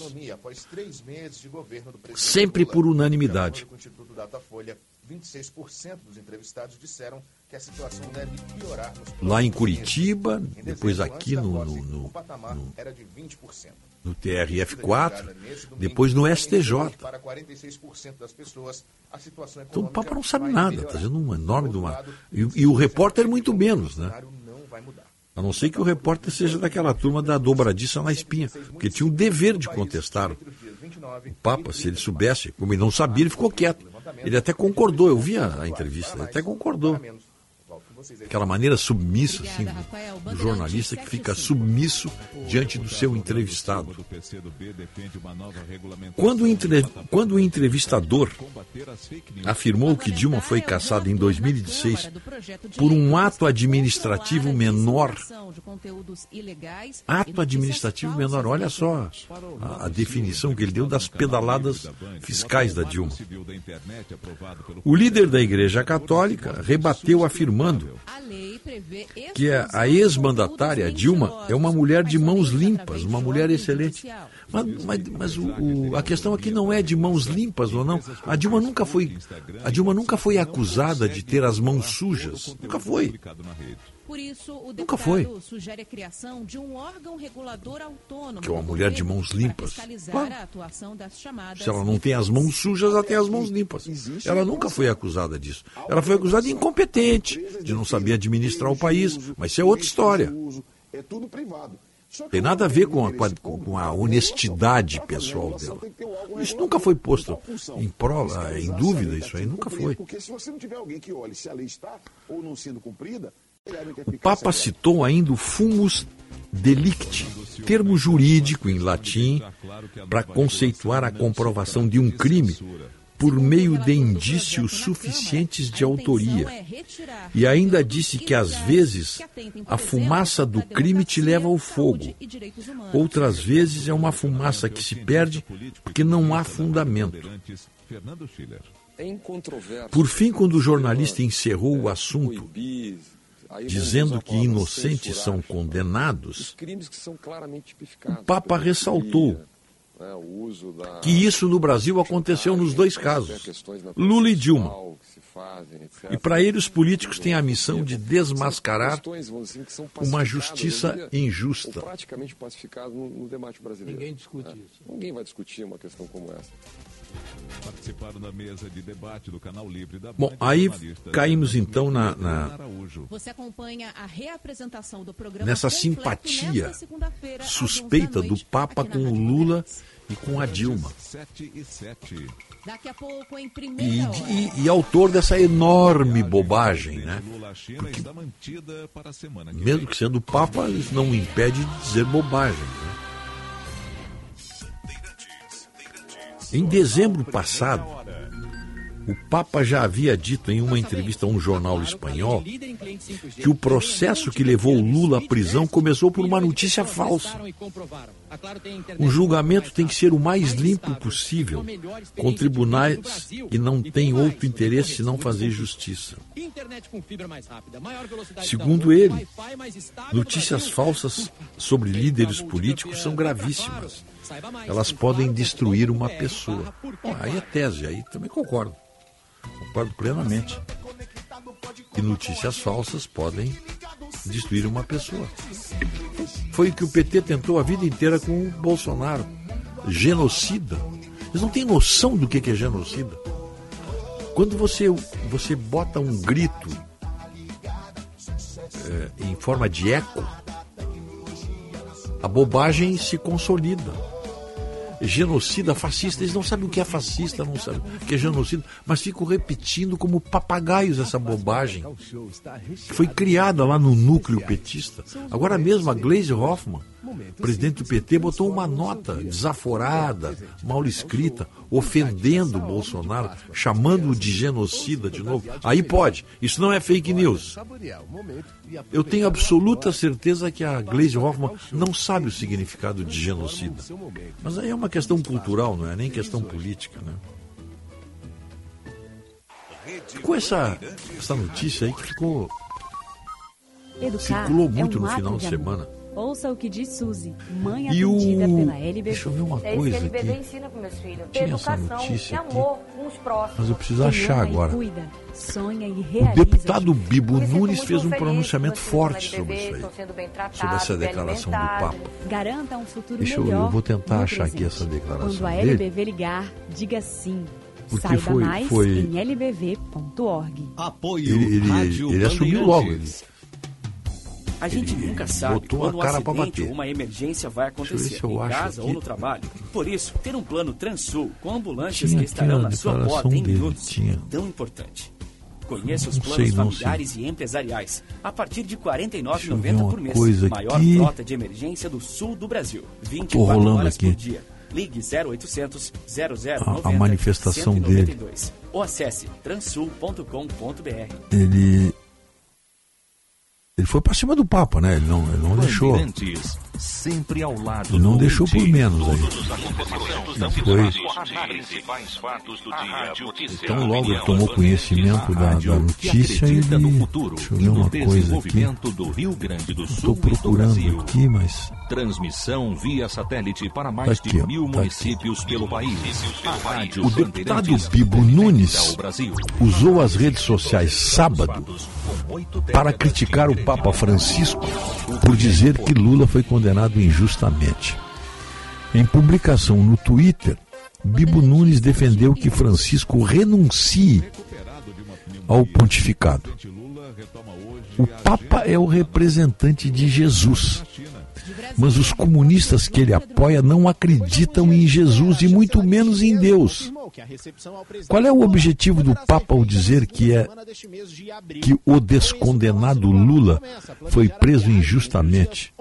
sempre por unanimidade. De acordo com o Instituto Datafolha, 26% dos entrevistados disseram que a situação deve piorar Lá em. Curitiba, Em depois aqui no, posse, no, o patamar no, era de 20%. no TRF4, depois no STJ. Para 46% das pessoas, a situação Então o Papa não sabe nada, está fazendo um enorme de uma. E, e o repórter muito menos, né? não vai mudar. A não ser que o repórter seja daquela turma da dobradiça na espinha, porque tinha o dever de contestar. O Papa, se ele soubesse, como ele não sabia, ele ficou quieto. Ele até concordou, eu vi a, entrevista, ele até concordou. Aquela maneira submissa, assim, do, jornalista que fica submisso diante do seu entrevistado. Quando o, entre, quando o entrevistador afirmou que Dilma foi caçada em 2016 por um ato administrativo menor, ato administrativo menor, olha só a, a definição que ele deu das pedaladas fiscais da Dilma. O líder da Igreja Católica rebateu afirmando que a ex-mandatária Dilma é uma mulher de mãos limpas, uma mulher excelente. Mas, mas, mas o, o, a questão aqui não é de mãos limpas ou não. A Dilma nunca foi, a Dilma nunca foi acusada de ter as mãos sujas. Nunca foi. Por isso, o Nunca foi. sugere a criação de um órgão regulador autônomo. Que é uma mulher de mãos limpas. Claro. A atuação das chamadas Se ela não tem as mãos sujas, ela tem as mãos limpas. Ela nunca foi acusada disso. Ela foi acusada de incompetente, de não saber administrar o país. Mas isso é outra história. É tudo privado. Tem nada a ver com a, com a honestidade pessoal dela. Isso nunca foi posto em prova, em dúvida, isso aí nunca foi. Porque se você não tiver alguém que olhe se a lei está ou não sendo cumprida, o Papa citou ainda o fumus delicti, termo jurídico em latim para conceituar a comprovação de um crime por meio de indícios suficientes de autoria. E ainda disse que às vezes a fumaça do crime te leva ao fogo. Outras vezes é uma fumaça que se perde porque não há fundamento. Por fim, quando o jornalista encerrou o assunto, dizendo que inocentes são condenados, o Papa ressaltou que isso no Brasil aconteceu nos dois casos, Lula e Dilma. E para ele, os políticos têm a missão de desmascarar uma justiça injusta. praticamente pacificado no, no debate brasileiro. Ninguém discute isso. Ninguém vai discutir uma questão como essa. Participaram da mesa de debate do Canal Livre da Bom, aí caímos então na, na Você acompanha a reapresentação do programa nessa simpatia suspeita 11 da do Papa com o Lula e com a Dilma. 7 e 7. Daqui a pouco, em E, primeira hora. e- e autor dessa enorme bobagem, né? Lula à China está mantida para a semana que Mesmo que sendo Papa, isso não impede de dizer bobagem. né? Em dezembro passado, o Papa já havia dito em uma entrevista a um jornal espanhol que o processo que levou Lula à prisão começou por uma notícia falsa. O julgamento tem que ser o mais limpo possível, com tribunais que não têm outro interesse senão fazer justiça. Segundo ele, notícias falsas sobre líderes políticos são gravíssimas. Elas podem destruir uma pessoa. Bom, aí é tese, aí também concordo. Concordo plenamente. Que notícias falsas podem destruir uma pessoa. Foi o que o PT tentou a vida inteira com o Bolsonaro. Genocida. Eles não têm noção do que é genocida. Quando você, você bota um grito eh, em forma de eco, a bobagem se consolida. Genocida, fascista, eles não sabem o que é fascista, não sabem o que é genocida, mas ficam repetindo como papagaios essa bobagem que foi criada lá no núcleo petista. Agora mesmo a Glaze Hoffman, presidente do PT, botou uma nota desaforada, mal escrita, ofendendo o Bolsonaro, chamando-o de genocida de novo. Aí pode, isso não é fake news. Eu tenho absoluta certeza que a Glaze Hoffman não sabe o significado de genocida. Mas aí é uma questão cultural, não é nem questão política, né? Ficou essa, essa notícia aí que ficou. Educar Circulou muito é um no final de semana. Ouça o que diz Suzy, mãe E o- atendida pela LB. Deixa eu ver uma É coisa isso que a aqui. LBV ensina para meus filhos. Tinha notícia e aqui. amor com os próximos. Mas eu preciso achar agora. Cuida, sonha e O realiza. deputado Bibo Nunes fez um pronunciamento forte sobre isso aí. estão sendo bem tratados, Sobre essa declaração do. Papa. Garanta um futuro Deixa eu, melhor. eu vou tentar achar aqui presente. essa declaração Quando a dele. LBV ligar, diga sim. Porque Saiba foi- mais foi- em lbv.org. Apoio Ele, ele, Rádio ele assumiu logo. Ele. A gente Ele nunca sabe quando um acidente ou uma emergência vai acontecer, em casa ou no trabalho. Por isso, ter um plano Transul com ambulâncias Tinha que estarão na sua porta em dele, minutos é tão importante. Conheça os planos sei, não sei. familiares e empresariais a partir de R$ Deixa eu ver 49,90 uma por mês. coisa Maior aqui. frota de emergência do sul do Brasil. 24 rolando horas aqui. por dia. Ligue 0800 0090 A- a manifestação dele. 192. Ou acesse transul.com.br. Ele. Ele foi pra cima do Papa, né? Ele não, ele não deixou. Sempre ao lado Ele não do deixou por menos aí. Não foi. cidade, os principais fatos do dia. notícia, Então logo ele tomou conhecimento da, da notícia e ele. no futuro Deixa eu e ver uma coisa aqui. desenvolvimento do Rio Grande do Estou e procurando aqui, mas. Transmissão via satélite para mais Tá aqui, de mil tá municípios pelo país. O deputado Bibo Nunes usou as redes sociais sábado para criticar o Papa Francisco por dizer que Lula foi condenado injustamente. Em publicação no Twitter, Bibo Nunes defendeu que Francisco renuncie ao pontificado. O Papa é o representante de Jesus. Mas os comunistas que ele apoia não acreditam em Jesus e muito menos em Deus. Qual é o objetivo do Papa ao dizer que é que o descondenado Lula foi preso injustamente?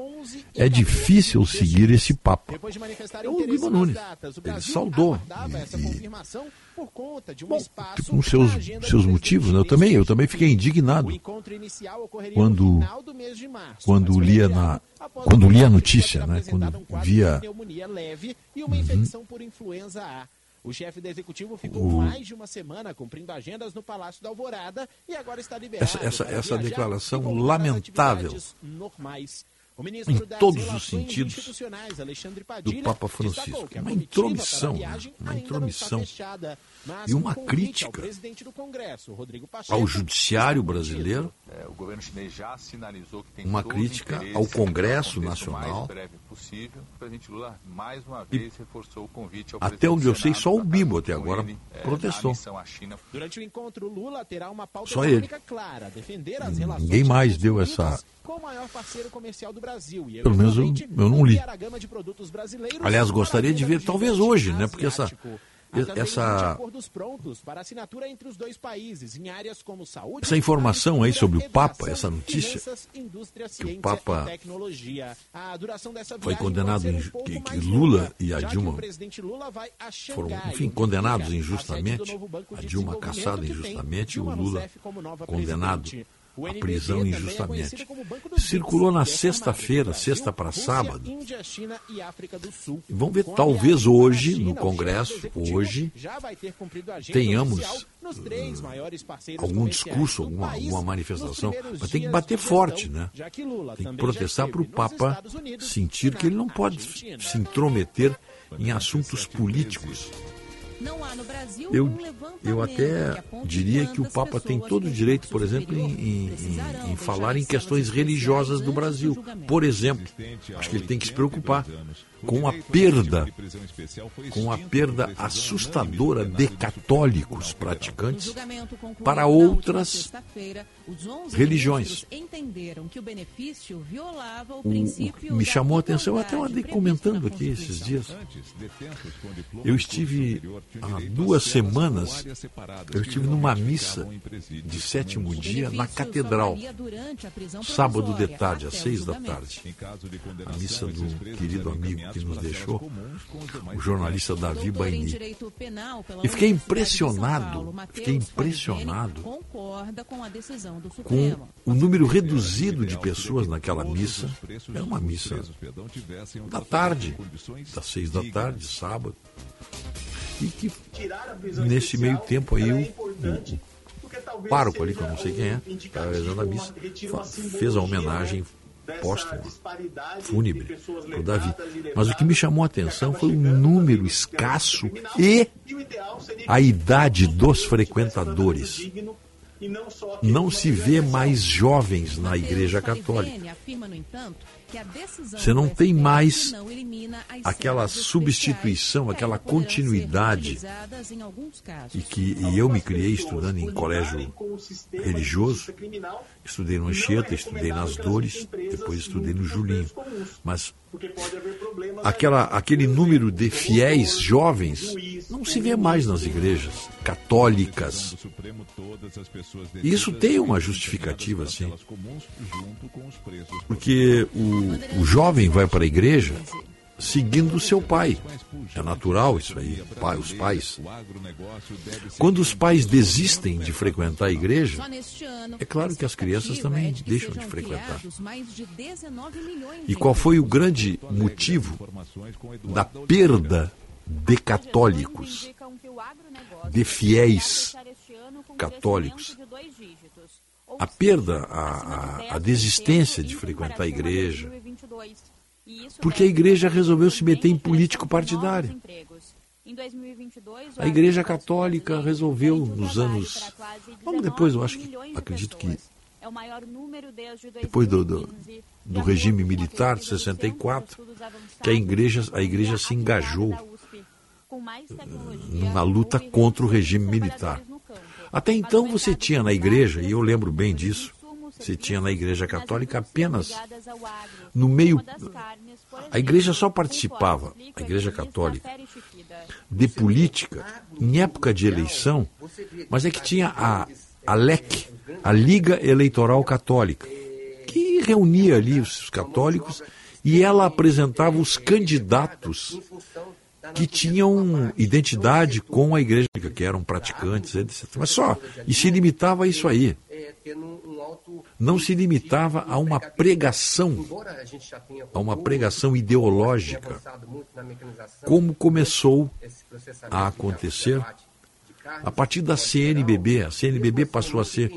É difícil seguir esse Papa. É o Bibo Nunes. Ele saudou. E, e, bom, com seus, seus motivos, né? eu também, eu também fiquei indignado quando, quando lia na quando lia a notícia, né? quando via O chefe do executivo ficou O- mais de uma semana cumprindo agendas no Palácio da Alvorada e agora está liberado. essa, essa, essa declaração lamentável normais. Em todos os sentidos do Papa Francisco. Uma intromissão, né? uma intromissão e uma um crítica ao judiciário brasileiro, É, uma crítica ao Congresso Nacional. mais breve possível. O presidente Lula mais uma vez reforçou o convite ao Até onde eu sei, só o Bibo até agora é, protestou. na missão à China. Durante o encontro, Lula terá uma pauta Só ele. econômica clara, defender as relações Ninguém mais deu essa. com o maior parceiro comercial do Brasil. E, Pelo menos eu, eu não li. ampliar a gama de produtos brasileiros Aliás, gostaria de ver, talvez hoje, né? Porque essa, asiático. Há também 20 essa, em essa informação aí sobre o Papa, essa notícia, que o Papa foi condenado, pouco que, que Lula e a Dilma foram, enfim, onde condenados injustamente. A Dilma caçada injustamente e o Lula condenado NBD prisão é injustamente. Circulou na sexta-feira, sexta para sábado. Vamos ver, a talvez a hoje, no Congresso, hoje, a tenhamos parceiros algum discurso, alguma, alguma manifestação. Mas tem que bater forte, né? Tem que protestar para o Papa sentir que ele não pode se intrometer em assuntos políticos. Não há no Brasil Eu, um eu até diria que o Papa tem todo o direito, por exemplo, em, em- em- falar em questões religiosas do Brasil. Por exemplo, acho que ele tem que se preocupar com a perda, com a perda assustadora de católicos praticantes para outras sexta-feira, os 11 religiões. o me chamou a atenção, eu até andei comentando aqui esses dias. Eu estive há duas semanas, eu estive numa missa de sétimo dia na catedral, sábado de tarde, às seis da tarde. A missa do querido amigo que nos deixou, o jornalista Davi Baini. E fiquei impressionado, fiquei impressionado com o número reduzido de pessoas naquela missa. Era uma missa da tarde, das seis da tarde, sábado. E que nesse meio tempo aí o, o, o pároco ali, que eu não sei quem é, estava rezando a missa, fez a homenagem póstuma, fúnebre, para o Davi. Mas o que me chamou a atenção foi o número escasso e a idade dos frequentadores. Não se vê mais jovens na Igreja Católica. Você não do tem mais aquela substituição, aquela continuidade e que e eu me criei estudando em colégio religioso, estudei no Anchieta, estudei nas Dores, depois estudei no Julinho, mas aquela, aquele número de fiéis jovens não se vê mais nas igrejas católicas. Isso tem uma justificativa, sim. Porque o, o jovem vai para a igreja seguindo seu pai. É natural isso aí, pai, os pais. Quando os pais desistem de frequentar a igreja, é claro que as crianças também deixam de frequentar. E qual foi o grande motivo da perda de católicos, de fiéis católicos? A perda, a, a, a desistência de frequentar a igreja, porque a igreja resolveu se meter em político partidário. A igreja católica resolveu nos anos. Logo depois, eu acho que. Acredito que. Depois do, do, do regime militar de 64, que a igreja, a igreja se engajou numa luta contra o regime militar. Até então você tinha na igreja, e eu lembro bem disso, você tinha na igreja católica apenas no meio. A igreja só participava, a igreja católica, de política em época de eleição, mas é que tinha a, a LEC, a Liga Eleitoral Católica, que reunia ali os católicos e ela apresentava os candidatos que tinham identidade com a igreja, que eram praticantes, etc. Mas só, e se limitava a isso aí. Não se limitava a uma pregação, a uma pregação ideológica, como começou a acontecer a partir da CNBB. A CNBB passou a ser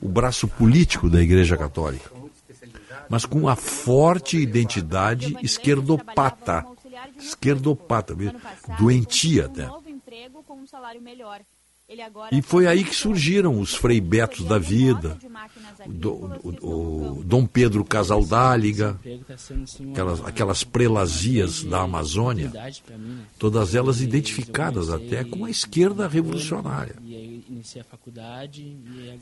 o braço político da Igreja Católica, mas com uma forte identidade esquerdopata esquerdopata, doentia até. E foi aí que surgiram os Frei Betos da vida, do, o, o, Dom Pedro Casaldáliga, aquelas, aquelas prelazias da Amazônia, todas elas identificadas até com a esquerda revolucionária.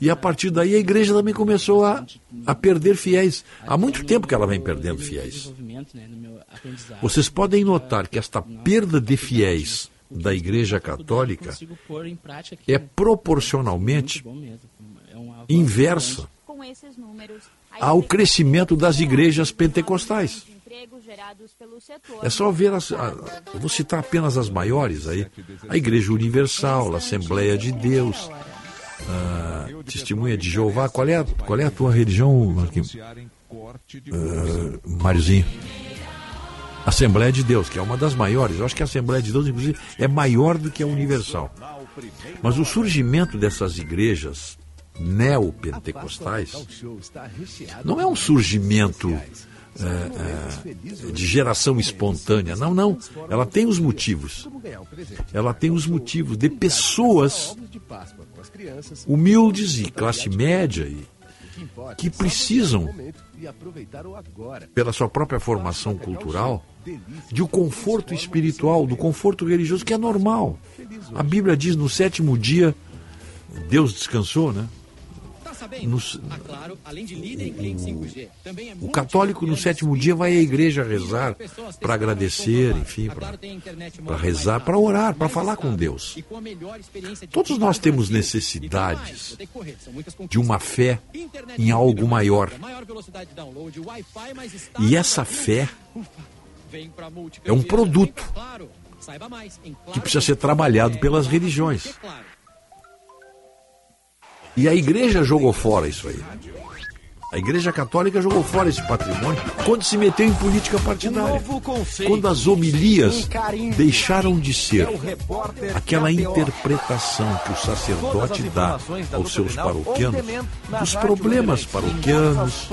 E a partir daí a igreja também começou a, a perder fiéis. Há muito tempo que ela vem perdendo fiéis. Vocês podem notar que esta perda de fiéis da Igreja Católica é proporcionalmente inversa ao crescimento das igrejas pentecostais. É só ver as. A, eu vou citar apenas as maiores aí: a Igreja Universal, a Assembleia de Deus, a Testemunha de Jeová. Qual é a, qual é a tua religião, Marquinhos? Uh, Máriozinho. Assembleia de Deus, que é uma das maiores. Eu acho que a Assembleia de Deus, inclusive, é maior do que a Universal. Mas o surgimento dessas igrejas neopentecostais não é um surgimento é, é, de geração espontânea. Não, não. Ela tem os motivos. Ela tem os motivos de pessoas humildes e classe média e que precisam, pela sua própria formação cultural, de um conforto espiritual, do conforto religioso, que é normal. A Bíblia diz no sétimo dia, Deus descansou, né? No, o, o católico no sétimo dia vai à igreja rezar para agradecer, enfim, para rezar, para orar, para falar com Deus. Todos nós temos necessidades de uma fé em algo maior. E essa fé é um produto que precisa ser trabalhado pelas religiões. E a igreja jogou fora isso aí. A Igreja Católica jogou fora esse patrimônio quando se meteu em política partidária. Quando as homilias deixaram de ser aquela interpretação que o sacerdote dá aos seus paroquianos dos problemas paroquianos,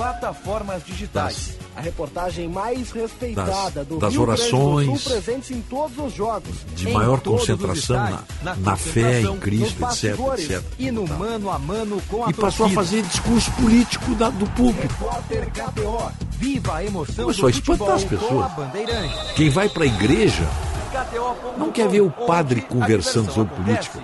das a reportagem mais respeitada das, do das Rio orações, Grande do Sul, presentes em todos os jogos, de maior concentração na, na fé em Cristo, etc, etc. E no mano a mano com a E passou a fazer discurso político da- do KTO, Viva a emoção do a espantar as pessoas. Quem vai para a igreja não quer ver o padre conversando sobre política.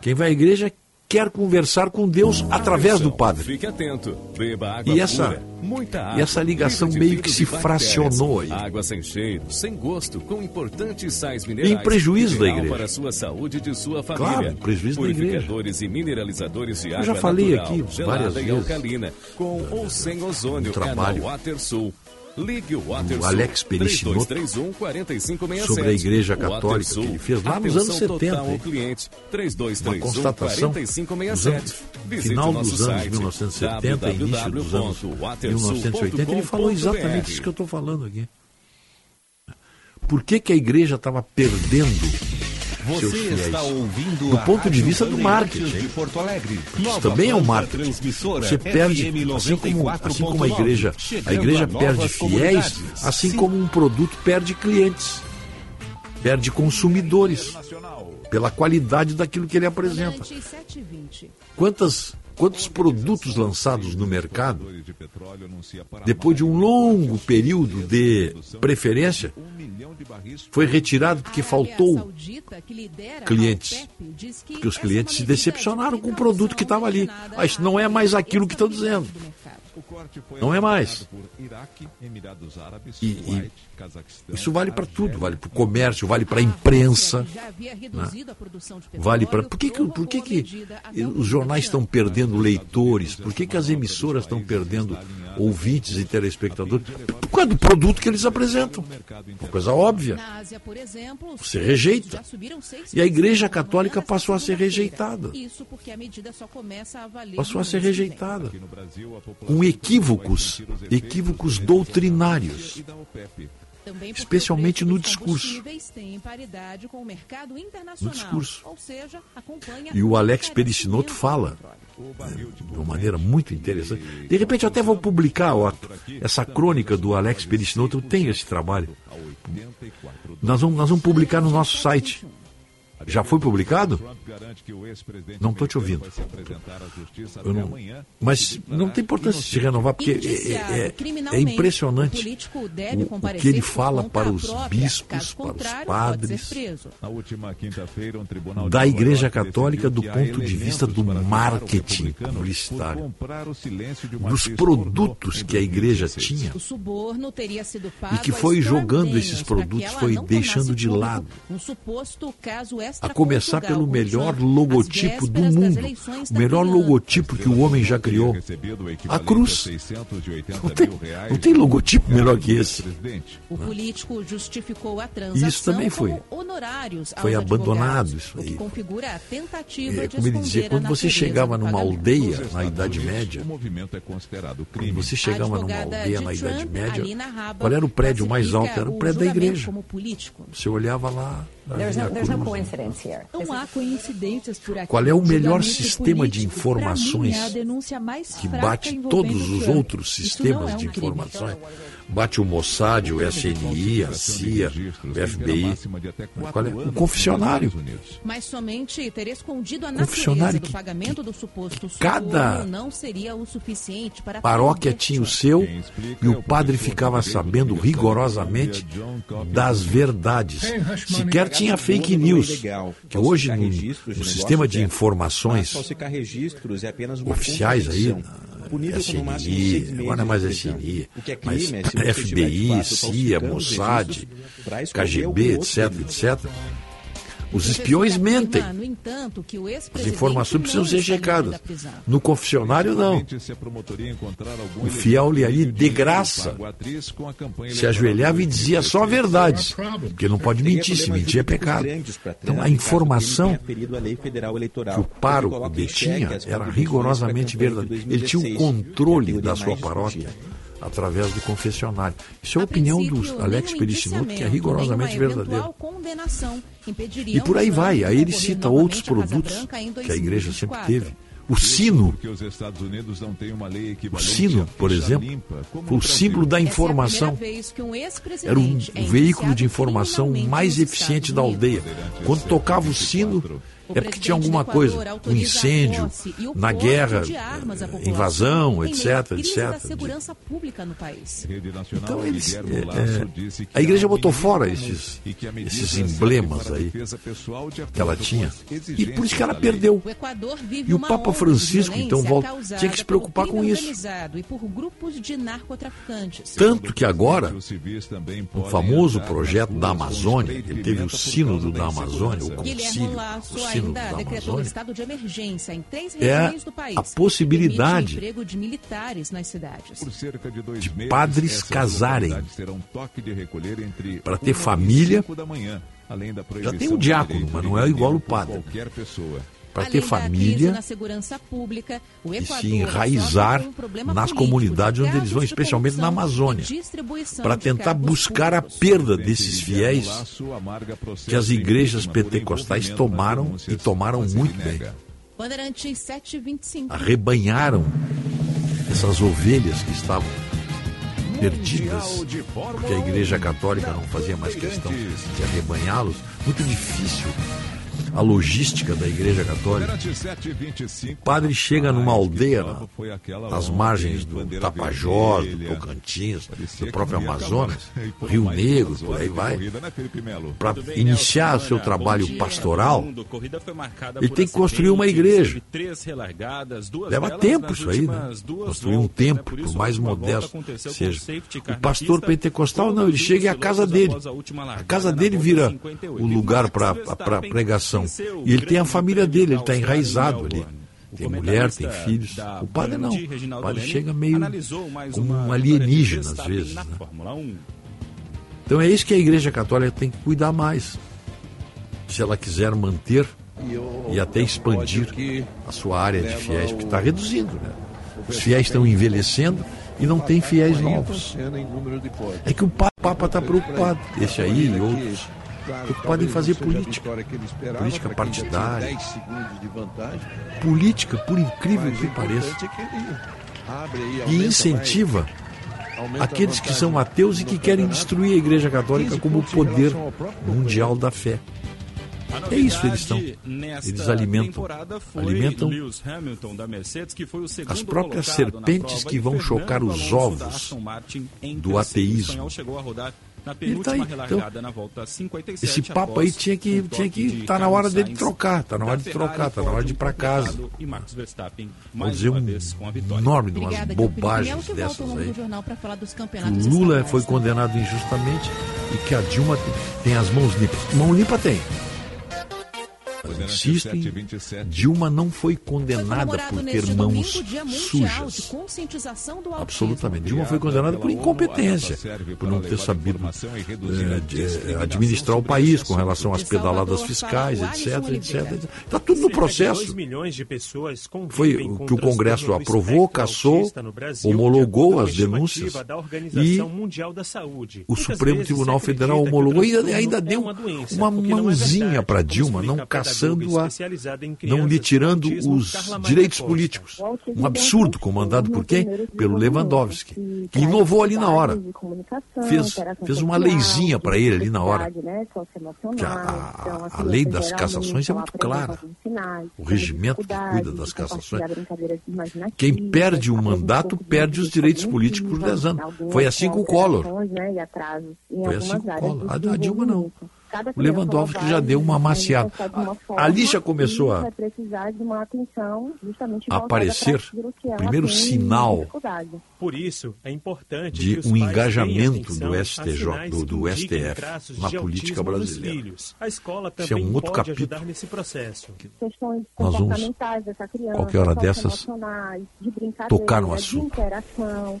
Quem vai à igreja quer conversar com Deus através do padre. Fique atento. Beba água E essa- pura, muita água. e essa ligação meio que se fracionou aí. Água sem cheiro, sem gosto, com importantes sais minerais. Em prejuízo da igreja. para a sua saúde e de sua família. Claro, prejuízo da igreja. Purificadores e mineralizadores de Eu água já falei natural, aqui várias vezes. alcalina, com ou sem ozônio, Um trabalho é na WaterSul. Ligue o. Alex Perichinotto 3231 4567. sobre a Igreja Católica que ele fez lá nos anos 70, total ao cliente. Uma 3231 constatação nos 4567. anos- final dos anos site 1970 e início dos anos 1980, ele falou exatamente isso que eu estou falando aqui. Por que, que a igreja estava perdendo seus Você fiéis? está ouvindo Do ponto de vista do marketing. de Porto Alegre. Isso também é um marketing. Você perde, assim como, assim como a 94.9, igreja, a igreja perde fiéis, assim como um produto perde clientes, perde consumidores pela qualidade daquilo que ele apresenta. Durante 7h20. Quantas, quantos produtos lançados no mercado, depois de um longo período de preferência, foi retirado porque faltou clientes. Porque os clientes se decepcionaram de com o produto que estava ali. Mas não é mais aquilo que estão dizendo. Não é mais. E, e isso vale para tudo, vale para o comércio, vale para a imprensa. já havia né? a de petróleo Vale para. Por que, que, por que, que os jornais estão perdendo leitores? Por que, que as emissoras estão perdendo ouvintes e telespectadores? Por causa do produto que eles apresentam. Uma coisa óbvia. Você rejeita. E a Igreja Católica passou a ser rejeitada. Passou a ser rejeitada. Com equívocos, equívocos doutrinários. Especialmente no discurso. combustíveis tem paridade com o mercado internacional. discurso. E o Alex o Perichinotto fala de uma maneira muito interessante. De repente, eu até vou publicar, Otto, essa crônica do Alex Perichinotto. Eu tenho esse trabalho. Nós vamos, nós vamos publicar no nosso site. Já foi publicado? Não estou te ouvindo. Eu não- mas não tem importância se renovar, porque é, é- é criminalmente, impressionante o o, que ele fala para os bispos, para os padres da Igreja Católica do ponto de vista do marketing publicitário, dos produtos que a igreja 2016. tinha e que foi jogando esses produtos, foi deixando de lado. Um suposto caso a começar pelo melhor logotipo do mundo, o melhor logotipo que o homem já criou. A cruz. a 680 Não tem, não tem logotipo melhor que esse. O político justificou a transação Isso também foi- foi abandonado isso aí. configura a tentativa É, de como ele dizia, a quando você chegava numa aldeia na Idade Média, O movimento é considerado quando crime. você chegava numa aldeia de na Idade Média, qual era o prédio mais alto? Era o prédio da igreja. Você olhava lá, Não há coincidências por aqui. Qual é o melhor sistema de informações é que bate todos os outros sistemas é de informações. Bate o Mossad, o SNI, a CIA, o FBI. Qual é? O confessionário. Mas somente ter escondido a Confessionário natureza do pagamento do suposto cada não seria o suficiente para Paróquia tinha o seu e o padre ficava sabendo rigorosamente das verdades. Sequer tinha fake news. Que hoje, no, no sistema de informações Falsificar registros é oficiais aí, seis SNI, agora não é mais. SNI, é mas é FBI, CIA, Mossad, KGB, etc, etc. Os espiões mentem. As informações precisam ser checadas. No confessionário, não. O fiel ali, elemento de graça, se ajoelhava e dizia só 2016. verdades. Porque não pode mentir, se mentir é pecado. Então a informação ele tenha ferido a lei federal eleitoral, que o pároco detinha era rigorosamente verdadeira. Ele tinha o 2016, que é a controle da sua mais paróquia. Através do confessionário. Isso é a A opinião do Alex nenhum Perichinotto, que é rigorosamente impediriam E por aí vai. Aí ele cita outros produtos que a igreja sempre 2024. teve. O sino, Porque os Estados Unidos não têm uma lei o sino, por exemplo, foi o símbolo da é a informação. um Era o é veículo de informação mais eficiente da aldeia. Quando tocava o sino, é porque tinha alguma coisa, um incêndio, posse na guerra, população invasão, etc, etc. segurança pública no país. Então eles, é, é, a igreja botou fora esses, esses emblemas aí que ela tinha e por isso que ela perdeu. E o Papa Francisco, então, volta- tinha que se preocupar com isso. organizado E por grupos de narcotraficantes. Tanto que agora, o famoso projeto da Amazônia, ele teve o sínodo da Amazônia, o concílio, o sínodo ainda da decretou um estado de emergência em três É regiões do país. a possibilidade emprego de militares nas cidades. Por cerca de dois meses, padres casarem localidades terão toque de recolher entre para ter família. manhã, além da Já tem o do diácono, mas de não é igual o padre. Para ter família na segurança pública, o e se enraizar um nas comunidades de onde eles vão, especialmente na Amazônia, para tentar buscar a perda desses fiéis que as igrejas pentecostais tomaram e tomaram muito bem. nega. Bandeirantes 725. Arrebanharam essas ovelhas que estavam perdidas, porque a Igreja Católica não fazia mais questão de arrebanhá-los. Muito difícil a logística da Igreja Católica. O padre chega numa aldeia nas margens do Tapajós, do Tocantins, do próprio Amazonas, Rio Negro, por aí vai, para iniciar seu trabalho pastoral, ele tem que construir uma igreja. Leva tempo isso aí, né? Construir um templo, por mais modesto seja. O pastor pentecostal, não, ele chega e a casa dele. A casa dele vira o lugar para a pregação. E ele tem a família dele, ele está enraizado ali. Tem mulher, tem filhos. O padre não. O padre chega meio como um alienígena às vezes. né? Então é isso que a Igreja Católica tem que cuidar mais. Se ela quiser manter e até expandir a sua área de fiéis, porque está reduzindo. Né? Os fiéis estão envelhecendo e não tem fiéis novos. É que o Pa- Papa está preocupado, esse aí e outros, preocupado em fazer política. Política partidária. Política, por incrível que pareça. E incentiva aqueles que são ateus e que querem destruir a Igreja Católica como poder mundial da fé. É isso, eles estão. Eles alimentam, alimentam Lewis Hamilton da Mercedes, que foi o segundo as próprias serpentes prova, que vão chocar os ovos do ateísmo. Na Ele tá penúltima aí, relargada então. na volta 57. Esse papo aí tinha que um tinha que tá na hora dele trocar, tá na hora de Ferrari, trocar, tá na hora de ir para casa. E Max Verstappen Vou mais dizer uma um vez com a vitória. enorme de umas bobagens que dessas do aí. jornal para falar dos Que campeonatos o Lula foi tá? condenado injustamente e que a Dilma tem, tem as mãos limpas. Mão limpa tem. Mas insisto em, Dilma não foi condenada Comemorado por ter mãos domingo, sujas. conscientização do autismo. Absolutamente. Dilma foi condenada por incompetência, por não ter sabido eh, de- eh, administrar o país com relação às pedaladas fiscais, etc, etc. Está tudo no processo. 2 milhões de pessoas convivem Foi o que o Congresso aprovou, cassou, homologou as denúncias e o Supremo Tribunal Federal homologou e ainda é deu uma, é mãozinha para Dilma, não explica a pedagoga caçando a, especializada em não lhe tirando os direitos políticos. Um absurdo comandado por quem? Pelo Lewandowski, que inovou ali na hora. Fez, fez uma leizinha para ele ali na hora. Que a, a- a lei das cassações é muito clara. O regimento que cuida das cassações. Quem perde o mandato perde os direitos políticos por 10 anos. Foi assim com o Collor. Foi assim com o Collor. A, a Dilma não. O Lewandowski já deu uma amaciada. Ali já começou a a aparecer o primeiro sinal Por isso, é importante de um engajamento do a STJ, do- do STF, na política brasileira. filhos. A escola Isso é também um outro pode capítulo. nesse processo. questões Nós vamos, comportamentais dessa criança, qualquer hora dessas, de tocar no assunto.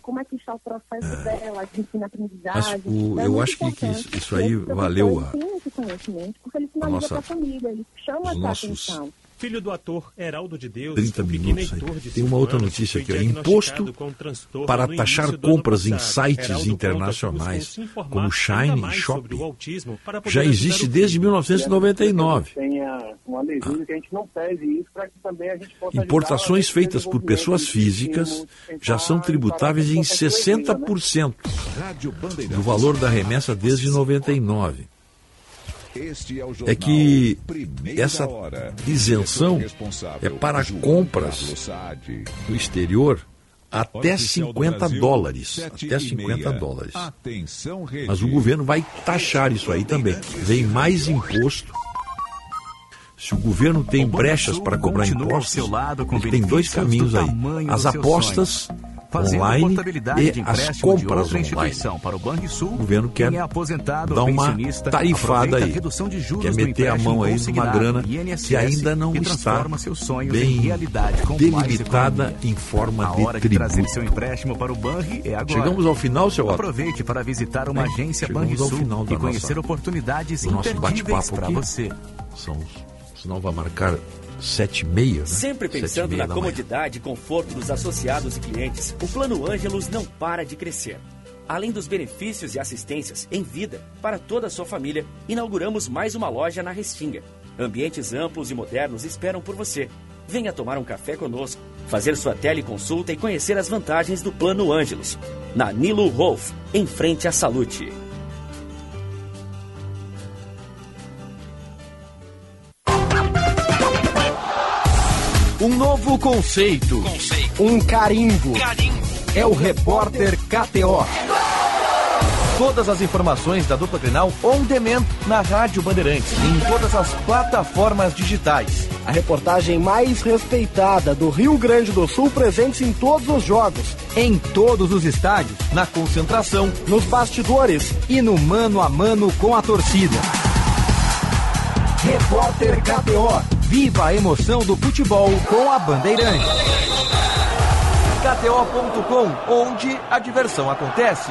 como é que está o processo dela de ensino-aprendizagem. Mas o- É eu acho que- que isso- isso aí valeu a- esse conhecimento, porque ele sinaliza nossa- para a família, ele chama nossos atenção. Filho do ator Heraldo de Deus, 30 o pequeno minutos de Tem uma outra notícia aqui. Imposto para taxar compras em sites Heraldo internacionais, como Shine e Shopping. Já existe o desde filho. 1999. tenha uma legenda que a gente não pese isso para que também a gente possa Importações feitas por pessoas físicas já são tributáveis em 60% do valor da remessa desde 99. Este é o é que essa Hora. isenção é para compras do exterior até Hora oficial do 50 Brasil, dólares. Até e 50 meia. dólares. Mas o governo vai taxar isso aí também. Vem mais imposto. Se o governo tem brechas para cobrar impostos, seu lado com ele tem dois caminhos do aí: as apostas. Fazendo online portabilidade de e as compras outra online. instituição para o Banrisul, O governo quer é aposentado dar uma tarifada aí. a redução de juros Quer meter a mão aí numa grana INSS, que ainda não está transforma seus sonhos bem em realidade com mais delimitada em forma de hora de trazer tributo. seu empréstimo para o Banri é agora. Chegamos ao final, seu Otto? Aproveite para visitar uma É, agência chegamos ao Banrisul e conhecer nossa- oportunidades do nosso imperdíveis bate-papo para você. São, senão vai marcar sete e meia, né? Sempre pensando na comodidade e conforto dos associados e clientes, o Plano Ângelos não para de crescer. Além dos benefícios e assistências em vida para toda a sua família, inauguramos mais uma loja na Restinga. Ambientes amplos e modernos esperam por você. Venha tomar um café conosco, fazer sua teleconsulta e conhecer as vantagens do Plano Ângelos. Na Nilo Rolf, em frente à Salute. Um novo conceito. Um carimbo. É o repórter KTO. Todas as informações da dupla Grenal on demand na Rádio Bandeirantes e em todas as plataformas digitais. A reportagem mais respeitada do Rio Grande do Sul presente em todos os jogos. Em todos os estádios, na concentração, nos bastidores e no mano a mano com a torcida. Repórter KTO. Viva a emoção do futebol com a Bandeirante. KTO.com, onde a diversão acontece.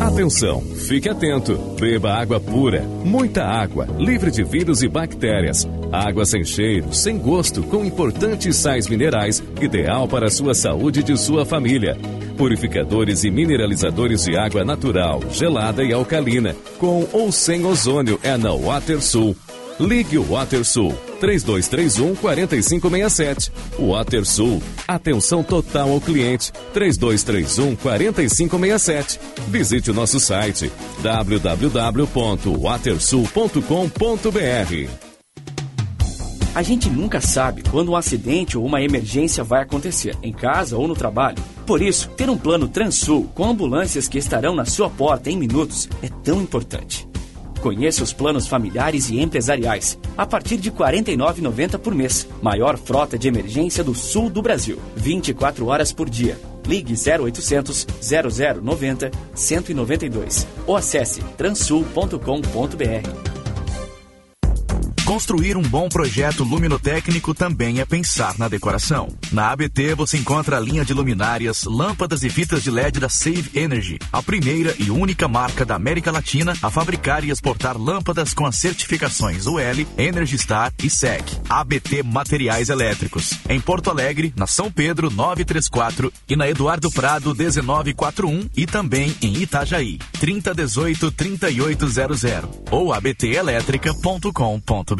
Atenção, fique atento. Beba água pura, muita água, livre de vírus e bactérias. Água sem cheiro, sem gosto, com importantes sais minerais, ideal para a sua saúde e de sua família. Purificadores e mineralizadores de água natural, gelada e alcalina, com ou sem ozônio é na WaterSul. Ligue o WaterSul 3231 4567. WaterSul, atenção total ao cliente 3231 4567. Visite o nosso site www.watersul.com.br. A gente nunca sabe quando um acidente ou uma emergência vai acontecer, em casa ou no trabalho. Por isso, ter um plano Transul com ambulâncias que estarão na sua porta em minutos é tão importante. Conheça os planos familiares e empresariais a partir de R$ 49,90 por mês. Maior frota de emergência do sul do Brasil. 24 horas por dia. Ligue 0800 0090 192 ou acesse transul.com.br. Construir um bom projeto luminotécnico também é pensar na decoração. Na ABT você encontra a linha de luminárias, lâmpadas e fitas de LED da Save Energy, a primeira e única marca da América Latina a fabricar e exportar lâmpadas com as certificações UL, Energy Star e SEC. ABT Materiais Elétricos. Em Porto Alegre, na São Pedro 934 e na Eduardo Prado 1941 e também em Itajaí 3018 3800 ou abtelétrica.com.br.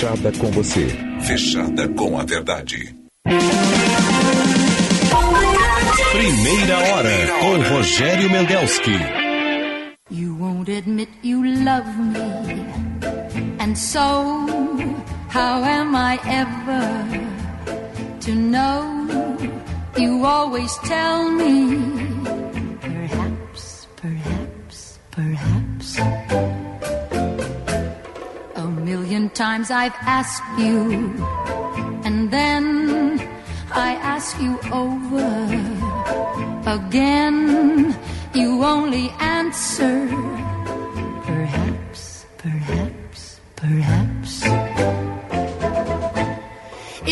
fechada com você. Fechada com a verdade. Primeira hora com Rogério Mendelski. You won't admit you love me. And so, how am I ever to know? You always tell me. Perhaps, perhaps, perhaps. Million times I've asked you. And then I ask you over again. You only answer. Perhaps, perhaps, perhaps.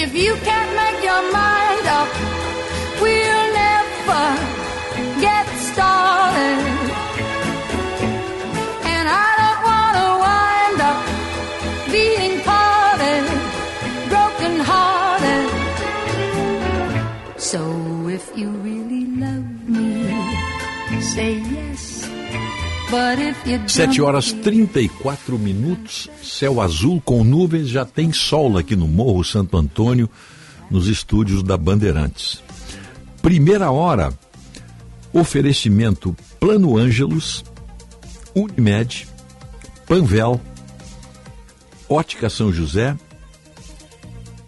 If you can't make your mind up, So say yes. But if you don't, 7 horas 34 minutos, céu azul com nuvens, já tem sol aqui no Morro Santo Antônio, nos estúdios da Bandeirantes. Primeira hora, oferecimento Plano Ângelos, Unimed, Panvel, Ótica São José,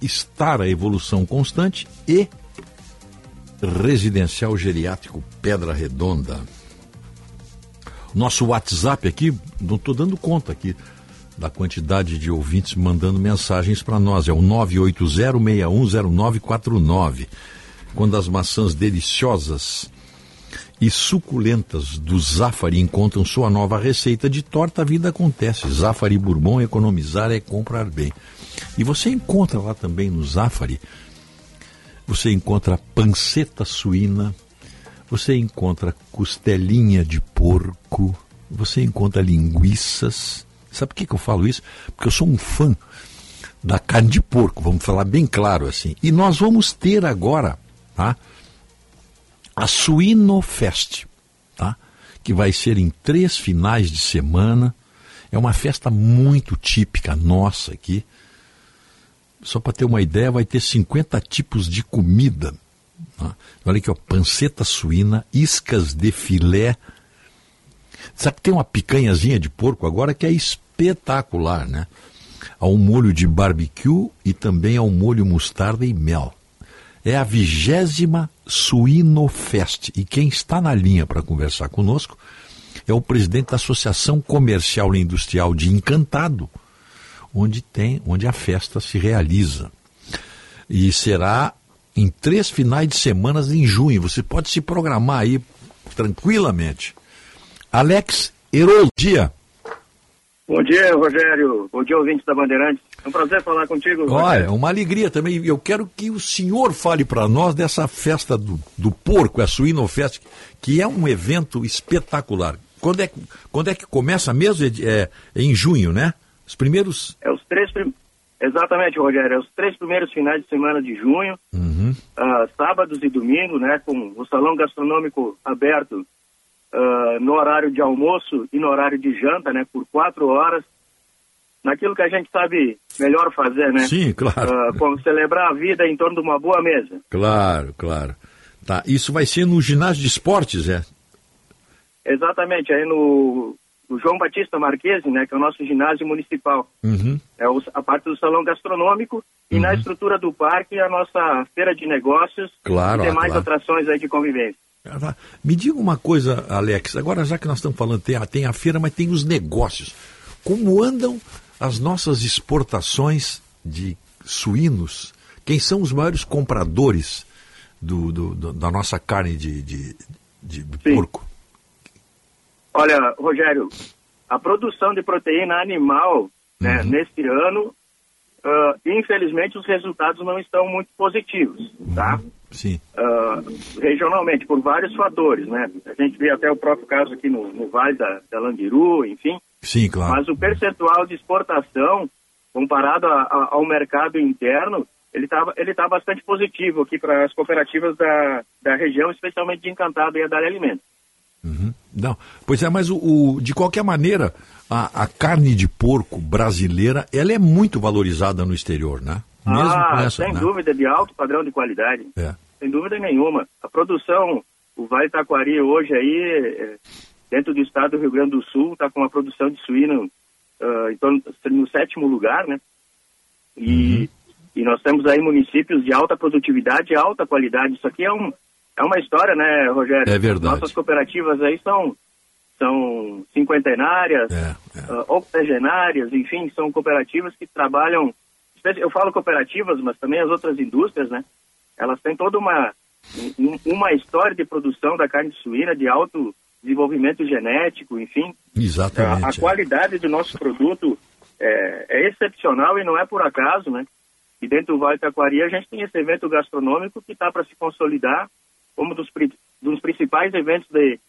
Estar a Evolução Constante e Residencial Geriátrico Pedra Redonda. Nosso WhatsApp aqui, não estou dando conta aqui da quantidade de ouvintes mandando mensagens para nós. É o 980610949. Quando as maçãs deliciosas e suculentas do Zafari encontram sua nova receita de torta, a vida acontece. Zafari Bourbon, economizar é comprar bem. E você encontra lá também no Zafari, você encontra panceta suína, você encontra costelinha de porco, você encontra linguiças. Sabe por que, que eu falo isso? Porque eu sou um fã da carne de porco, vamos falar bem claro assim. E nós vamos ter agora, tá? A Suinofest, tá? Que vai ser em três finais de semana. É uma festa muito típica nossa aqui. Só para ter uma ideia, vai ter 50 tipos de comida. Tá? Olha aqui, ó, panceta suína, iscas de filé. Sabe que tem uma picanhazinha de porco agora que é espetacular, né? Há um molho de barbecue e também há um molho mostarda e mel. É a vigésima Suinofest. E quem está na linha para conversar conosco é o presidente da Associação Comercial e Industrial de Encantado, onde tem, onde a festa se realiza. E será em três finais de semana em junho. Você pode se programar aí tranquilamente. Alex Herol, dia. Bom dia, Rogério. Bom dia, ouvintes da Bandeirantes. É um prazer falar contigo. Olha, Rogério. é uma alegria também. Eu quero que o senhor fale para nós dessa festa do, do porco, a Suinofest, que é um evento espetacular. Quando é, que- quando é que começa mesmo? É, é em junho, né? Os primeiros. É os três prim... Exatamente, Rogério. É os três primeiros finais de semana de junho, Uhum. ah, sábados e domingos, né? Com o salão gastronômico aberto ah, no horário de almoço e no horário de janta, né? Por quatro horas. Naquilo que a gente sabe melhor fazer, né? Sim, claro. Ah, como celebrar a vida em torno de uma boa mesa. Claro, claro. Tá, isso vai ser no ginásio de esportes, é? Exatamente, aí no, no João Batista Marquese, né? Que é o nosso ginásio municipal. Uhum. é o- a parte do salão gastronômico e na estrutura do parque a nossa feira de negócios Claro, e demais claro. atrações aí de convivência. Ah. Me diga uma coisa, Alex. Agora, já que nós estamos falando, tem a, tem a feira, mas tem os negócios. Como andam as nossas exportações de suínos? Quem são os maiores compradores do, do- do- da nossa carne de, de, de porco? Olha, Rogério, a produção de proteína animal né, neste ano, ah, infelizmente os resultados não estão muito positivos, tá? Sim. Ah, regionalmente, por vários fatores, né? A gente vê até o próprio caso aqui no, no Vale da, da Landiru, enfim. Sim, claro. Mas o percentual de exportação, comparado a- a- ao mercado interno, ele está ele tá bastante positivo aqui para as cooperativas da, da região, especialmente de Encantado e a Dália Alimentos. Não, pois é, mas o, o- de qualquer maneira, a, a carne de porco brasileira, ela é muito valorizada no exterior, né? Mesmo ah, essa, sem né? dúvida, de alto padrão de qualidade. É. Sem dúvida nenhuma. A produção, o Vale Taquari hoje aí, é, dentro do estado do Rio Grande do Sul, está com uma produção de suíno ah, em torno, no sétimo lugar, né? E, e nós temos aí municípios de alta produtividade e alta qualidade. Isso aqui é, um, é uma história, né, Rogério? É verdade. Nossas cooperativas aí são, são cinquentenárias, É, ah, octogenárias, enfim, são cooperativas que trabalham. Eu falo cooperativas, mas também as outras indústrias, né? Elas têm toda uma, um- uma história de produção da carne suína de alto desenvolvimento genético, enfim. Exatamente. A, a qualidade do nosso produto é, é excepcional e não é por acaso, né? E dentro do Vale Taquari a gente tem esse evento gastronômico que está para se consolidar como dos, dos principais eventos de,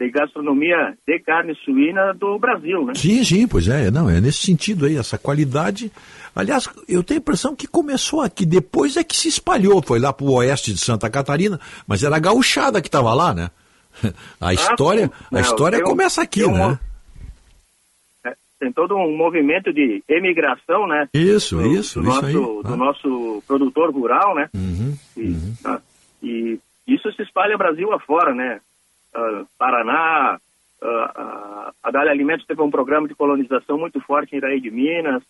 de gastronomia de carne suína do Brasil, né? Sim, sim, pois é, não, é nesse sentido aí, essa qualidade. Aliás, eu tenho a impressão que começou aqui, depois é que se espalhou, foi lá para o oeste de Santa Catarina, mas era a gauchada que estava lá, né? A história, sim. a Não, história tem um- começa aqui, tem um- né? É, tem todo um movimento de emigração, né? Isso, do, isso, do isso nosso, aí. do Ah. nosso produtor rural, né? Uhum, E, ah, e isso se espalha Brasil afora, né? Ah, Paraná, ah, ah, a Dália Alimentos teve um programa de colonização muito forte em Iraí de Minas,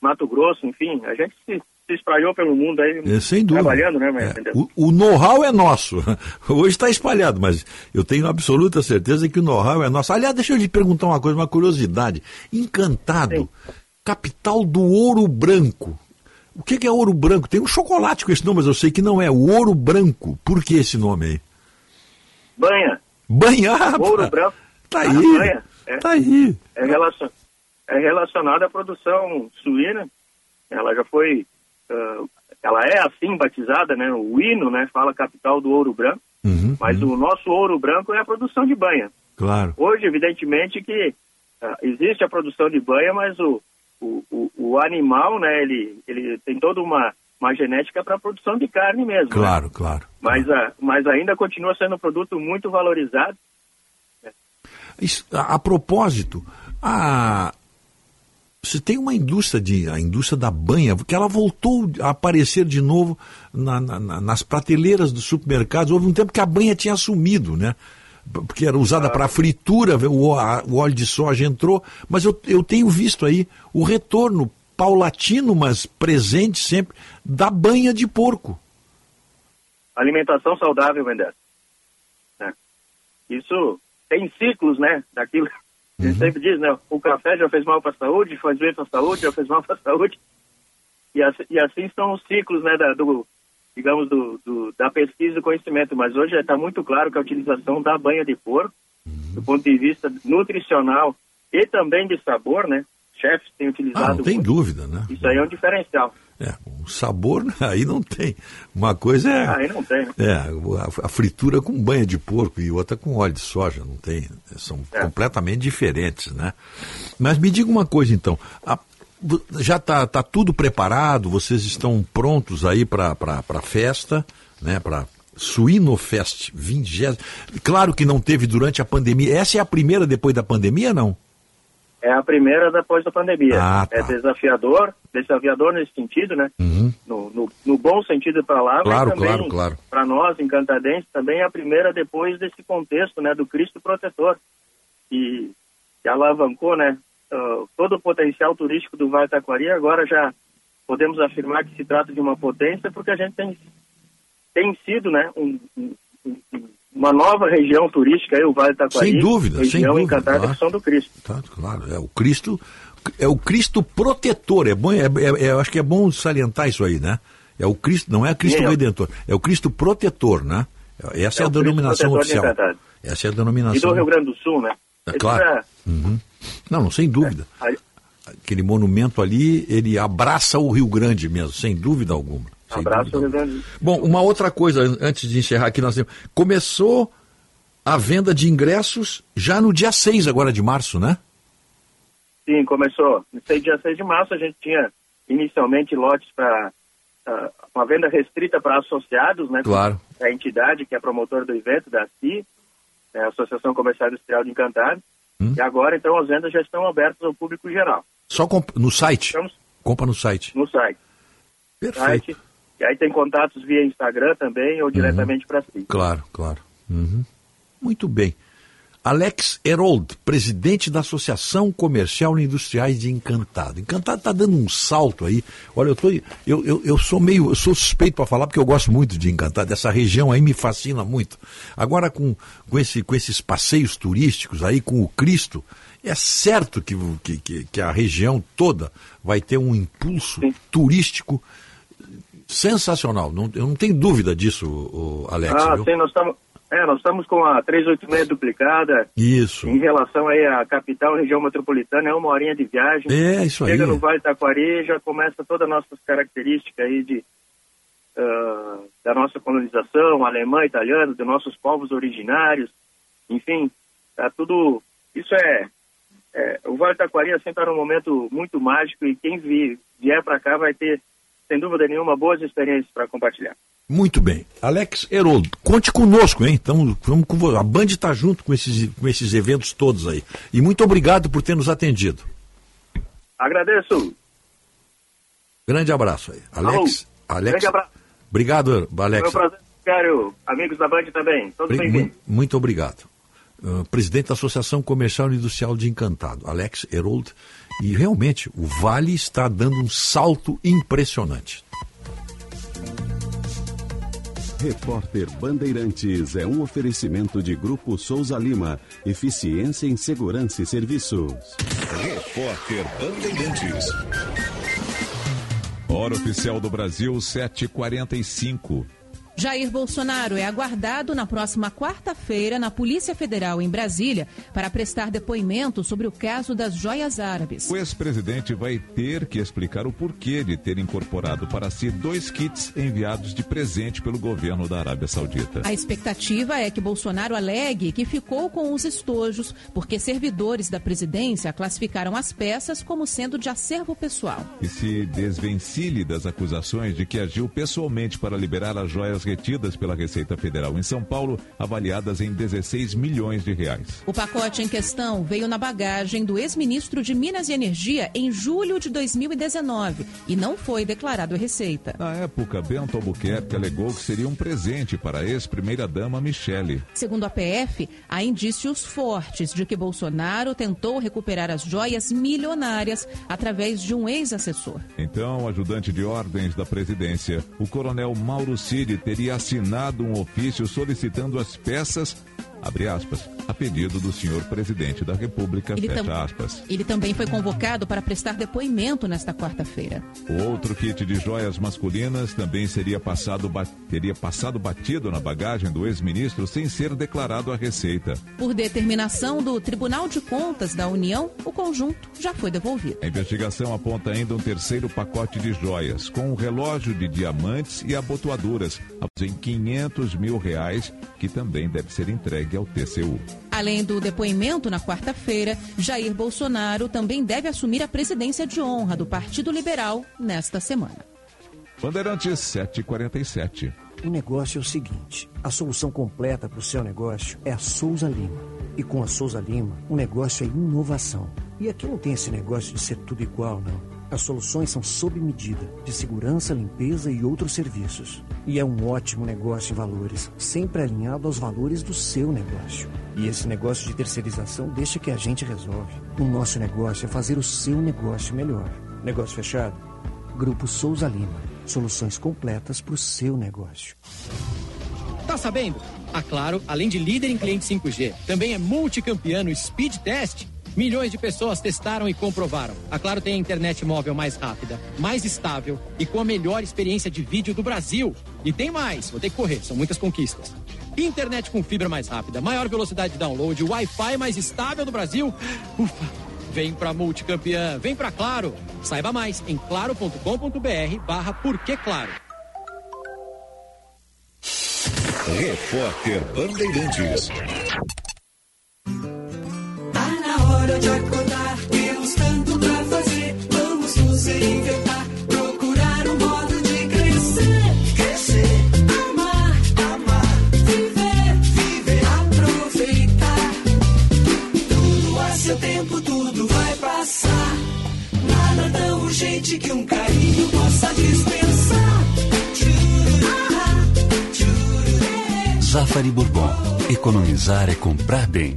Mato Grosso, enfim, a gente se, se espalhou pelo mundo aí, É, trabalhando, né? Mas, É, o o know-how é nosso. Hoje está espalhado, mas eu tenho absoluta certeza que o know-how é nosso. Aliás, deixa eu lhe perguntar uma coisa, uma curiosidade. Encantado, capital do ouro branco. O que que é ouro branco? Tem um chocolate com esse nome, mas eu sei que não é. O ouro branco. Por que esse nome aí? Banha, Banhar. ouro branco, Tá Ah, aí. banha, é. Tá aí. é, relacion, é relacionada à produção suína. Ela já foi, ah, ela é assim batizada, né? O hino, né? Fala capital do ouro branco, Uhum, mas o nosso ouro branco é a produção de banha. Claro. Hoje, evidentemente, que ah, existe a produção de banha, mas o, o, o, o animal, né? Ele, ele tem toda uma, uma genética para a produção de carne mesmo. né? Claro, claro. Mas, ah, mas ainda continua sendo um produto muito valorizado. Isso, a, a propósito, a, você tem uma indústria de a indústria da banha que ela voltou a aparecer de novo na- na- nas prateleiras dos supermercados. Houve um tempo que a banha tinha sumido, né? Porque era usada para fritura, o, a- o óleo de soja entrou, mas eu, eu tenho visto aí o retorno paulatino, mas presente sempre, da banha de porco. alimentação saudável, Mendes. Né? Isso tem ciclos, né? Daquilo que a Uhum. gente sempre diz, né? O café já fez mal para a saúde, faz bem para a saúde, já fez mal para a saúde. E assim, e assim são os ciclos, né? Da, do, digamos, do, do- da pesquisa e conhecimento. Mas hoje está muito claro que a utilização da banha de porco, Uhum. do ponto de vista nutricional e também de sabor, né? Chefes têm Ah, utilizado não tem muito. dúvida, né? Isso aí é um diferencial. É, o sabor aí não tem. Uma coisa é. Aí não tem, né? É, a, a fritura com banha de porco e outra com óleo de soja, não tem. São É. completamente diferentes, né? Mas me diga uma coisa então. a- já está tá tudo preparado? Vocês estão prontos aí para a festa, né? Para Suinofest 20. Claro que não teve durante a pandemia. Essa é a primeira depois da pandemia, não? É a primeira depois da pandemia. Ah, tá. É desafiador, desafiador nesse sentido, né? Uhum. No, no, no bom sentido para lá, Claro, mas também claro, claro. para nós, encantadenses, também é a primeira depois desse contexto, né, do Cristo protetor, que, que alavancou, né, todo o potencial turístico do Vale Taquari. Agora já podemos afirmar que se trata de uma potência, porque a gente tem, tem sido, né, um- um- um- uma nova região turística, aí, o Vale Taquari. Sem dúvida, sem região dúvida, encantada claro. São do Cristo. Tá, claro, é o Cristo, é o Cristo protetor. É bom, é, é- é- acho que é bom salientar isso aí, né? É o Cristo, não é Cristo é Redentor, é o Cristo protetor, né? Essa é, É a Cristo denominação oficial. Essa é a E denominação. do Rio Grande do Sul, né? É claro. é- Uhum. Não, não, sem dúvida. aí- Aquele monumento ali, ele abraça o Rio Grande mesmo, sem dúvida alguma. Sem Abraço, dúvida Rio Grande. Bom, uma outra coisa, an- antes de encerrar aqui, nós temos. Começou a venda de ingressos já no dia 6 agora de março, né? Sim, começou. No dia 6 de março a gente tinha inicialmente lotes para uma venda restrita para associados, né? Claro. A entidade que é promotora do evento, da CI, né, Associação Comercial Industrial de Encantado. Hum. E agora, então, as vendas já estão abertas ao público geral. Só no site. Estamos Compra no site. no site. Perfeito. site. E aí tem contatos via Instagram também ou diretamente para si. Claro, claro. Uhum. Muito bem. Alex Herold, presidente da Associação Comercial e Industriais de Encantado. Encantado está dando um salto aí. Olha, eu, tô, eu, eu, eu sou meio, eu sou suspeito para falar porque eu gosto muito de Encantado. Essa região aí me fascina muito. Agora com, com, esse, com esses passeios turísticos aí, com o Cristo, é certo que, que, que, a região toda vai ter um impulso turístico sensacional. Não, eu não tenho dúvida disso, Alex. ah, viu? sim, nós estamos... É, nós estamos com a 386 duplicada. Isso. Em relação aí à capital, região metropolitana, é uma horinha de viagem. É, isso aí. Chega no Vale Taquari, já começa todas as nossas características aí de, ah, da nossa colonização, alemã, italiana, dos nossos povos originários. enfim, tá tudo. Isso é. é, o Vale Taquari sempre está num momento muito mágico e quem vi- vier para cá vai ter, sem dúvida nenhuma, boas experiências para compartilhar. Muito bem. Alex Heroldo, conte conosco, hein? Então, vamos com a Band está junto com esses, com esses eventos todos aí. E muito obrigado por ter nos atendido. Agradeço. Grande abraço aí. Alex. Alex. Grande abraço. Obrigado, Alex. Foi um prazer, Cário. Amigos da Band também. Todos bem-vindos. mu- Muito obrigado. Uh, presidente da Associação Comercial e Industrial de Encantado, Alex Herold. E realmente, o Vale está dando um salto impressionante. Repórter Bandeirantes é um oferecimento de Grupo Souza Lima. Eficiência em Segurança e Serviços. Repórter Bandeirantes. Hora oficial do Brasil, 7h45. Jair Bolsonaro é aguardado na próxima quarta-feira na Polícia Federal em Brasília para prestar depoimento sobre o caso das joias árabes. O ex-presidente vai ter que explicar o porquê de ter incorporado para si dois kits enviados de presente pelo governo da Arábia Saudita. A expectativa é que Bolsonaro alegue que ficou com os estojos porque servidores da presidência classificaram as peças como sendo de acervo pessoal. E se desvencilhe das acusações de que agiu pessoalmente para liberar as joias retidas pela Receita Federal em São Paulo, avaliadas em 16 milhões de reais. O pacote em questão veio na bagagem do ex-ministro de Minas e Energia em julho de 2019 e não foi declarado Receita. Na época, Bento Albuquerque alegou que seria um presente para a ex-primeira-dama Michele. Segundo a PF, há indícios fortes de que Bolsonaro tentou recuperar as joias milionárias através de um ex-assessor. Então, ajudante de ordens da presidência, o coronel Mauro Cid teria assinado um ofício solicitando as peças, abre aspas, a pedido do senhor presidente da República, Ele fecha aspas. Ele também foi convocado para prestar depoimento nesta quarta-feira. O outro kit de joias masculinas também seria passado, teria passado batido na bagagem do ex-ministro sem ser declarado à Receita. Por determinação do Tribunal de Contas da União, o conjunto já foi devolvido. A investigação aponta ainda um terceiro pacote de joias, com um relógio de diamantes e abotoaduras, em 500 mil reais, que também deve ser entregue ao TCU. Além do depoimento na quarta-feira, Jair Bolsonaro também deve assumir a presidência de honra do Partido Liberal nesta semana. Bandeirantes 747. O negócio é o seguinte: a solução completa para o seu negócio é a Souza Lima. E com a Souza Lima, o negócio é inovação. E aqui não tem esse negócio de ser tudo igual, não. As soluções são sob medida, de segurança, limpeza e outros serviços. E é um ótimo negócio em valores, sempre alinhado aos valores do seu negócio. E esse negócio de terceirização deixa que a gente resolve. O nosso negócio é fazer o seu negócio melhor. Negócio fechado? Grupo Souza Lima. Soluções completas para o seu negócio. Tá sabendo? A Claro, além de líder em cliente 5G, também é multicampeã no Speed Test. Milhões de pessoas testaram e comprovaram. A Claro tem a internet móvel mais rápida, mais estável e com a melhor experiência de vídeo do Brasil. E tem mais, vou ter que correr, são muitas conquistas. Internet com fibra mais rápida, maior velocidade de download, Wi-Fi mais estável do Brasil. Ufa! Vem pra multicampeã, vem pra Claro. Saiba mais em claro.com.br barra Porquê Claro. Repórter Bandeirantes. Tá na hora de acordar, temos tanto pra fazer. Vamos nos reinventar, procurar um modo de crescer. Crescer, amar, amar, viver, viver, aproveitar. Tudo a seu tempo, tudo vai passar. Nada tão urgente que um carinho possa dispensar. Tchururá, tchururê. Zafari Bourbon. Economizar é comprar bem.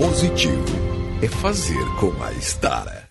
Positivo é fazer com a Estara.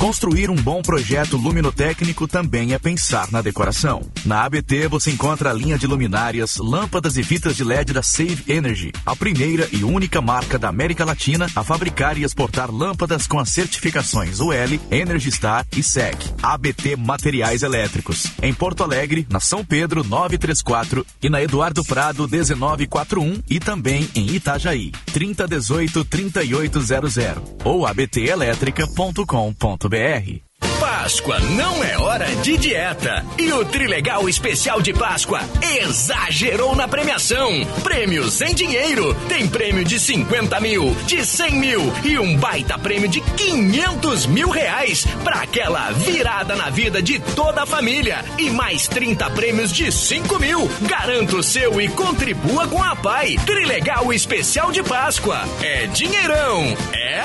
Construir um bom projeto luminotécnico também é pensar na decoração. Na ABT você encontra a linha de luminárias, lâmpadas e fitas de LED da Save Energy, a primeira e única marca da América Latina a fabricar e exportar lâmpadas com as certificações UL, Energy Star e SEC. ABT Materiais Elétricos. Em Porto Alegre, na São Pedro 934 e na Eduardo Prado 1941 e também em Itajaí 3018 3800 ou abtelétrica.com.br. Páscoa não é hora de dieta. E o Trilegal Especial de Páscoa exagerou na premiação. Prêmios em dinheiro. Tem prêmio de 50 mil, de 100 mil e um baita prêmio de 500 mil reais para aquela virada na vida de toda a família. E mais 30 prêmios de 5 mil. Garanta o seu e contribua com a PAI. Trilegal Especial de Páscoa. É dinheirão. É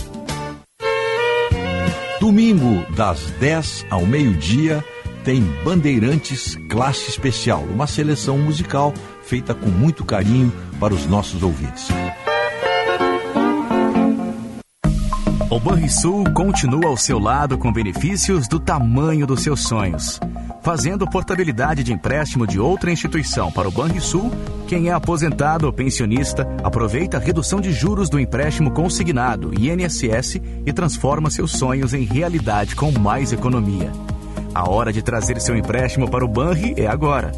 Domingo, das 10 ao meio-dia, tem Bandeirantes Classe Especial, uma seleção musical feita com muito carinho para os nossos ouvintes. O Banrisul continua ao seu lado com benefícios do tamanho dos seus sonhos. Fazendo portabilidade de empréstimo de outra instituição para o Banrisul, quem é aposentado ou pensionista aproveita a redução de juros do empréstimo consignado INSS e transforma seus sonhos em realidade com mais economia. A hora de trazer seu empréstimo para o Banri é agora.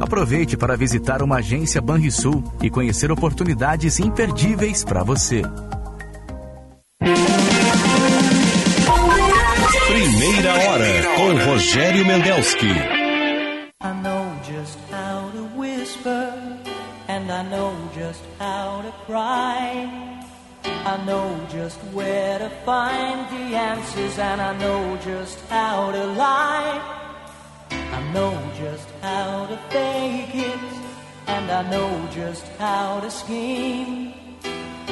Aproveite para visitar uma agência Banrisul e conhecer oportunidades imperdíveis para você. Com Rogério Mendelski. I know just how to whisper, and I know just how to cry. I know just where to find the answers, and I know just how to lie. I know just how to fake it, and I know just how to scheme.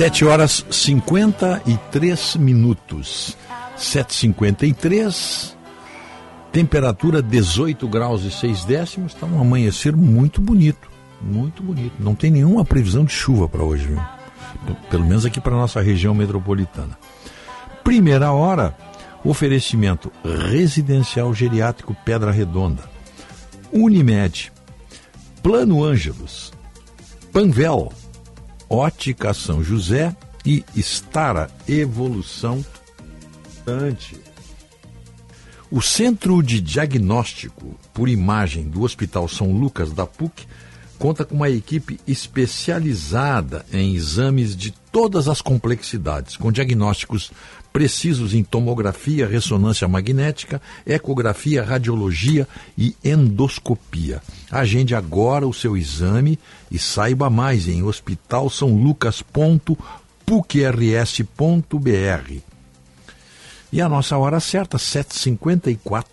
7 horas 53 minutos. 7h53, temperatura 18 graus e 6 décimos. Está um amanhecer muito bonito. Muito bonito. Não tem nenhuma previsão de chuva para hoje, viu? Pelo menos aqui para nossa região metropolitana. Primeira hora, oferecimento residencial geriátrico Pedra Redonda. Unimed, Plano Ângelos, Panvel, Ótica São José e Estara Evolução Ante. O Centro de Diagnóstico por Imagem do Hospital São Lucas da PUC conta com uma equipe especializada em exames de todas as complexidades, com diagnósticos precisos em tomografia, ressonância magnética, ecografia, radiologia e endoscopia. Agende agora o seu exame e saiba mais em hospitalsaulucas.pucrs.br. E a nossa hora certa, 7h54.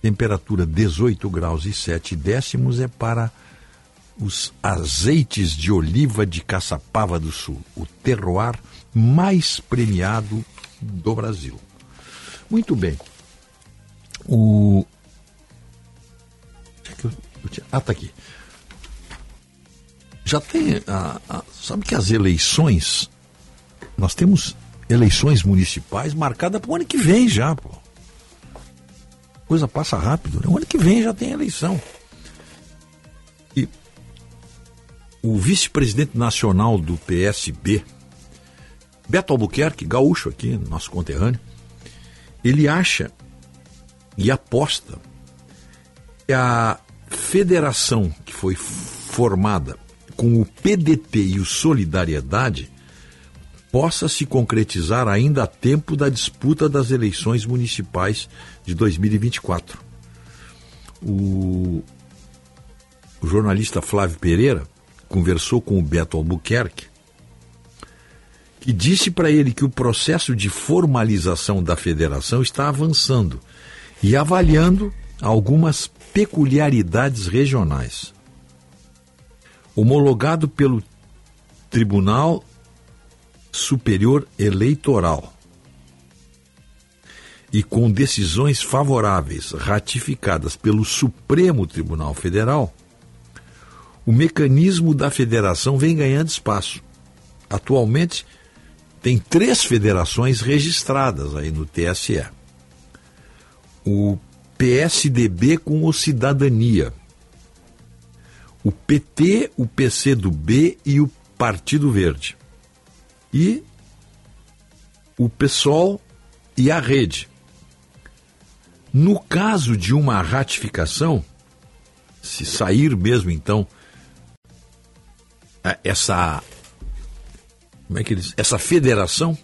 Temperatura 18 graus e 7 décimos é para os azeites de oliva de Caçapava do Sul, o terroir mais premiado do Brasil. Muito bem. O. Ah, tá aqui. Já tem. A, a, sabe que as eleições. Nós temos eleições municipais marcadas para o ano que vem já, pô. Coisa passa rápido, né? O ano que vem já tem eleição. E o vice-presidente nacional do PSB, Beto Albuquerque, gaúcho aqui, nosso conterrâneo, ele acha e aposta que a federação que foi formada com o PDT e o Solidariedade possa se concretizar ainda a tempo da disputa das eleições municipais de 2024. O, o jornalista Flávio Pereira conversou com o Beto Albuquerque que disse para ele que o processo de formalização da federação está avançando e avaliando algumas peculiaridades regionais. Homologado pelo Tribunal Superior Eleitoral e com decisões favoráveis ratificadas pelo Supremo Tribunal Federal, o mecanismo da federação vem ganhando espaço. Atualmente, tem três federações registradas aí no TSE. O PSDB com o Cidadania, o PT, o PCdoB e o Partido Verde. E o PSOL e a Rede. No caso de uma ratificação, se sair mesmo então essa como é que eles, essa federação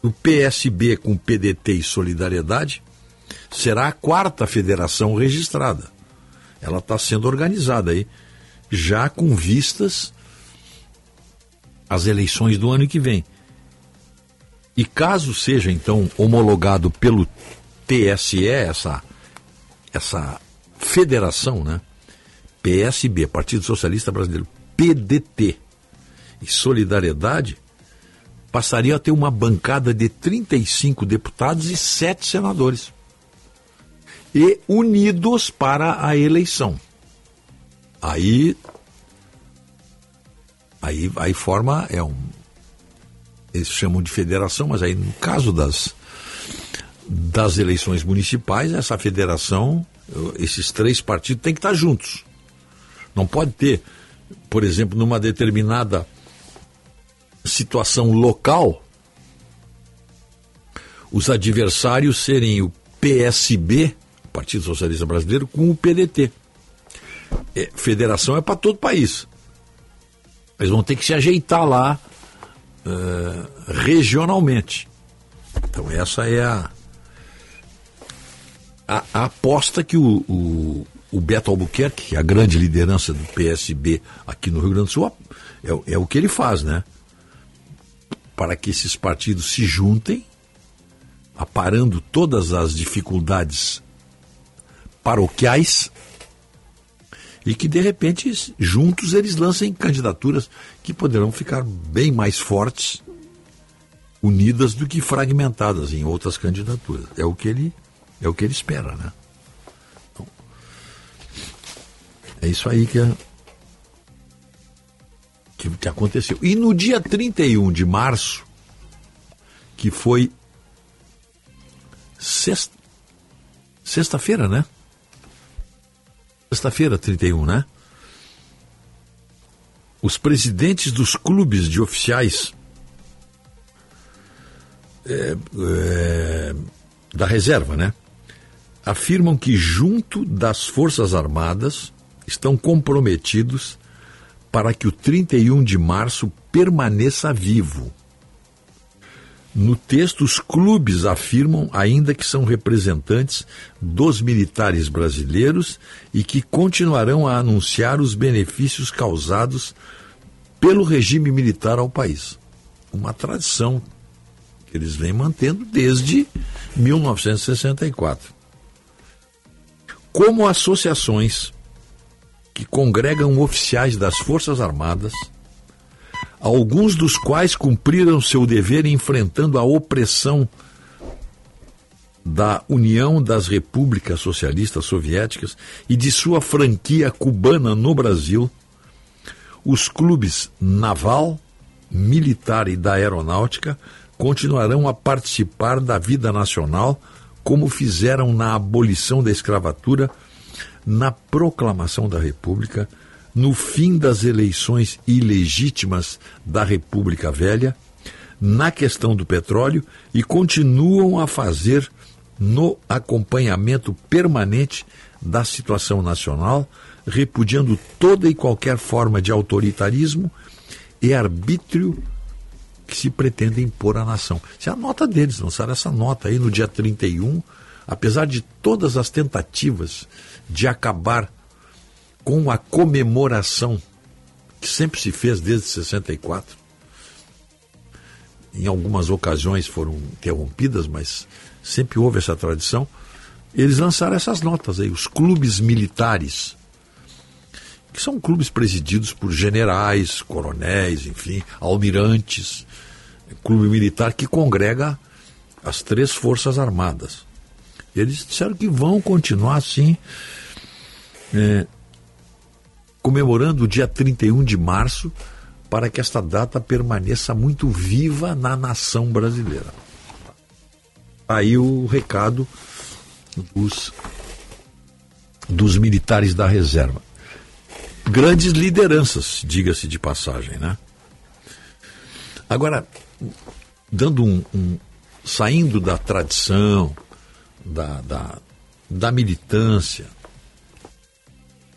do PSB com PDT e Solidariedade será a quarta federação registrada. Ela está sendo organizada aí, já com vistas às eleições do ano que vem. E caso seja então homologado pelo TSE essa essa federação, né? PSB, Partido Socialista Brasileiro, PDT, e Solidariedade passaria a ter uma bancada de 35 deputados e 7 senadores. E unidos para a eleição. Aí aí, aí forma é um eles chamam de federação, mas aí no caso das das eleições municipais, essa federação, esses três partidos têm que estar juntos. Não pode ter, por exemplo, numa determinada situação local, os adversários serem o PSB, Partido Socialista Brasileiro, com o PDT. É, federação é para todo o país. Eles vão ter que se ajeitar lá uh, regionalmente. Então essa é a, a, a aposta que o, o, o, Beto Albuquerque, que é a grande liderança do PSB aqui no Rio Grande do Sul, é, é o que ele faz, né? Para que esses partidos se juntem, aparando todas as dificuldades paroquiais e que de repente juntos eles lancem candidaturas que poderão ficar bem mais fortes, unidas do que fragmentadas em outras candidaturas. É o que ele é o que ele espera, né? Então, é isso aí que é que, que aconteceu. E no dia 31 de março, que foi sexta, sexta-feira, né? Sexta-feira, 31, né? os presidentes dos clubes de oficiais é, é, da reserva, né? Afirmam que, junto das Forças Armadas, estão comprometidos para que o 31 de março permaneça vivo. No texto, os clubes afirmam ainda que são representantes dos militares brasileiros e que continuarão a anunciar os benefícios causados pelo regime militar ao país. Uma tradição que eles vêm mantendo desde 1964. Como associações que congregam oficiais das Forças Armadas, alguns dos quais cumpriram seu dever enfrentando a opressão da União das Repúblicas Socialistas Soviéticas e de sua franquia cubana no Brasil, os clubes naval, militar e da aeronáutica continuarão a participar da vida nacional como fizeram na abolição da escravatura, na proclamação da República, no fim das eleições ilegítimas da República Velha, na questão do petróleo e continuam a fazer no acompanhamento permanente da situação nacional, repudiando toda e qualquer forma de autoritarismo e arbítrio que se pretende impor à nação. Isso é a nota deles, lançaram essa nota aí no dia 31, apesar de todas as tentativas de acabar com a comemoração que sempre se fez desde 64. Em algumas ocasiões foram interrompidas, mas sempre houve essa tradição. Eles lançaram essas notas aí, os clubes militares, que são clubes presididos por generais, coronéis, enfim, almirantes, clube militar que congrega as três forças armadas. Eles disseram que vão continuar assim, é, comemorando o dia 31 de março, para que esta data permaneça muito viva na nação brasileira. Aí o recado dos, dos militares da reserva. Grandes lideranças, diga-se de passagem, né? Agora, dando um, um saindo da tradição, da, da, da militância,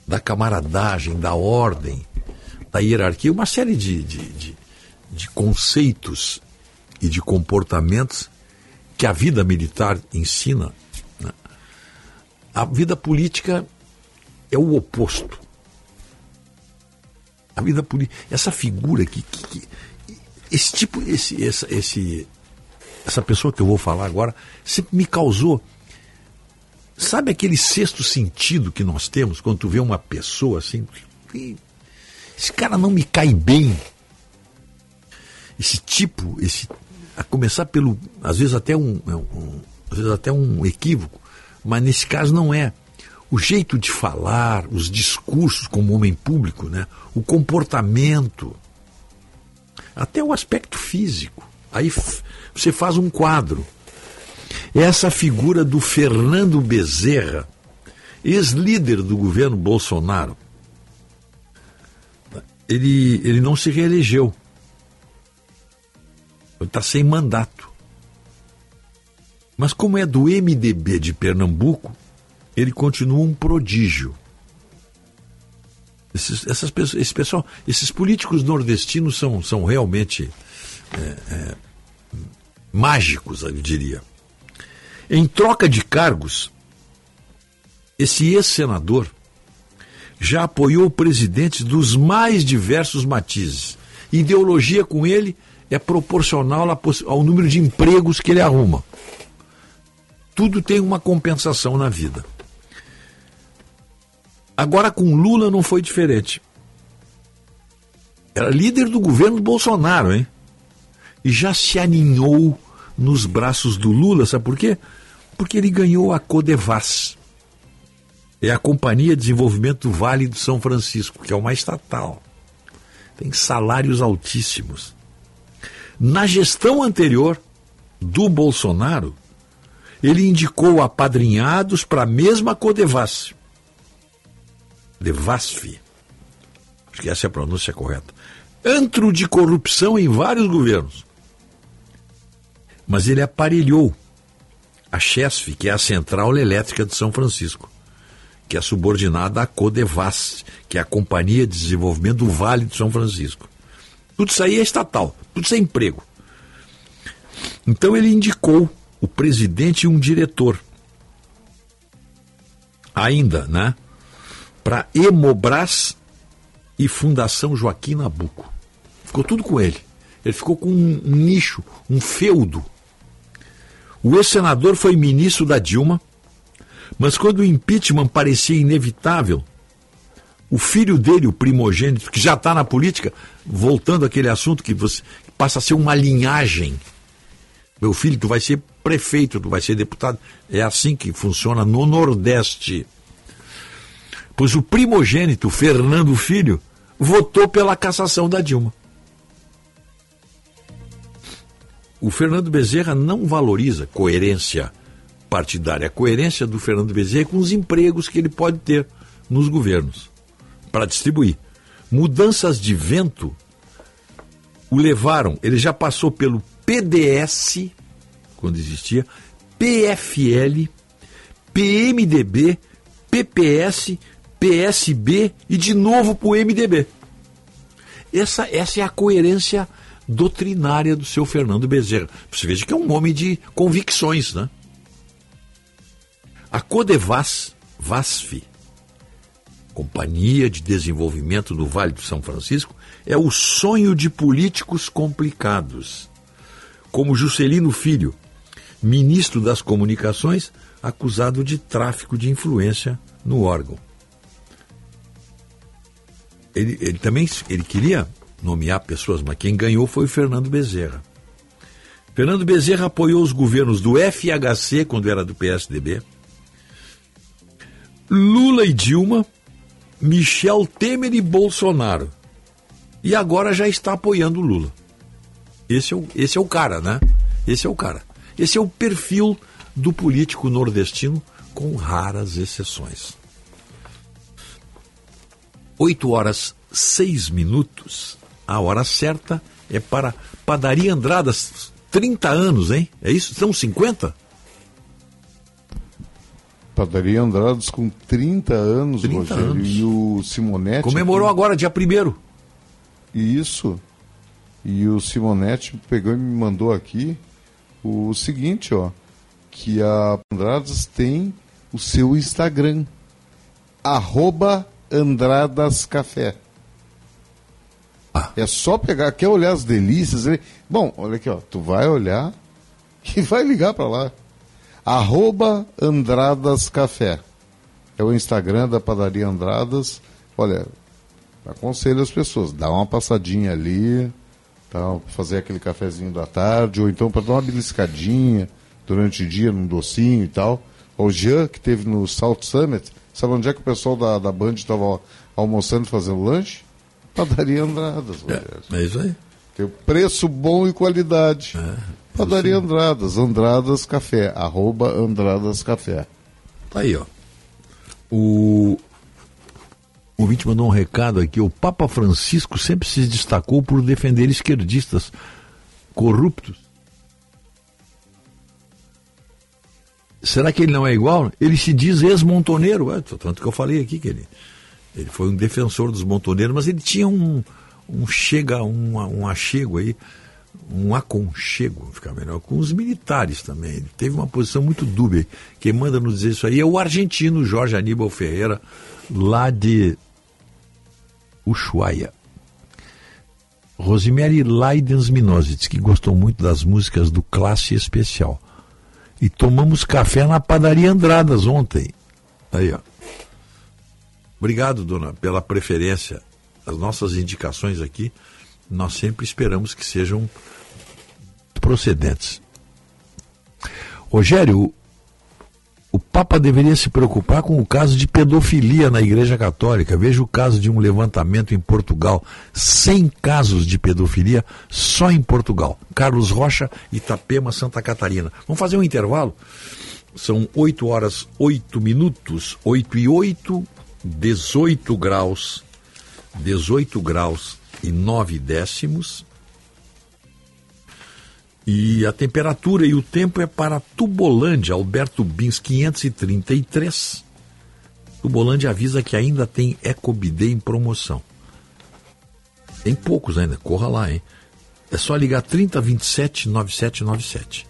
da camaradagem, da ordem, da hierarquia, uma série de, de, de, de conceitos e de comportamentos que a vida militar ensina. Né? A vida política é o oposto. A vida política, essa figura que, que, que esse tipo, esse, essa, esse, essa pessoa que eu vou falar agora, sempre me causou. Sabe aquele sexto sentido que nós temos quando tu vê uma pessoa assim? Esse cara não me cai bem. Esse tipo, esse, a começar pelo, às vezes até um, é um, às vezes até um equívoco, mas nesse caso não é. O jeito de falar, os discursos como homem público, né? o comportamento, até o aspecto físico. Aí você faz um quadro. Essa figura do Fernando Bezerra, ex-líder do governo Bolsonaro, ele, ele não se reelegeu. Ele está sem mandato. Mas como é do MDB de Pernambuco, ele continua um prodígio. Esses, essas pessoas, esse pessoal, esses políticos nordestinos são, são realmente é, é, mágicos, eu diria. Em troca de cargos, esse ex-senador já apoiou presidentes dos mais diversos matizes. Ideologia com ele é proporcional ao número de empregos que ele arruma. Tudo tem uma compensação na vida. Agora com Lula não foi diferente. Era líder do governo Bolsonaro, hein? E já se aninhou nos braços do Lula, sabe por quê? Porque ele ganhou a Codevas. É a Companhia de Desenvolvimento do Vale do São Francisco, que é uma estatal. Tem salários altíssimos. Na gestão anterior do Bolsonaro, ele indicou apadrinhados para a mesma Codevas de VASF, Acho que essa é a pronúncia correta. Antro de corrupção em vários governos. Mas ele aparelhou a Chesf, que é a Central Elétrica de São Francisco, que é subordinada à Codevas, que é a Companhia de Desenvolvimento do Vale de São Francisco. Tudo isso aí é estatal, tudo isso é emprego. Então ele indicou o presidente e um diretor. Ainda, né? Para Hemobras e Fundação Joaquim Nabuco. Ficou tudo com ele. Ele ficou com um nicho, um feudo. O ex-senador foi ministro da Dilma, mas quando o impeachment parecia inevitável, o filho dele, o primogênito, que já está na política, voltando àquele assunto que você passa a ser uma linhagem. Meu filho, tu vai ser prefeito, tu vai ser deputado. É assim que funciona no Nordeste. Pois o primogênito, Fernando Filho, votou pela cassação da Dilma. O Fernando Bezerra não valoriza coerência partidária. A coerência do Fernando Bezerra com os empregos que ele pode ter nos governos para distribuir. Mudanças de vento o levaram, ele já passou pelo PDS, quando existia, PFL, PMDB, PPS, PSB e de novo para o MDB. Essa, essa é a coerência doutrinária do seu Fernando Bezerra. Você veja que é um homem de convicções, né? A Codevas, VASF, Companhia de Desenvolvimento do Vale do São Francisco, é o sonho de políticos complicados, como Juscelino Filho, ministro das Comunicações, acusado de tráfico de influência no órgão. Ele, ele também ele queria nomear pessoas, mas quem ganhou foi o Fernando Bezerra. Fernando Bezerra apoiou os governos do FHC, quando era do PSDB, Lula e Dilma, Michel Temer e Bolsonaro. E agora já está apoiando Lula. Esse é o, esse é o cara, né? Esse é o cara. Esse é o perfil do político nordestino, com raras exceções. 8 horas 6 minutos. A hora certa é para Padaria Andradas. 30 anos, hein? É isso? São 50? Padaria Andradas com 30 anos, 30 Rogério. anos. E o Simonetti. Comemorou agora, dia 1 Isso. E o Simonetti pegou e me mandou aqui o seguinte, ó. Que a Andradas tem o seu Instagram. Arroba Andradas Café. É só pegar, quer olhar as delícias? ele- Bom, olha aqui, ó. Tu vai olhar e vai ligar para lá. Arroba Andradas Café. É o Instagram da Padaria Andradas. Olha, aconselho as pessoas, dá uma passadinha ali, tal, fazer aquele cafezinho da tarde, ou então para dar uma beliscadinha durante o dia num docinho e tal. O Jean, que teve no South Summit, sabe onde é que o pessoal da, da Band estava almoçando fazendo lanche? Padaria Andradas. Rogério. É isso aí. Tem preço bom e qualidade. É, Padaria Andradas, Andradas Café, arroba Andradas Café. Tá aí, ó. O o ouvinte mandou um recado aqui. O Papa Francisco sempre se destacou por defender esquerdistas corruptos. Será que ele não é igual? Ele se diz ex-montoneiro. É, tanto que eu falei aqui que ele, ele foi um defensor dos montoneiros, mas ele tinha um, um chega, um, um achego aí, um aconchego, ficar melhor, com os militares também. Ele teve uma posição muito dúbia. Quem manda nos dizer isso aí é o argentino Jorge Aníbal Ferreira, lá de Ushuaia. Rosemary Leidens Minozzi, que gostou muito das músicas do Classe Especial. E tomamos café na padaria Andradas ontem. Aí, ó. Obrigado, dona, pela preferência. As nossas indicações aqui, nós sempre esperamos que sejam procedentes. Rogério, o Papa deveria se preocupar com o caso de pedofilia na Igreja Católica. Veja o caso de um levantamento em Portugal. 100 casos de pedofilia só em Portugal. Carlos Rocha, Itapema, Santa Catarina. Vamos fazer um intervalo? São 8 horas 8 minutos, 8 e 8, 18 graus 18 graus e 9 décimos. E a temperatura e o tempo é para Tubolândia, Alberto Bins 533. Tubolândia avisa que ainda tem EcoBD em promoção. Tem poucos ainda, corra lá, hein? É só ligar 3027 9797.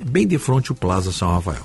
Bem de frente o Plaza São Rafael.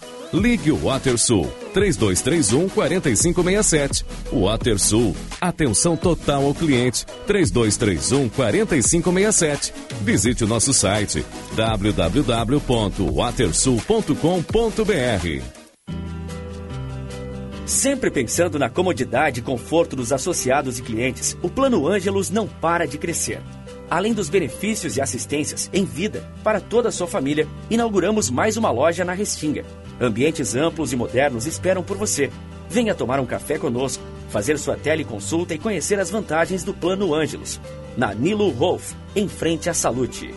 Ligue o WaterSul 3231 4567. WaterSul, atenção total ao cliente 3231 4567. Visite o nosso site www.watersul.com.br. Sempre pensando na comodidade e conforto dos associados e clientes, o Plano Ângelos não para de crescer. Além dos benefícios e assistências em vida para toda a sua família, inauguramos mais uma loja na Restinga. Ambientes amplos e modernos esperam por você. Venha tomar um café conosco, fazer sua teleconsulta e conhecer as vantagens do Plano Ângelos. Na Nilo Rolf, em frente à Salute.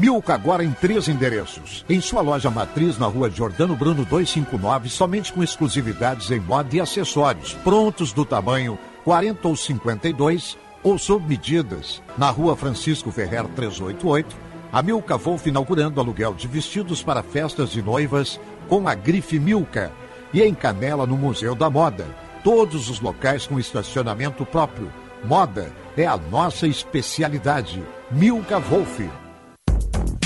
Milka agora em três endereços. Em sua loja matriz na rua Jordano Bruno 259, somente com exclusividades em moda e acessórios, prontos do tamanho 40 ou 52 ou sob medidas. Na rua Francisco Ferrer 388, a Milka Wolf inaugurando aluguel de vestidos para festas de noivas com a grife Milka. E em Canela, no Museu da Moda. Todos os locais com estacionamento próprio. Moda é a nossa especialidade. Milka Wolf.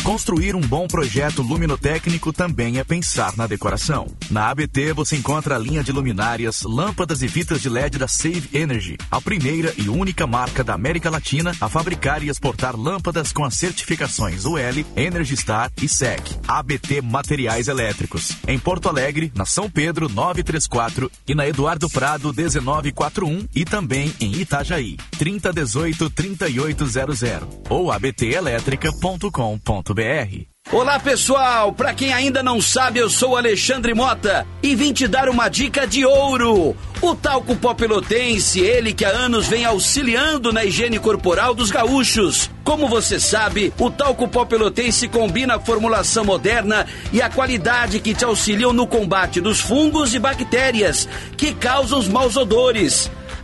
Construir um bom projeto luminotécnico também é pensar na decoração. Na ABT você encontra a linha de luminárias, lâmpadas e fitas de LED da Save Energy, a primeira e única marca da América Latina a fabricar e exportar lâmpadas com as certificações UL, Energy Star e SEC. ABT Materiais Elétricos. Em Porto Alegre, na São Pedro 934 e na Eduardo Prado 1941 e também em Itajaí 3018 3800 ou abtelétrica.com.br. Olá pessoal, para quem ainda não sabe, eu sou Alexandre Mota e vim te dar uma dica de ouro. O talco pó pelotense, ele que há anos vem auxiliando na higiene corporal dos gaúchos. Como você sabe, o talco pó pelotense combina a formulação moderna e a qualidade que te auxiliam no combate dos fungos e bactérias que causam os maus odores.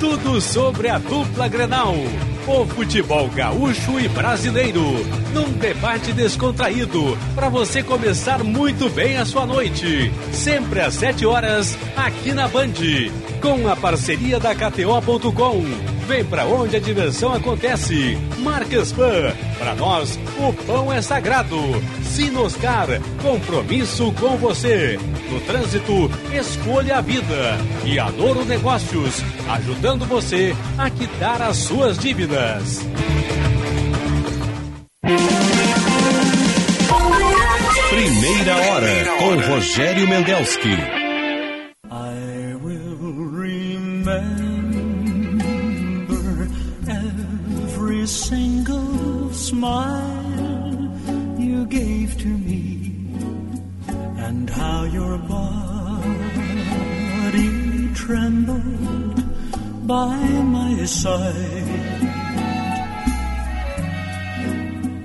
Tudo sobre a dupla Grenal. O futebol gaúcho e brasileiro. Num debate descontraído. Para você começar muito bem a sua noite. Sempre às 7 horas, aqui na Band. Com a parceria da KTO.com. Vem pra onde a diversão acontece. Marcas Pan. Para nós, o pão é sagrado. Sinoscar. Compromisso com você. No trânsito, escolha a vida. E Adoro Negócios. Ajudando você a quitar as suas dívidas. Primeira hora com Rogério Mendelski. I will remember every single smile you gave to me and how your body trembled by my side.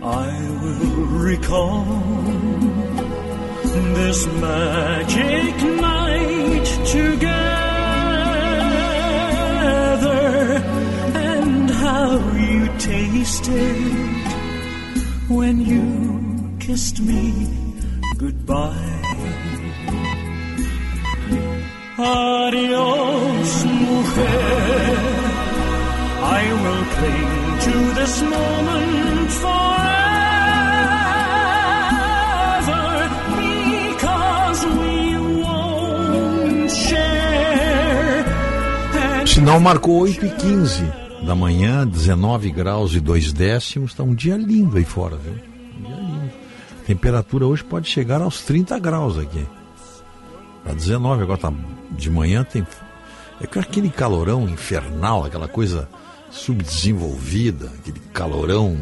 I will recall this magic night together and how you tasted when you kissed me goodbye. Adios, mujer. I will cling to this moment forever sinal marcou 8 e 15 da manhã, 19 graus e 2 décimos. Está um dia lindo aí fora, viu? Um dia lindo. Temperatura hoje pode chegar aos 30 graus aqui. Tá 19, agora tá de manhã tem. É aquele calorão infernal, aquela coisa subdesenvolvida, aquele calorão.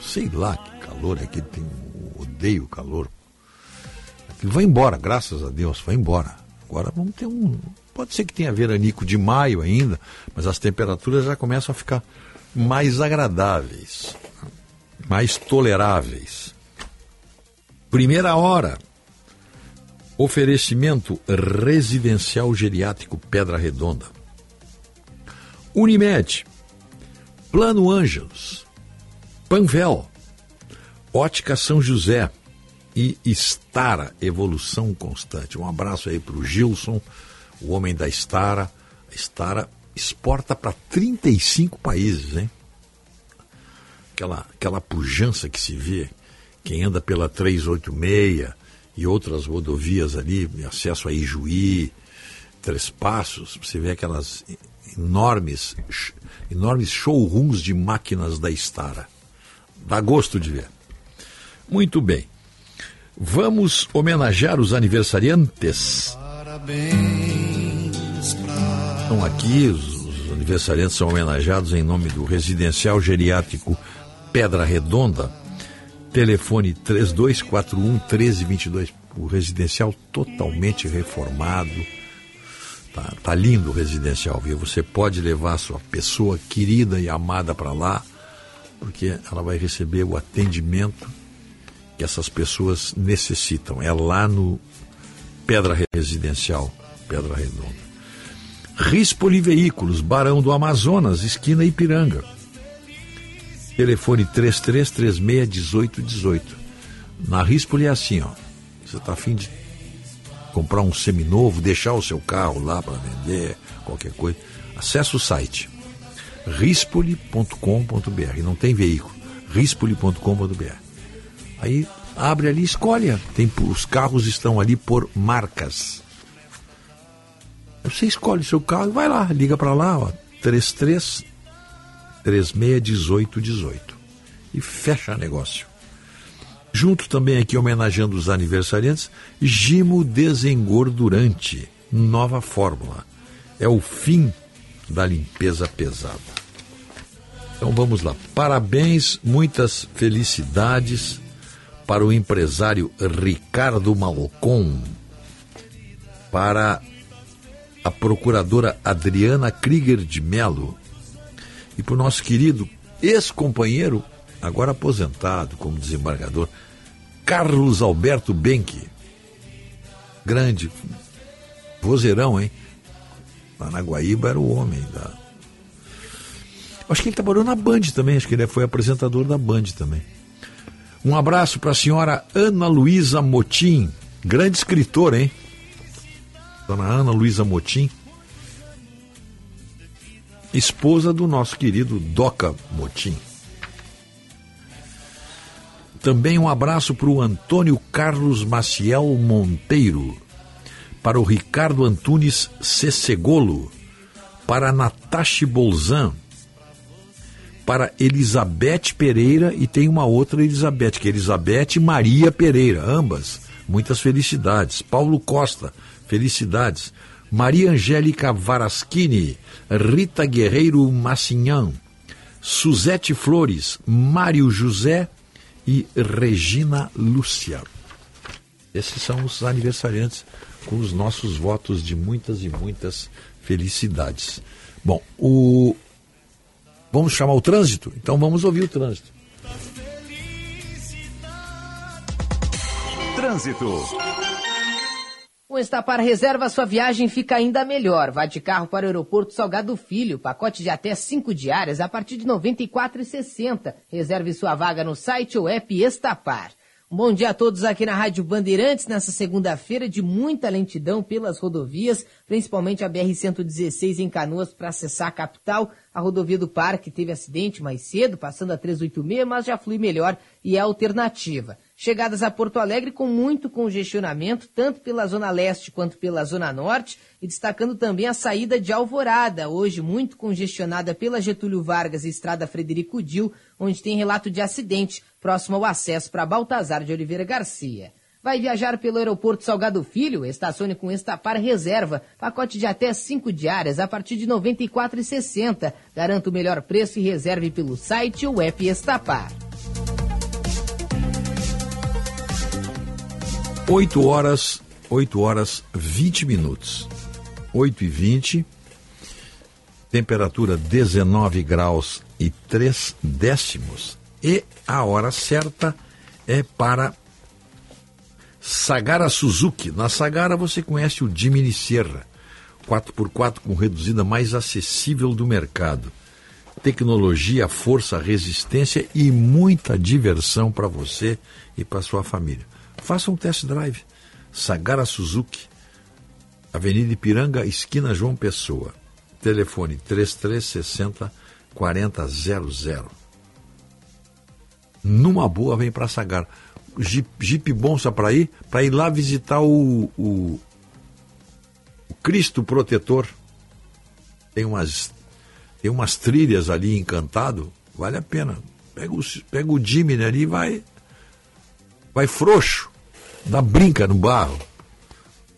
Sei lá que calor é aquele, tem, odeio calor. Aquilo vai embora, graças a Deus, vai embora. Agora vamos ter um. Pode ser que tenha veranico de maio ainda, mas as temperaturas já começam a ficar mais agradáveis, mais toleráveis. Primeira hora. Oferecimento residencial geriátrico Pedra Redonda. Unimed. Plano Ângelos. Panvel. Ótica São José. E Estara Evolução Constante. Um abraço aí para o Gilson, o homem da Estara. A Estara exporta para 35 países, hein? Aquela, aquela pujança que se vê, quem anda pela 386 e outras rodovias ali, acesso a Ijuí, Três Passos, você vê aquelas enormes, enormes showrooms de máquinas da Estara. Dá gosto de ver. Muito bem. Vamos homenagear os aniversariantes. Estão aqui, os, os aniversariantes são homenageados em nome do Residencial Geriátrico Pedra Redonda. Telefone 3241 1322. O residencial totalmente reformado. Tá, tá lindo o residencial, viu? Você pode levar a sua pessoa querida e amada para lá, porque ela vai receber o atendimento que essas pessoas necessitam. É lá no Pedra Residencial, Pedra Redonda. Rispoli Veículos, Barão do Amazonas, esquina Ipiranga. Telefone 3336-1818. Na Rispoli é assim, ó. Você está afim de comprar um seminovo, deixar o seu carro lá para vender, qualquer coisa. Acesse o site rispoli.com.br. Não tem veículo. rispoli.com.br. Aí abre ali, escolhe. Tem, os carros estão ali por marcas. Você escolhe o seu carro e vai lá, liga para lá, ó, 33 361818 e fecha negócio. Junto também aqui homenageando os aniversariantes, Gimo Desengordurante, nova fórmula. É o fim da limpeza pesada. Então vamos lá. Parabéns, muitas felicidades para o empresário Ricardo Malcom, para a procuradora Adriana Krieger de Mello e para o nosso querido ex-companheiro, agora aposentado como desembargador, Carlos Alberto Benck. Grande, vozeirão, hein? Lá na Guaíba era o homem da. Acho que ele trabalhou na Band também, acho que ele foi apresentador da Band também. Um abraço para a senhora Ana Luísa Motim, grande escritora, hein? Dona Ana Luísa Motim, esposa do nosso querido Doca Motim. Também um abraço para o Antônio Carlos Maciel Monteiro, para o Ricardo Antunes Cessegolo, para a Natasha Bolzan, para Elizabeth Pereira e tem uma outra Elizabeth, que é Elizabeth Maria Pereira, ambas muitas felicidades. Paulo Costa, felicidades. Maria Angélica Varaschini, Rita Guerreiro Massinhão, Suzete Flores, Mário José e Regina Lúcia. Esses são os aniversariantes com os nossos votos de muitas e muitas felicidades. Bom, o vamos chamar o trânsito? Então vamos ouvir o trânsito. Trânsito. Com Estapar Reserva, sua viagem fica ainda melhor. Vá de carro para o aeroporto Salgado Filho, pacote de até 5 diárias a partir de R$ 94,60. Reserve sua vaga no site ou app Estapar. Bom dia a todos aqui na Rádio Bandeirantes, nessa segunda-feira de muita lentidão pelas rodovias, principalmente a BR-116 em Canoas para acessar a capital. A rodovia do Parque teve acidente mais cedo, passando a 386, mas já flui melhor e é alternativa. Chegadas a Porto Alegre com muito congestionamento, tanto pela Zona Leste quanto pela Zona Norte, e destacando também a saída de Alvorada, hoje muito congestionada pela Getúlio Vargas e Estrada Frederico Dil, onde tem relato de acidente próximo ao acesso para Baltazar de Oliveira Garcia. Vai viajar pelo aeroporto Salgado Filho? Estacione com Estapar Reserva. Pacote de até 5 diárias a partir de R$ 94,60. Garanta o melhor preço e reserve pelo site ou app Estapar. 8 horas, 8 horas 20 minutos. 8 e 20, temperatura 19 graus e 3 décimos. E a hora certa é para Sagara Suzuki. Na Sagara você conhece o Jimny Sierra, 4x4 com reduzida mais acessível do mercado. Tecnologia, força, resistência e muita diversão para você e para sua família. Faça um test drive. Sagara Suzuki, Avenida Ipiranga, esquina João Pessoa. Telefone 3360 4000. Numa boa, vem para Sagara. Jeep, Jeep Bonsa para ir, para ir lá visitar o, o, o Cristo Protetor. Tem umas, tem umas trilhas ali encantado, vale a pena. Pega o, pega o Jimmy ali e vai, vai frouxo, dá brinca no barro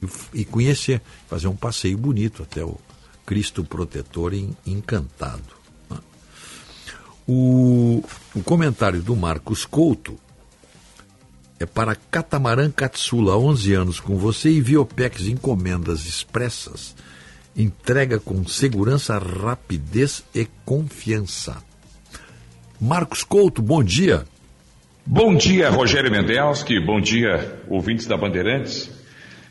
e, e conhecer, fazer um passeio bonito até o Cristo Protetor em, encantado. O, o comentário do Marcos Couto é para Catamarã Katsula, 11 anos com você e Viopex encomendas expressas. Entrega com segurança, rapidez e confiança. Marcos Couto, bom dia. Bom dia, Rogério Mendelski. Bom dia, ouvintes da Bandeirantes.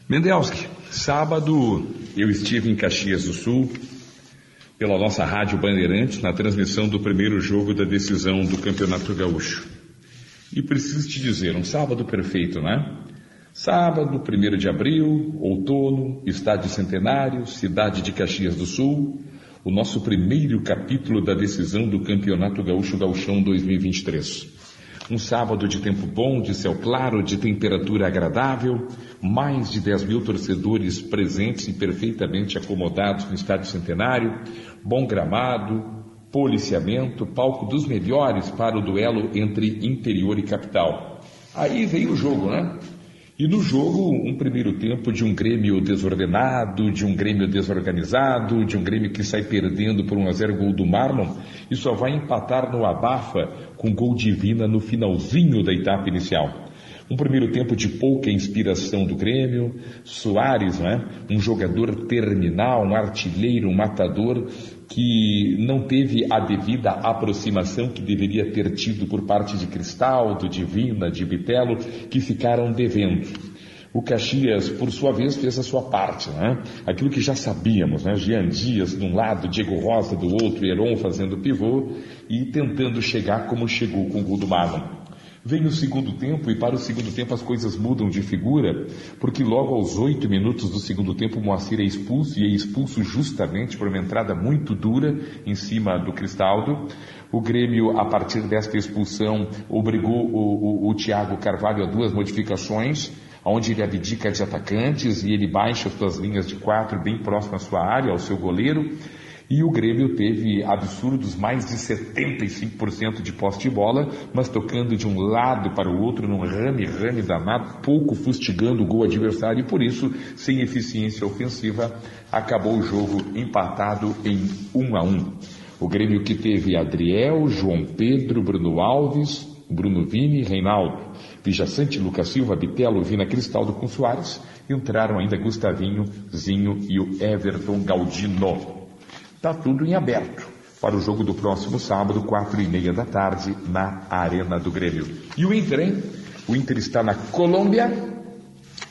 Mendelski, sábado eu estive em Caxias do Sul, pela nossa Rádio Bandeirantes, na transmissão do primeiro jogo da decisão do Campeonato Gaúcho. E preciso te dizer, um sábado perfeito, né? Sábado, 1 de abril, outono, estádio centenário, cidade de Caxias do Sul, o nosso primeiro capítulo da decisão do Campeonato Gaúcho Gauchão 2023. Um sábado de tempo bom, de céu claro, de temperatura agradável, mais de 10 mil torcedores presentes e perfeitamente acomodados no estádio centenário, bom gramado, policiamento, palco dos melhores para o duelo entre interior e capital. Aí veio o jogo, né? E no jogo, um primeiro tempo de um Grêmio desordenado, de um Grêmio desorganizado, de um Grêmio que sai perdendo por 1 a 0 gol do Marlon e só vai empatar no abafa com gol divina no finalzinho da etapa inicial. Um primeiro tempo de pouca inspiração do Grêmio, Soares, né? um jogador terminal, um artilheiro, um matador, que não teve a devida aproximação que deveria ter tido por parte de Cristaldo, Divina, de Bitelo, que ficaram devendo. O Caxias, por sua vez, fez a sua parte, né? Aquilo que já sabíamos, né? Jean Dias de um lado, Diego Rosa do outro, Heron fazendo pivô e tentando chegar como chegou com o gol do Marlon. Vem o segundo tempo e para o segundo tempo as coisas mudam de figura, porque logo aos oito minutos do segundo tempo Moacir é expulso e é expulso justamente por uma entrada muito dura em cima do Cristaldo. O Grêmio, a partir desta expulsão, obrigou o, o, o Thiago Carvalho a duas modificações, onde ele abdica de atacantes e ele baixa suas linhas de quatro bem próximo à sua área, ao seu goleiro. E o Grêmio teve absurdos mais de 75% de posse de bola, mas tocando de um lado para o outro num rame-rame danado, pouco fustigando o gol adversário e por isso, sem eficiência ofensiva, acabou o jogo empatado em 1 a 1. O Grêmio que teve Adriel, João Pedro, Bruno Alves, Bruno Vini, Reinaldo, Vijaçante, Lucas Silva, Bitelo, Vina Cristaldo com Soares, entraram ainda Gustavinho, Zinho e o Everton Galdino. Está tudo em aberto para o jogo do próximo sábado, quatro e meia da tarde, na Arena do Grêmio. E o Inter, hein? O Inter está na Colômbia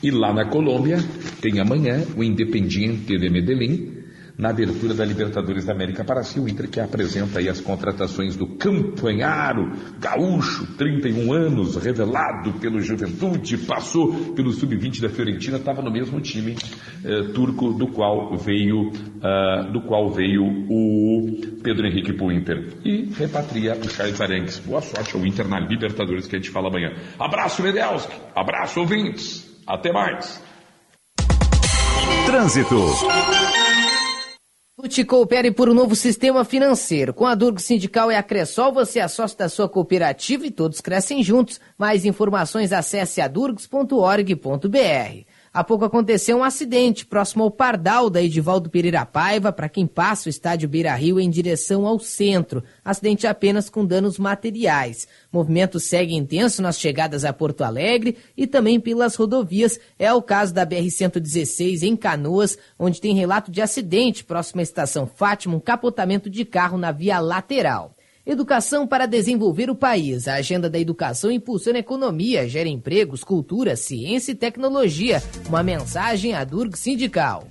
e lá na Colômbia tem amanhã o Independiente de Medellín na abertura da Libertadores da América para si, o Inter que apresenta aí as contratações do Campanharo, gaúcho, 31 anos, revelado pelo Juventude, passou pelo Sub-20 da Fiorentina, estava no mesmo time eh, turco do qual veio uh, do qual veio o Pedro Henrique para o Inter. E repatria o Charles Arangues. Boa sorte ao Inter na Libertadores que a gente fala amanhã. Abraço, Medelski. Abraço, ouvintes. Até mais. Trânsito. Te coopere por um novo sistema financeiro. Com a Durgo Sindical e a Cressol, você é sócio da sua cooperativa e todos crescem juntos. Mais informações acesse adurgs.org.br. Há pouco aconteceu um acidente próximo ao Pardal da Edivaldo Pereira Paiva, para quem passa o estádio Beira Rio em direção ao centro. Acidente apenas com danos materiais. O movimento segue intenso nas chegadas a Porto Alegre e também pelas rodovias. É o caso da BR-116 em Canoas, onde tem relato de acidente próximo à estação Fátima, um capotamento de carro na via lateral. Educação para desenvolver o país. A agenda da educação impulsiona a economia, gera empregos, cultura, ciência e tecnologia. Uma mensagem à Durg Sindical.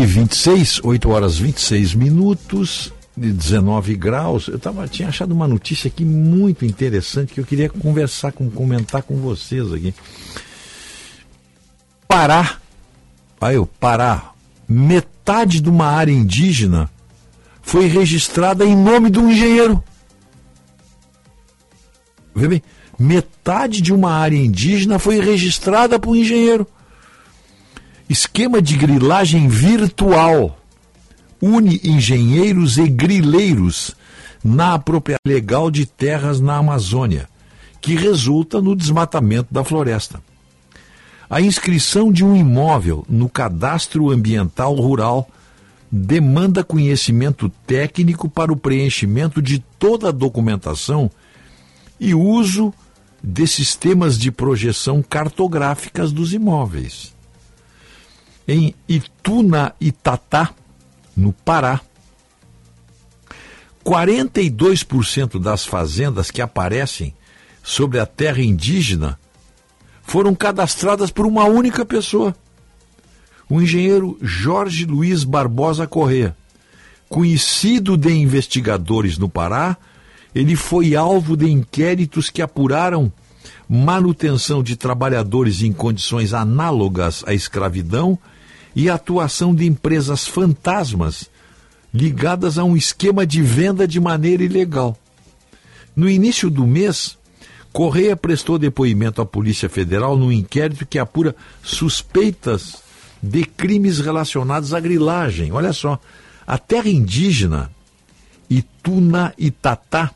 Bom, são 8 e 26 8 horas 26 minutos, de 19 graus. Eu tava, tinha achado uma notícia aqui muito interessante que eu queria conversar, com, comentar com vocês aqui. Pará, aí eu, Pará, metade de uma área indígena foi registrada em nome de um engenheiro. Vê bem, metade de uma área indígena foi registrada por um engenheiro. Esquema de grilagem virtual une engenheiros e grileiros na apropriação legal de terras na Amazônia, que resulta no desmatamento da floresta. A inscrição de um imóvel no cadastro ambiental rural demanda conhecimento técnico para o preenchimento de toda a documentação e uso de sistemas de projeção cartográficas dos imóveis. Em Ituna Itatá, no Pará, 42% das fazendas que aparecem sobre a terra indígena foram cadastradas por uma única pessoa. O engenheiro Jorge Luiz Barbosa Corrêa, conhecido de investigadores no Pará, ele foi alvo de inquéritos que apuraram manutenção de trabalhadores em condições análogas à escravidão e atuação de empresas fantasmas ligadas a um esquema de venda de maneira ilegal. No início do mês, Correia prestou depoimento à Polícia Federal num inquérito que apura suspeitas de crimes relacionados à grilagem. Olha só, a terra indígena Ituna Itatá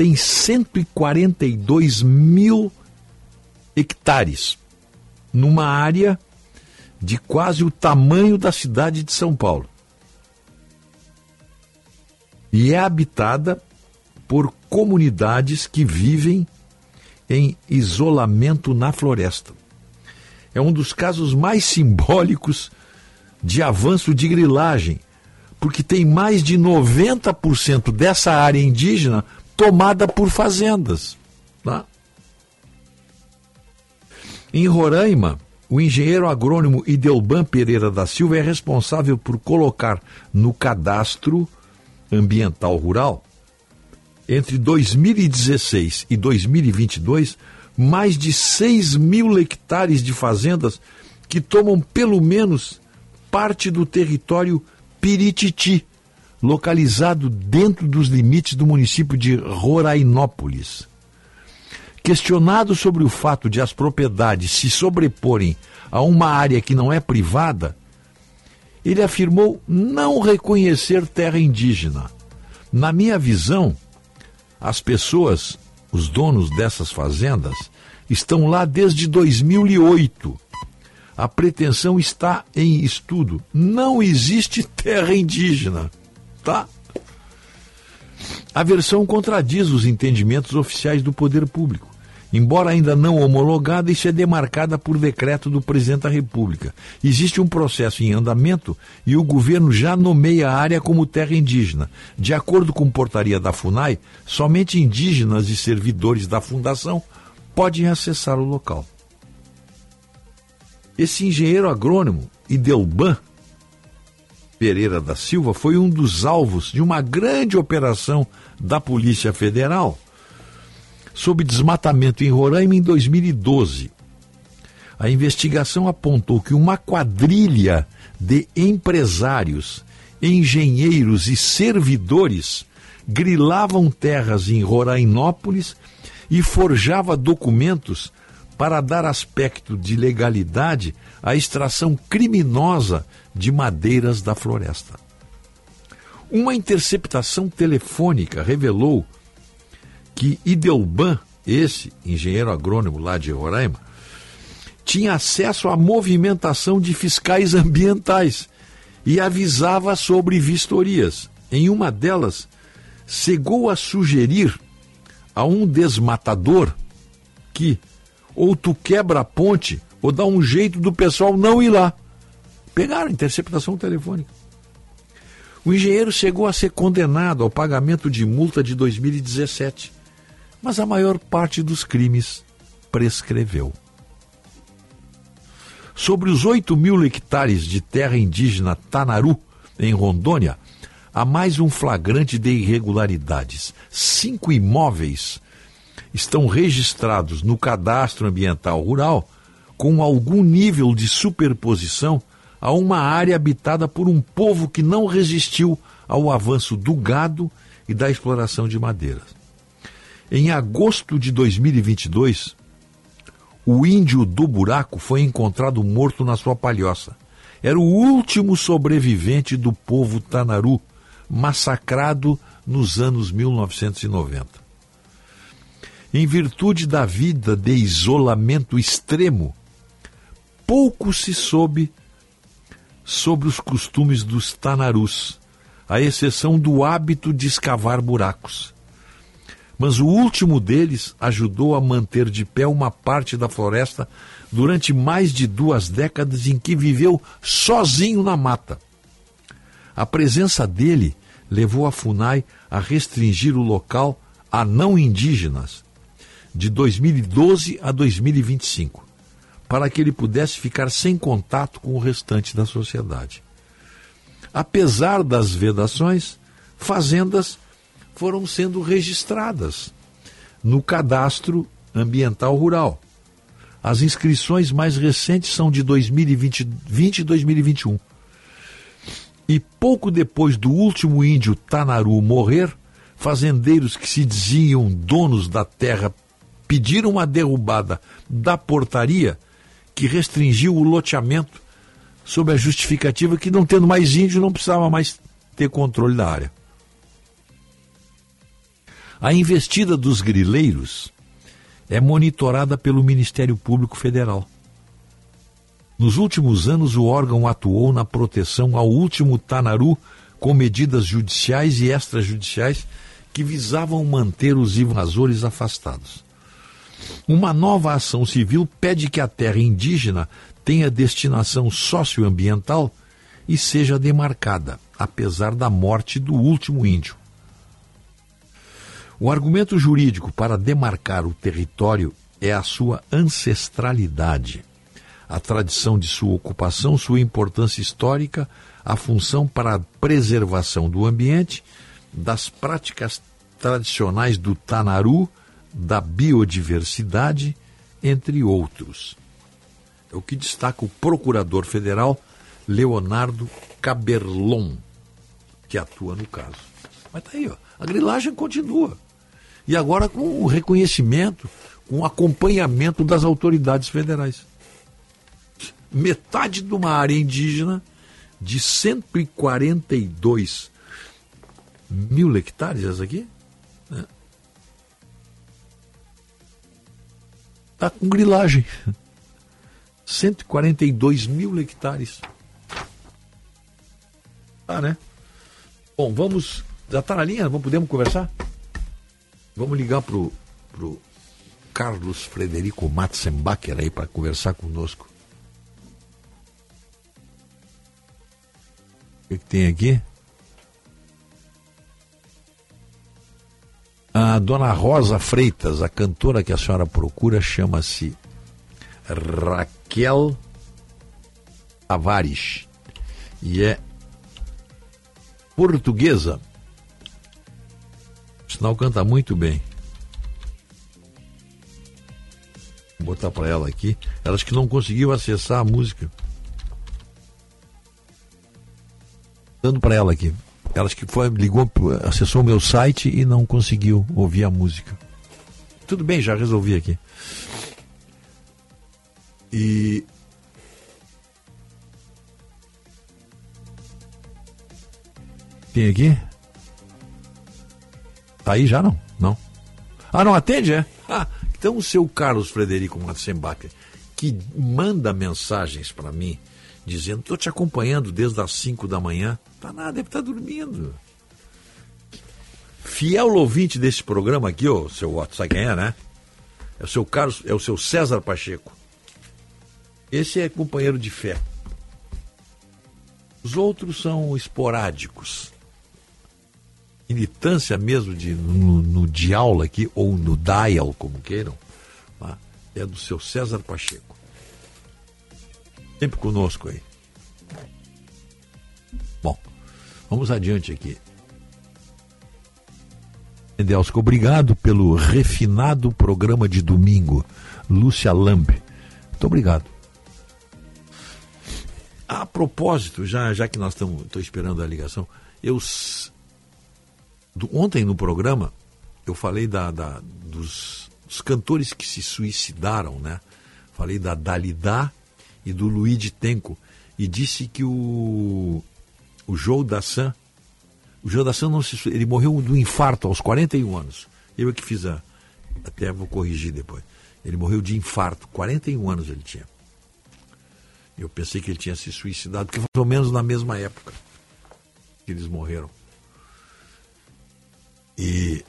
tem 142 mil hectares, numa área de quase o tamanho da cidade de São Paulo. E é habitada por comunidades que vivem em isolamento na floresta. É um dos casos mais simbólicos de avanço de grilagem, porque tem mais de 90% dessa área indígena tomada por fazendas. Tá? Em Roraima, o engenheiro agrônomo Idelban Pereira da Silva é responsável por colocar no cadastro ambiental rural, entre 2016 e 2022, mais de 6 mil hectares de fazendas que tomam pelo menos parte do território Pirititi, localizado dentro dos limites do município de Rorainópolis. Questionado sobre o fato de as propriedades se sobreporem a uma área que não é privada, ele afirmou não reconhecer terra indígena. Na minha visão, as pessoas, os donos dessas fazendas, estão lá desde 2008. A pretensão está em estudo. Não existe terra indígena, tá? A versão contradiz os entendimentos oficiais do poder público. Embora ainda não homologada, isso é demarcada por decreto do presidente da República. Existe um processo em andamento e o governo já nomeia a área como terra indígena. De acordo com portaria da FUNAI, somente indígenas e servidores da fundação podem acessar o local. Esse engenheiro agrônomo, Idelban Pereira da Silva, foi um dos alvos de uma grande operação da Polícia Federal sobre desmatamento em Roraima em 2012. A investigação apontou que uma quadrilha de empresários, engenheiros e servidores grilavam terras em Rorainópolis e forjava documentos para dar aspecto de legalidade à extração criminosa de madeiras da floresta. Uma interceptação telefônica revelou que Idelban, esse engenheiro agrônomo lá de Roraima, tinha acesso à movimentação de fiscais ambientais e avisava sobre vistorias. Em uma delas, chegou a sugerir a um desmatador que ou tu quebra a ponte ou dá um jeito do pessoal não ir lá. Pegaram interceptação telefônica. O engenheiro chegou a ser condenado ao pagamento de multa de 2017 mas a maior parte dos crimes prescreveu. Sobre os 8 mil hectares de terra indígena Tanaru, em Rondônia, há mais um flagrante de irregularidades. Cinco imóveis estão registrados no cadastro ambiental rural com algum nível de superposição a uma área habitada por um povo que não resistiu ao avanço do gado e da exploração de madeiras. Em agosto de 2022, o índio do buraco foi encontrado morto na sua palhoça. Era o último sobrevivente do povo Tanaru, massacrado nos anos 1990. Em virtude da vida de isolamento extremo, pouco se soube sobre os costumes dos Tanarus, à exceção do hábito de escavar buracos mas o último deles ajudou a manter de pé uma parte da floresta durante mais de duas décadas em que viveu sozinho na mata. A presença dele levou a FUNAI a restringir o local a não indígenas de 2012 a 2025, para que ele pudesse ficar sem contato com o restante da sociedade. Apesar das vedações, fazendas foram sendo registradas no cadastro ambiental rural. As inscrições mais recentes são de 2020 e 2021. E pouco depois do último índio Tanaru morrer, fazendeiros que se diziam donos da terra pediram a derrubada da portaria que restringiu o loteamento sob a justificativa que não tendo mais índio não precisava mais ter controle da área. A investida dos grileiros é monitorada pelo Ministério Público Federal. Nos últimos anos, o órgão atuou na proteção ao último Tanaru com medidas judiciais e extrajudiciais que visavam manter os invasores afastados. Uma nova ação civil pede que a terra indígena tenha destinação socioambiental e seja demarcada, apesar da morte do último índio. O argumento jurídico para demarcar o território é a sua ancestralidade, a tradição de sua ocupação, sua importância histórica, a função para a preservação do ambiente, das práticas tradicionais do Tanaru, da biodiversidade, entre outros. É o que destaca o procurador federal Leonardo Caberlon, que atua no caso. Mas tá aí, ó, a grilagem continua. E agora com o reconhecimento, com o acompanhamento das autoridades federais. Metade de uma área indígena de 142 mil hectares, essa aqui? Está com grilagem. 142 mil hectares. Tá, né? Bom, vamos. Já está na linha? Vamos, podemos conversar? Vamos ligar pro, pro Carlos Frederico Matzenbacher aí para conversar conosco. O que, que tem aqui? A dona Rosa Freitas, a cantora que a senhora procura, chama-se Raquel Tavares e é portuguesa. O sinal canta muito bem. Vou botar para ela aqui. Elas que não conseguiu acessar a música. Dando para ela aqui. Elas que foi, ligou, acessou o meu site e não conseguiu ouvir a música. Tudo bem, já resolvi aqui. E tem aqui? Tá aí já não? Não. Ah, não atende, é? Ah, então o seu Carlos Frederico Matzenbacher, que manda mensagens para mim, dizendo: estou te acompanhando desde as 5 da manhã. Tá nada, deve estar dormindo. Fiel ouvinte desse programa aqui, ô, seu Otto, sabe quem é, né? É o seu Carlos, é o seu César Pacheco. Esse é companheiro de fé. Os outros são esporádicos. Militância mesmo de, no, no dial aqui, ou no dial, como queiram, tá? é do seu César Pacheco. Sempre conosco aí. Vamos adiante aqui. Delsko, obrigado pelo refinado programa de domingo. Lúcia Lambe. Muito obrigado. A propósito, já, já que nós estamos esperando a ligação, eu do, ontem no programa eu falei da, da dos, dos, cantores que se suicidaram, né? Falei da Dalida e do Luigi Tenco e disse que o o Joe Dassin, o Joe Dassin não se, ele morreu do infarto aos 41 anos. Eu é que fiz a até vou corrigir depois. Ele morreu de infarto, 41 anos ele tinha. Eu pensei que ele tinha se suicidado, porque mais ou menos na mesma época que eles morreram. E,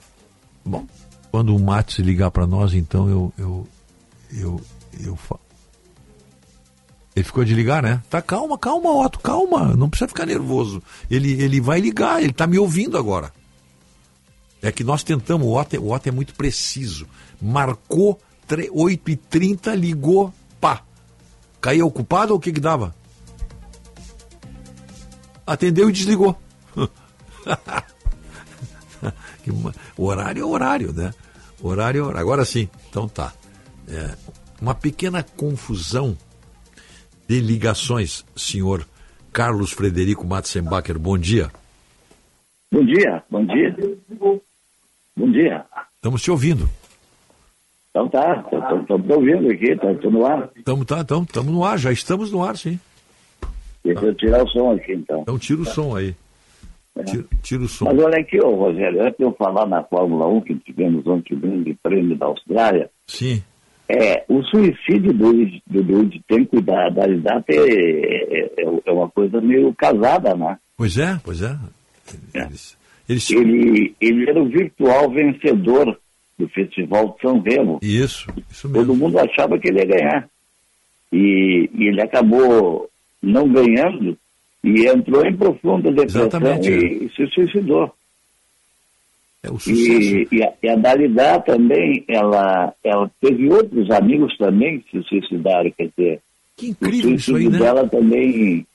bom, quando o Matos ligar para nós, então eu, eu, eu, eu, Ele ficou de ligar, né? Tá calma, calma, Otto, calma, não precisa ficar nervoso. Ele, ele vai ligar, ele tá me ouvindo agora. É que nós tentamos, o Otto, o Otto é muito preciso. Marcou 8h30, ligou, pá. Caía ocupado ou o que que dava? Atendeu e desligou. horário é horário, né? Horário é horário. Agora sim, então tá. É, uma pequena confusão de ligações, senhor Carlos Frederico Matzenbacher. Bom dia. Bom dia, bom dia. Bom dia. Estamos te ouvindo. Então tá, estamos ouvindo aqui, estou no ar. Estamos tá, estamos no ar, já estamos no ar, sim. Deixa eu tirar o som aqui, então. Então tira o som aí. É. Tira, tira, o som. Mas olha aqui, ô, Rogério, antes de eu falar na Fórmula 1, que tivemos ontem o grande prêmio da Austrália, Sim. É, o suicídio do, do, do de tempo da, da idade é, é, é, uma coisa meio casada, né? Pois é, pois é. Eles, eles... Ele, ele era o virtual vencedor do Festival de São Remo. Isso, isso mesmo. Todo mundo achava que ele ia ganhar. E, e ele acabou não ganhando E entrou em profunda depressão Exatamente, e, e se suicidou. É o E, e, a, e a Dalidá também, ela, ela teve outros amigos também que se suicidaram, quer dizer, que o incrível isso aí, né? dela também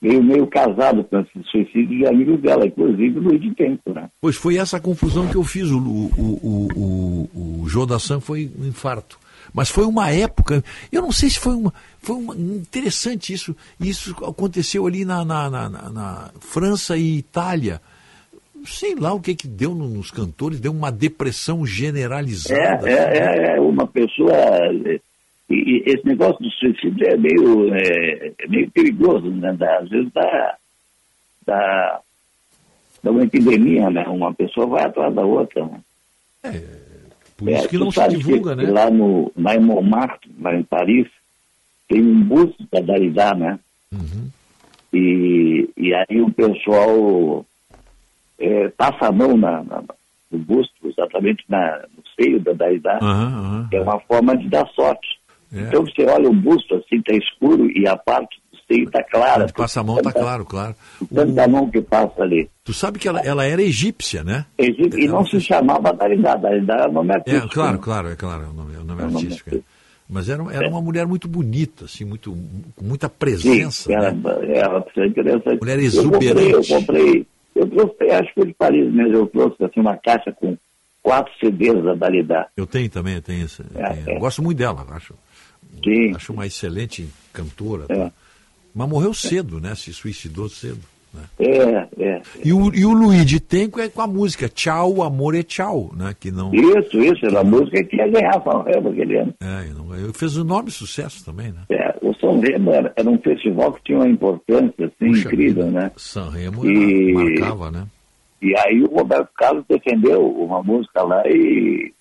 veio meio casado com esse suicídio de amigos dela, inclusive o Luiz de Tempo, né? Pois foi essa confusão que eu fiz. O, o, o, o, o João da Sam foi um infarto. Mas foi uma época, eu não sei se foi uma. Foi uma, interessante isso. Isso aconteceu ali na, na, na- na França e Itália. Sei lá o que que deu nos cantores, deu uma depressão É, generalizada. é, é, é uma pessoa. é, E, esse negócio do suicídio é meio, é, é meio perigoso, né? Às vezes dá, dá, dá uma epidemia, né? Uma pessoa vai atrás da outra. Né? Por isso que tu não se divulga, que né? Lá, no, lá em Montmartre, lá em Paris, tem um busto da Dalida, né? Uhum. E, e aí o pessoal é, passa a mão na, na- no busto, exatamente na, no seio da Dalida, que é uma forma de dar sorte. É. Então você olha o busto assim, está escuro e a parte do seio está clara. Onde passa a mão, tá Tanta- claro, claro. Tanta mão que passa ali. Tu sabe que ela, ela era egípcia, né? Egito- E não se chamava Dalida, Dalida era nome É, artístico. claro, né? claro, é claro, é o nome, é o nome É o nome artístico. é. Mas era, era uma mulher muito bonita, assim, muito, com muita Sim, presença. era, né? era interessante. Mulher Eu comprei, eu exuberante. comprei, eu trouxe, acho que foi de Paris mesmo, eu trouxe assim, uma caixa com quatro CDs da Dalida. Eu tenho também, eu tenho esse. eu É, é. Eu gosto muito dela, acho. Sim. É. Acho uma excelente cantora. tá? Mas morreu cedo, né? Se suicidou cedo. Né? É, é. E o, e o de Tenco é com a música Tchau, Amor é Tchau, né? Que não. Isso, isso, era a música que ia ganhar São Remo aquele ano. É, e não ganhou. fez um enorme sucesso também, né? É, o São Remo era, era um festival que tinha uma importância assim, Puxa incrível, né? San Remo E- marcava, né? E aí o Roberto Carlos defendeu uma música lá e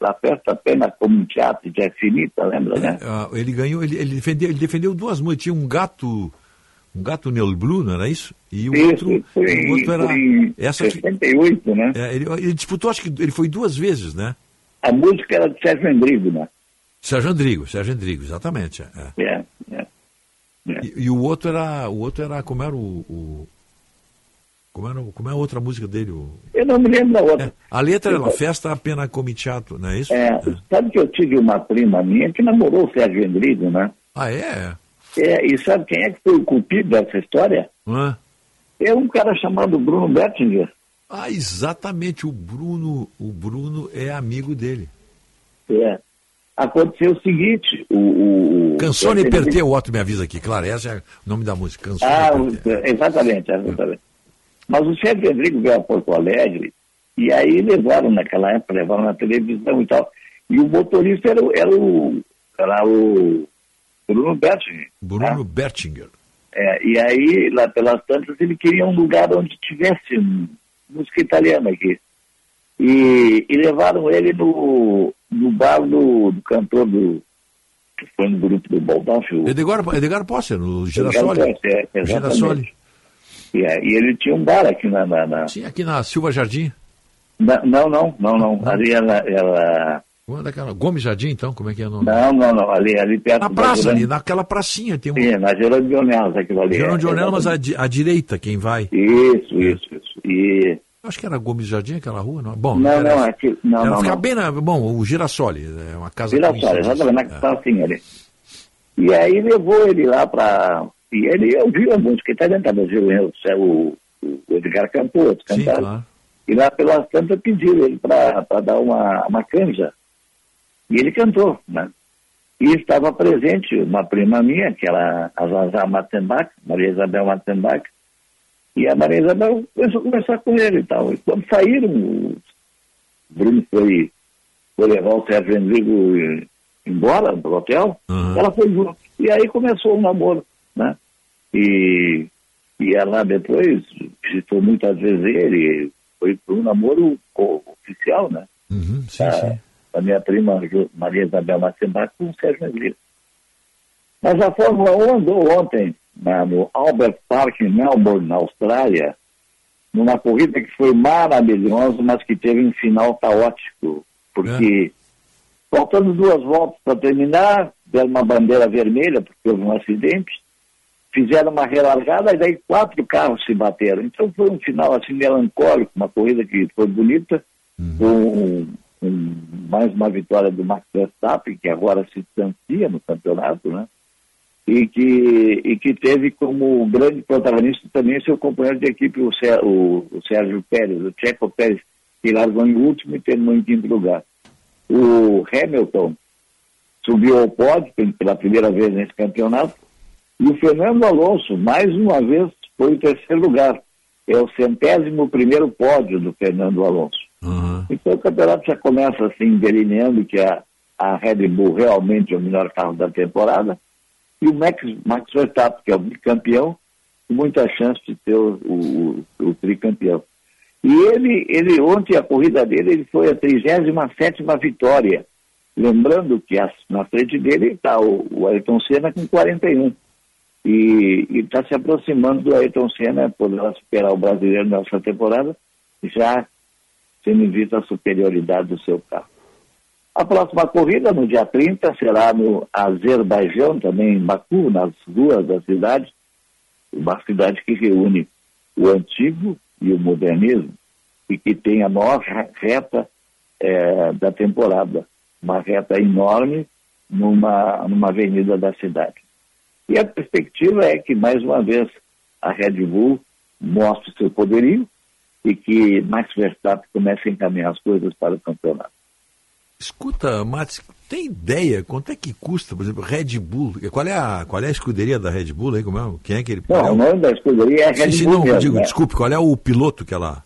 La Festa Pena como um teatro de infinita, lembra, né? Ah, ele ganhou, ele, ele defendeu, ele defendeu duas músicas. Tinha um gato, um gato Neo Blue, não era isso? E o outro, foi, o outro era foi em essa que, 68, né? é, ele, ele disputou, acho que ele foi duas vezes, né? A música era de Sérgio Endrigo, né? Sérgio Andrigo, Sérgio Andrigo, exatamente. é, é. É, é. E, e o outro era, o outro era como era o, o- como era, como é a outra música dele? O, Eu não me lembro da outra. a letra era Eu- Festa Appena Comiciato, não é isso? É, sabe que eu tive uma prima minha que namorou o Sérgio Endrigo, né? Ah, é? É, e sabe quem é que foi o culpado dessa história? Hã? É um cara chamado Bruno Bettinger. Ah, exatamente, o Bruno, o Bruno é amigo dele. É. Aconteceu o seguinte, o... o, o Canzone Endrigo- o Otto me avisa aqui, claro, esse é o nome da música, Canzone Ah, per te. o- exatamente, exatamente. Mas o Sérgio Rodrigo veio a Porto Alegre e aí levaram naquela época, levaram na televisão e tal. E o motorista era, o- era o era o Bruno Bettinger. Bruno Bertinger. É, e aí, lá pelas tantas, ele queria um lugar onde tivesse música italiana aqui. E, e levaram ele no, no bar do, do cantor do. que foi no grupo do Baldalfio. Edgar, Edgar Posser, no Girassoli. É, é. Girassoli. E, é, e ele tinha um bar aqui na. na, na- Sim, aqui na Silva Jardim. na- não, não, não, não. Ali ela. ela Como é daquela? Gomes Jardim, então, como é que é o nome? não, não, não. Ali, ali perto Na da praça Gerônimo- ali, naquela pracinha tem um. Sim, na Gerônimo de Ornelas, aquilo ali. Gerão de é, Ornella, mas à, di- à direita, quem vai? Isso, isso, isso. E. Acho que era Gomes Jardim, aquela rua, não? Bom, Não, interessa. não, aqui, não, Era não, ficar não. bem na. Bom, o Girassoli, é uma casa Girassoli, exatamente, na É. pracinha ali. E aí levou ele lá para. E ele ouviu a música italiana, ouviu o, o, o Edgar Campoto Sim, cantar. claro. E lá pelas tantas pediu ele para dar uma, uma canja. E ele cantou, né? E estava presente uma prima minha, que era a Zazá Mattenbach, Maria Isabel Mattenbach, e a Maria Isabel começou a conversar com ele e tal. E quando saíram, o Bruno foi, foi levar o Sérgio Rodrigo eh, embora do hotel, ela foi junto. E aí começou o namoro, né? E, e ela depois visitou muitas vezes ele, foi para um namoro oficial, né? Uhum, sim, a, sim. A minha prima Maria Isabel Matzenbach com o Sérgio Rodrigues. Mas a Fórmula 1 andou ontem na- no Albert Park em Melbourne, na Austrália, numa corrida que foi maravilhosa, mas que teve um final caótico, porque faltando duas voltas para terminar, deram uma bandeira vermelha, porque houve um acidente, fizeram uma relargada e daí quatro carros se bateram. Então foi um final assim melancólico, uma corrida que foi bonita, com um, mais uma vitória do Max Verstappen, que agora se distancia no campeonato, né? E que, e que teve como grande protagonista também seu companheiro de equipe, o, Sé- o- o Sérgio Pérez, o Checo Pérez, que largou em último e terminou em quinto lugar. O Hamilton subiu ao pódio pela primeira vez nesse campeonato, e o Fernando Alonso, mais uma vez, foi o terceiro lugar. É o centésimo primeiro pódio do Fernando Alonso. Então o campeonato já começa assim, delineando que a, a Red Bull realmente é o melhor carro da temporada, e o Max, Max Verstappen, que é o bicampeão, com muita chance de ter o, o, o tricampeão. E ele, ele, ontem a corrida dele, ele foi a 37 vitória. Lembrando que as- na frente dele está o, o Ayrton Senna com 41. E está se aproximando do Ayrton Senna, poderá superar o brasileiro nessa temporada, já tendo em vista a superioridade do seu carro. A próxima corrida, no dia 30, será no Azerbaijão, também em Baku, nas ruas da cidade, uma cidade que reúne o antigo e o modernismo, e que tem a maior re- reta eh, da temporada, uma reta enorme numa, numa avenida da cidade. E a perspectiva é que, mais uma vez, a Red Bull mostre seu poderio e que Max Verstappen comece a encaminhar as coisas para o campeonato. Escuta, Matos, tem ideia quanto é que custa, por exemplo, Red Bull? Qual é a, qual é a escuderia da Red Bull aí? Como é? Quem é que ele Não, o nome da escuderia é Red sim, Bull não, mesmo, digo, né? desculpe, qual é o piloto que ela.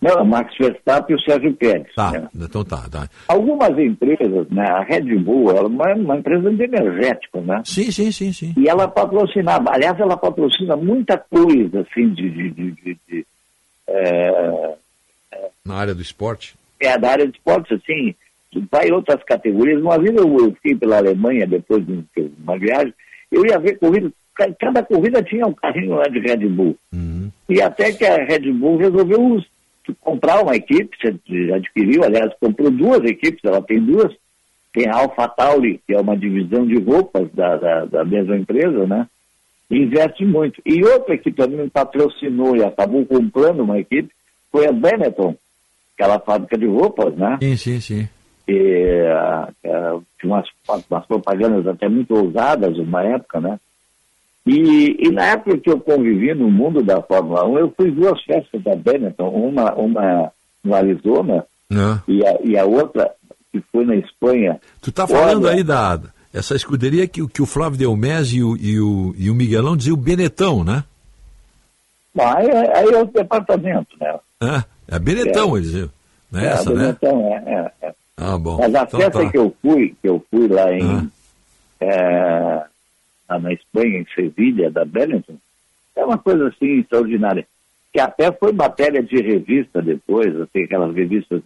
Não, Max Verstappen e o Sérgio Pérez. Tá, né? então tá, tá. Algumas empresas, né, a Red Bull, ela é uma, uma empresa de energéticos, né? Sim, sim, sim, sim. E ela patrocinava, aliás, ela patrocina muita coisa, assim, de, de, de- de, é, Na área do esporte. é da área de esportes, assim, vai em outras categorias. Uma vez eu, eu fiquei pela Alemanha, depois de um- uma viagem, eu ia ver corrida, ca- cada corrida tinha um carrinho lá de Red Bull. E até que a Red Bull resolveu comprar uma equipe, adquiriu, aliás, comprou duas equipes, ela tem duas. Tem a Alpha Tauri, que é uma divisão de roupas da, da, da mesma empresa, né? Investe muito. E outra que também patrocinou e acabou comprando uma equipe foi a Benetton, aquela fábrica de roupas, né? Sim, sim, sim. E, ah, tinha umas, umas propagandas até muito ousadas uma época, né? E, e na época que eu convivi no mundo da Fórmula 1, eu fui duas festas da Benetton, uma, uma no Arizona e a, e a outra que foi na Espanha. Tu tá falando Olha, aí da essa escuderia que, o- que o Flávio Delmese e o, e, o, e o Miguelão diziam o Benetão, né? Bom, aí, aí é o departamento, né? É, é Benetão, É. eles diziam. Não é, É, essa, né? Benetton, é, é, é. Ah, bom. Mas a Então festa tá. que eu fui, que eu fui lá em é, lá na Espanha, em Sevilha, da Benetton, é uma coisa assim extraordinária. Que até foi matéria de revista depois, assim, aquelas revistas,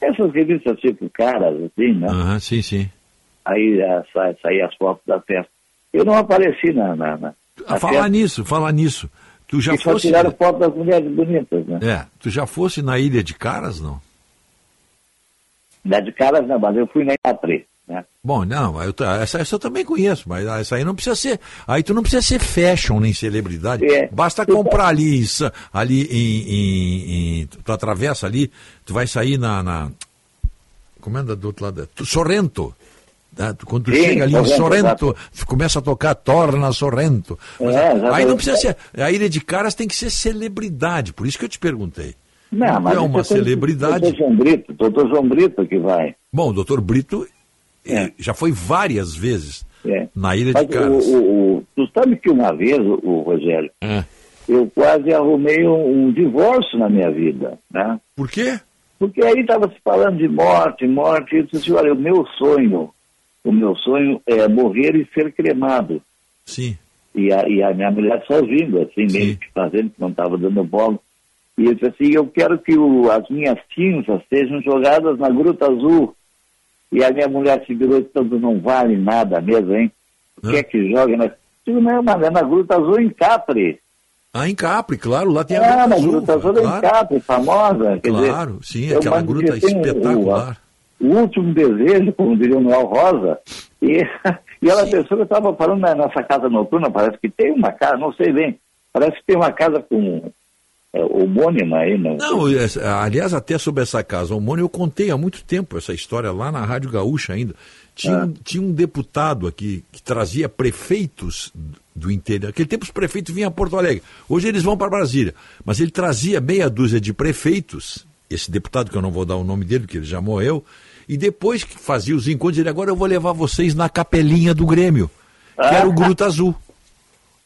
essas revistas tipo caras, assim, né? Aham, sim, sim. Aí é, sa- saía as fotos da festa. Eu não apareci na, na, na, Ah, na falar festa, nisso, falar nisso. Tu já e só fosse. tiraram foto das mulheres bonitas, né? É, tu já fosse na Ilha de Caras, não? É de caras, não, mas eu fui na Iapre, né? Bom, não, eu, essa, essa eu também conheço, mas essa aí não precisa ser. Aí tu não precisa ser fashion nem celebridade. É. Basta comprar ali, em Sa- ali em, em- em- Tu atravessa ali, tu vai sair na. na como é do outro lado? Tu- Sorrento. Quando Sim, chega ali em Sorrento, tu começa a tocar Torna Sorrento. É, aí exatamente. não precisa ser. A Ilha de Caras tem que ser celebridade, por isso que eu te perguntei. Não, mas é uma celebridade. Doutor João Brito, doutor João Brito que vai. Bom, o doutor Brito eh, já foi várias vezes É. na Ilha Mas de Caras. O, o, o- tu sabe que uma vez, o, Rogério, É. eu quase arrumei um, um divórcio na minha vida, né? Por quê? Porque aí estava se falando de morte, morte, e eu disse olha, o meu sonho, o meu sonho é morrer e ser cremado. Sim. E a, e a minha mulher só ouvindo, assim, meio que fazendo, que não estava dando bola. E eu disse assim, eu quero que o- as minhas cinzas sejam jogadas na Gruta Azul. E a minha mulher se virou e "Tanto não vale nada mesmo, hein? O que é que joga? Eu digo, não, mas é na Gruta Azul em Capri. Ah, em Capri, claro, lá tem a Ah, Gruta na Azul. Gruta Azul em claro. Capri, famosa. Quer Claro, dizer, sim, aquela gruta espetacular. O, último desejo, como diria o Noel Rosa, e, E ela pensou que eu estava falando na nossa casa noturna, parece que tem uma casa, não sei bem, parece que tem uma casa com é, homônima aí. Não, Não, aliás, até sobre essa casa homônima, eu contei há muito tempo essa história lá na Rádio Gaúcha ainda. Tinha, um, tinha um deputado aqui que trazia prefeitos do interior. Naquele tempo os prefeitos vinham a Porto Alegre. Hoje eles vão para Brasília. Mas ele trazia meia dúzia de prefeitos, esse deputado que eu não vou dar o nome dele, porque ele já morreu, e depois que fazia os encontros, ele agora eu vou levar vocês na capelinha do Grêmio, que era o Gruta Azul.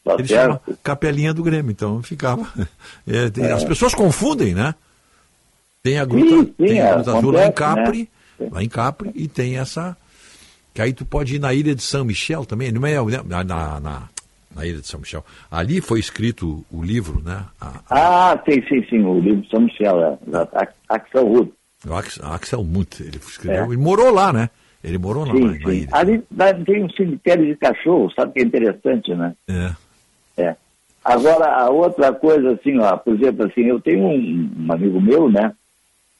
Tá Ele chama Capelinha do Grêmio, então ficava. É, tem- As pessoas confundem, né? Tem a Gruta, Sim, sim, tem a Gruta Azul lá em acontece, Capri, né? lá em Capri, e tem essa. Que aí tu pode ir na ilha de São Michel também, não é na, na, na, na ilha de São Michel. Ali foi escrito o livro, né? A- Ah, sim, sim, sim, o livro de São Michel, é, Axel Rudd. O Ax- Axel Muth, ele escreveu, ele morou lá, né? Ele morou lá Sim, na, na sim. Ali tem um cemitério de cachorro, sabe que é interessante, né? É. É. Agora, a outra coisa, assim, ó, por exemplo, assim, eu tenho um, um amigo meu, né,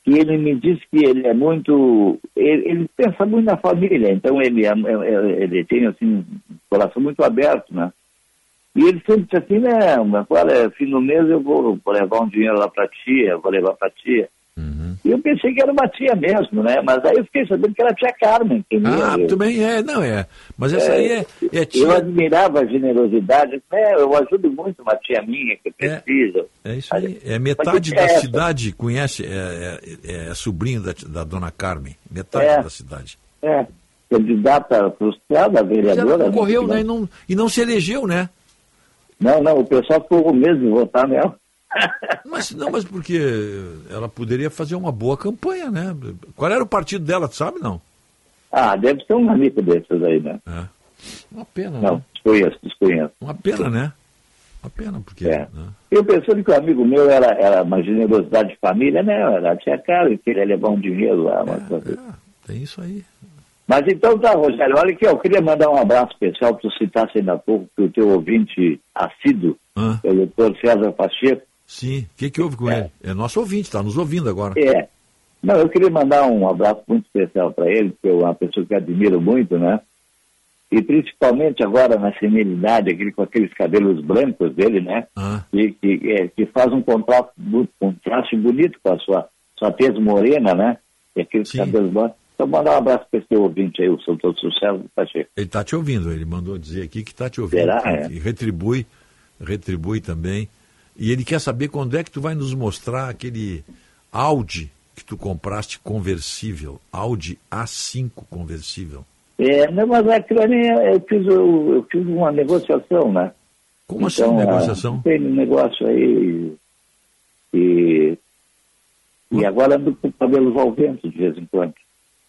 que ele me disse que ele é muito, ele, ele pensa muito na família, então ele, é, é- é- ele tem, assim, um coração muito aberto, né, e ele sempre disse assim, né, mas, olha, fim do mês eu vou, vou levar um dinheiro lá pra tia, vou levar pra tia. E eu pensei que era uma tia mesmo, né, mas aí eu fiquei sabendo que era a tia Carmen. entendeu? Ah, Eu- também é, não é. Mas essa aí é, é eu tia. admirava a generosidade. né? eu ajudo muito uma tia minha que precisa. É isso aí. É Mas metade da é essa? cidade conhece, é, é, é sobrinho da, da dona Carmen. Metade É. da cidade. É, candidata frustrada, Mas vereadora. ela né? concorreu, né? E não, e não se elegeu, né? Não, não, o pessoal ficou com medo de votar nela. Mas não, mas porque ela poderia fazer uma boa campanha, né? Qual era o partido dela, tu sabe não? Ah, deve ser um amigo desses aí, né? É. Uma pena, Não, né? desconheço, desconheço. Uma pena, né? Uma pena, porque. É. né? Eu pensando que o amigo meu era, era uma generosidade de família, né? Era a tia Carmen, queria levar um dinheiro lá. uma coisa. Tem isso aí. Mas então tá, Rogério, olha aqui, eu queria mandar um abraço especial, tu citasse ainda há pouco, que o teu ouvinte assíduo, Ah. é o doutor César Pacheco, Sim. O que, que houve com ele? É nosso ouvinte, está nos ouvindo agora. É. Não, eu queria mandar um abraço muito especial para ele, porque é uma pessoa que admiro muito, né? E principalmente agora na senilidade, aquele, com aqueles cabelos brancos dele, né? Ah. Que, que, é, que faz um contraste, bu- contraste bonito com a sua, sua tez morena, né? E aqueles cabelos brancos. Então, mandar um abraço para esse ouvinte aí, o seu todo sucesso do Pacheco. Ele está te ouvindo, ele mandou dizer aqui que está te ouvindo. Será? que- É. retribui, retribui também. E ele quer saber quando é que tu vai nos mostrar aquele Audi que tu compraste conversível, Audi A5 conversível. É, não, mas aquilo ali eu fiz, eu, eu fiz uma negociação, né? Como assim, ah, negociação? Tem um negócio aí e, e agora ando com cabelos ao vento de vez em quando.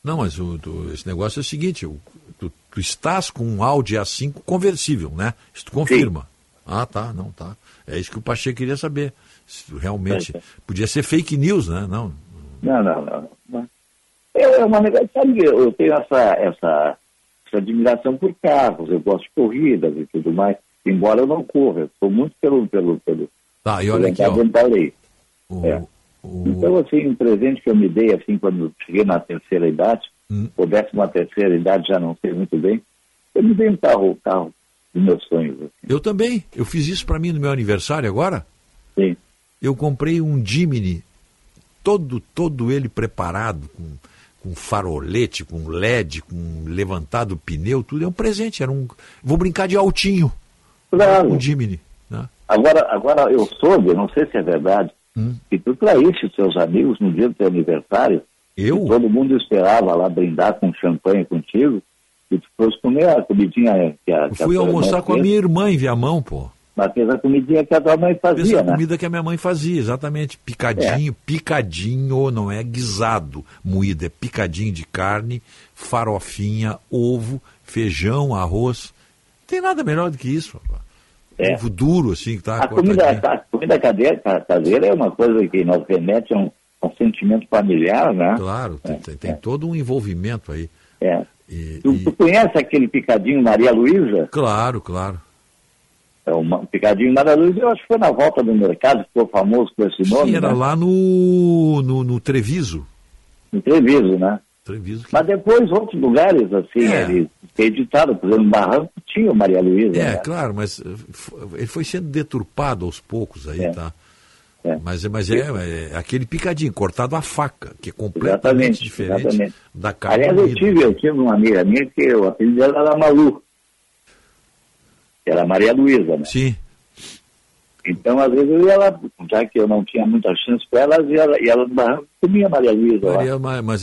Não, mas o, tu- esse negócio é o seguinte, o- tu, tu estás com um Audi A5 conversível, né? Isso tu confirma. Ah, tá, não, tá. É isso que o Pacheco queria saber. Se realmente. Podia ser fake news, né? Não. Não, não, não. não. É é uma sabe, eu eu tenho essa, essa, essa admiração por carros, eu gosto de corridas e tudo mais, embora eu não corra, eu sou muito pelo, pelo, pelo, Tá, e olha aqui, ó. O, É. Então, assim, um presente que eu me dei, assim, quando cheguei na terceira idade, Hum. ou décima terceira idade, já não sei muito bem, eu me dei um carro, o carro dos meus sonhos. assim. Eu também. Eu fiz isso para mim no meu aniversário agora. Sim. Eu comprei um Jimny, todo, todo ele preparado, com, com farolete, com LED, com levantado pneu, tudo. É um presente. Era um. Vou brincar de altinho. Claro. Um Jimny. Né? Agora, agora eu soube, eu não sei se é verdade, Hum. que tu traíste os seus amigos no dia do teu aniversário. Eu? Todo mundo esperava lá brindar com champanhe contigo. E tu fosse comer a comidinha que a, Eu que a fui tua almoçar com a fez, minha irmã em Viamão, pô. Mas fez a comidinha que a tua mãe Fez fazia, a né? comida que a minha mãe fazia, exatamente. Picadinho, picadinho, não é guisado, moído, é picadinho de carne, farofinha, ovo, feijão, arroz. Não tem nada melhor do que isso, rapaz. É. Ovo duro, assim, que tá A comida, a comida cadeira, ca- caseira é uma coisa que nos remete a um, a um sentimento familiar, né? Claro, tem, tem- tem todo um envolvimento aí. É. E- Tu, e- tu conhece aquele picadinho Maria Luísa? Claro, claro. É o picadinho Maria Luísa, eu acho que foi na volta do mercado, ficou famoso com esse nome. Sim, era né? lá no, no, no Treviso. No Treviso, né? Treviso. que- Mas depois outros lugares, assim, É. ele editado, por exemplo, Barranco tinha o Maria Luísa. É, né? claro, mas eh, ele foi sendo deturpado aos poucos aí, É. tá? Mas, é- mas é, é aquele picadinho, cortado à faca, que é completamente Exatamente, diferente exatamente. da carne Aliás, eu tive, eu tive uma amiga minha que o apelido dela era Malu. Era Maria Luísa, né? Sim. Então, às vezes, eu ia lá, já que eu não tinha muita chance com ela, e ela, e ela no barranco comia Maria Luísa lá. Maria, mas, mas,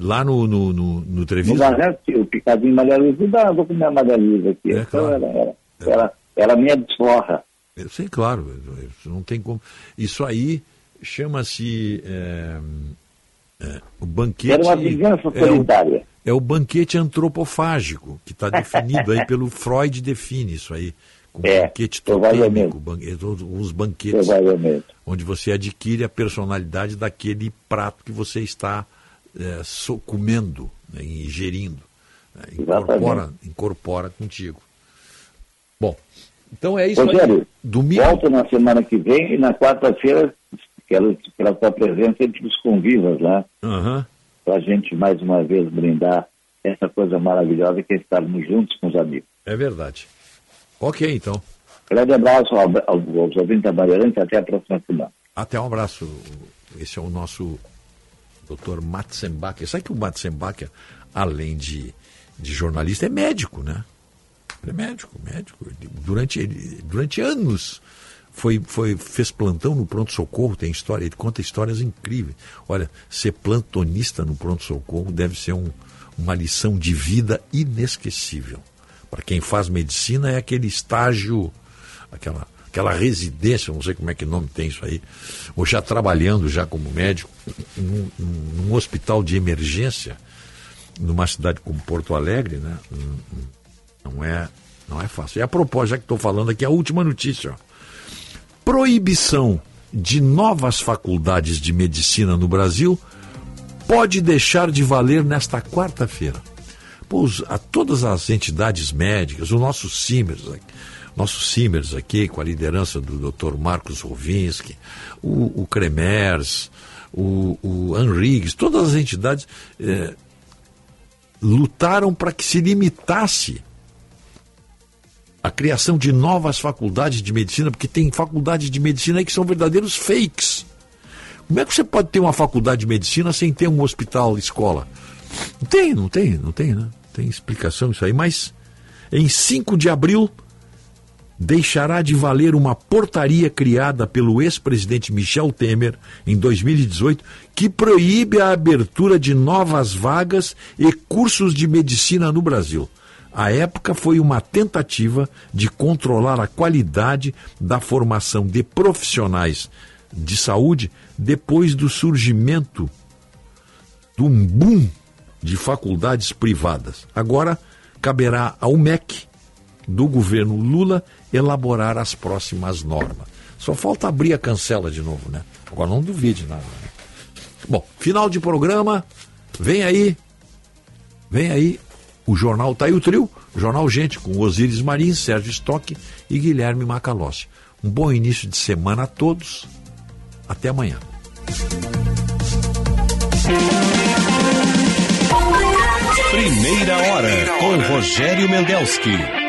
lá no, no, no, no No Treviso, barranco, o picadinho Maria Luísa, dá, vou comer a Maria Luísa aqui. É, então, claro. era, era, era, era a minha desforra. Sei, claro, isso não tem como. Isso aí chama-se é, é, o banquete. Era uma vingança é o- solitária. É o banquete antropofágico, que está definido aí pelo Freud, define isso aí. Com É, banquete totêmico, os banquetes, onde você adquire a personalidade daquele prato que você está é, so- comendo, né, ingerindo. né, incorpora, incorpora contigo. Então é isso aí. Rogério, Domingo. volto na semana que vem e na quarta-feira quero pela tua presença entre os convivas lá, Aham. para a gente mais uma vez brindar essa coisa maravilhosa que é estarmos juntos com os amigos. É verdade. Ok, então. Grande abraço ao- ao- aos ouvintes da Bandeirantes até a próxima semana. Até um abraço. Esse é o nosso Dr. Matzenbacher. Sabe que o Matzenbacher, além de, de jornalista, é médico, né? Ele é médico, médico. Durante, durante anos foi, foi, fez plantão no pronto-socorro, tem história, ele conta histórias incríveis. Olha, ser plantonista no pronto-socorro deve ser um- uma lição de vida inesquecível. Para quem faz medicina é aquele estágio, aquela, aquela residência, não sei como é que nome tem isso aí, ou já trabalhando já como médico num, num- hospital de emergência, numa cidade como Porto Alegre, né? Hum, hum, Não é, não é fácil. E a propósito, já que estou falando aqui, a última notícia. Ó. Proibição de novas faculdades de medicina no Brasil pode deixar de valer nesta quarta-feira. A todas as entidades médicas, o nosso Simers, aqui- nosso Simers aqui, com a liderança do Dr. Marcos Rovinski, o, o Cremers, o, o Anrigues, todas as entidades eh, lutaram para que se limitasse a criação de novas faculdades de medicina, porque tem faculdades de medicina aí que são verdadeiros fakes. Como é que você pode ter uma faculdade de medicina sem ter um hospital, escola? Não tem, não tem, não tem, né? Tem explicação isso aí. Mas em 5 de abril deixará de valer uma portaria criada pelo ex-presidente Michel Temer em 2018 que proíbe a abertura de novas vagas e cursos de medicina no Brasil. A época foi uma tentativa de controlar a qualidade da formação de profissionais de saúde depois do surgimento de um boom de faculdades privadas. Agora caberá ao MEC do governo Lula elaborar as próximas normas. Só falta abrir a cancela de novo, né? Agora não duvide nada. Né? Bom, final de programa. Vem aí. Vem aí o jornal Tá aí o Trio, Jornal Gente, com Osíris Marins, Sérgio Stock e Guilherme Macalossi. Um bom início de semana a todos. Até amanhã. Primeira hora com Rogério Mendelski.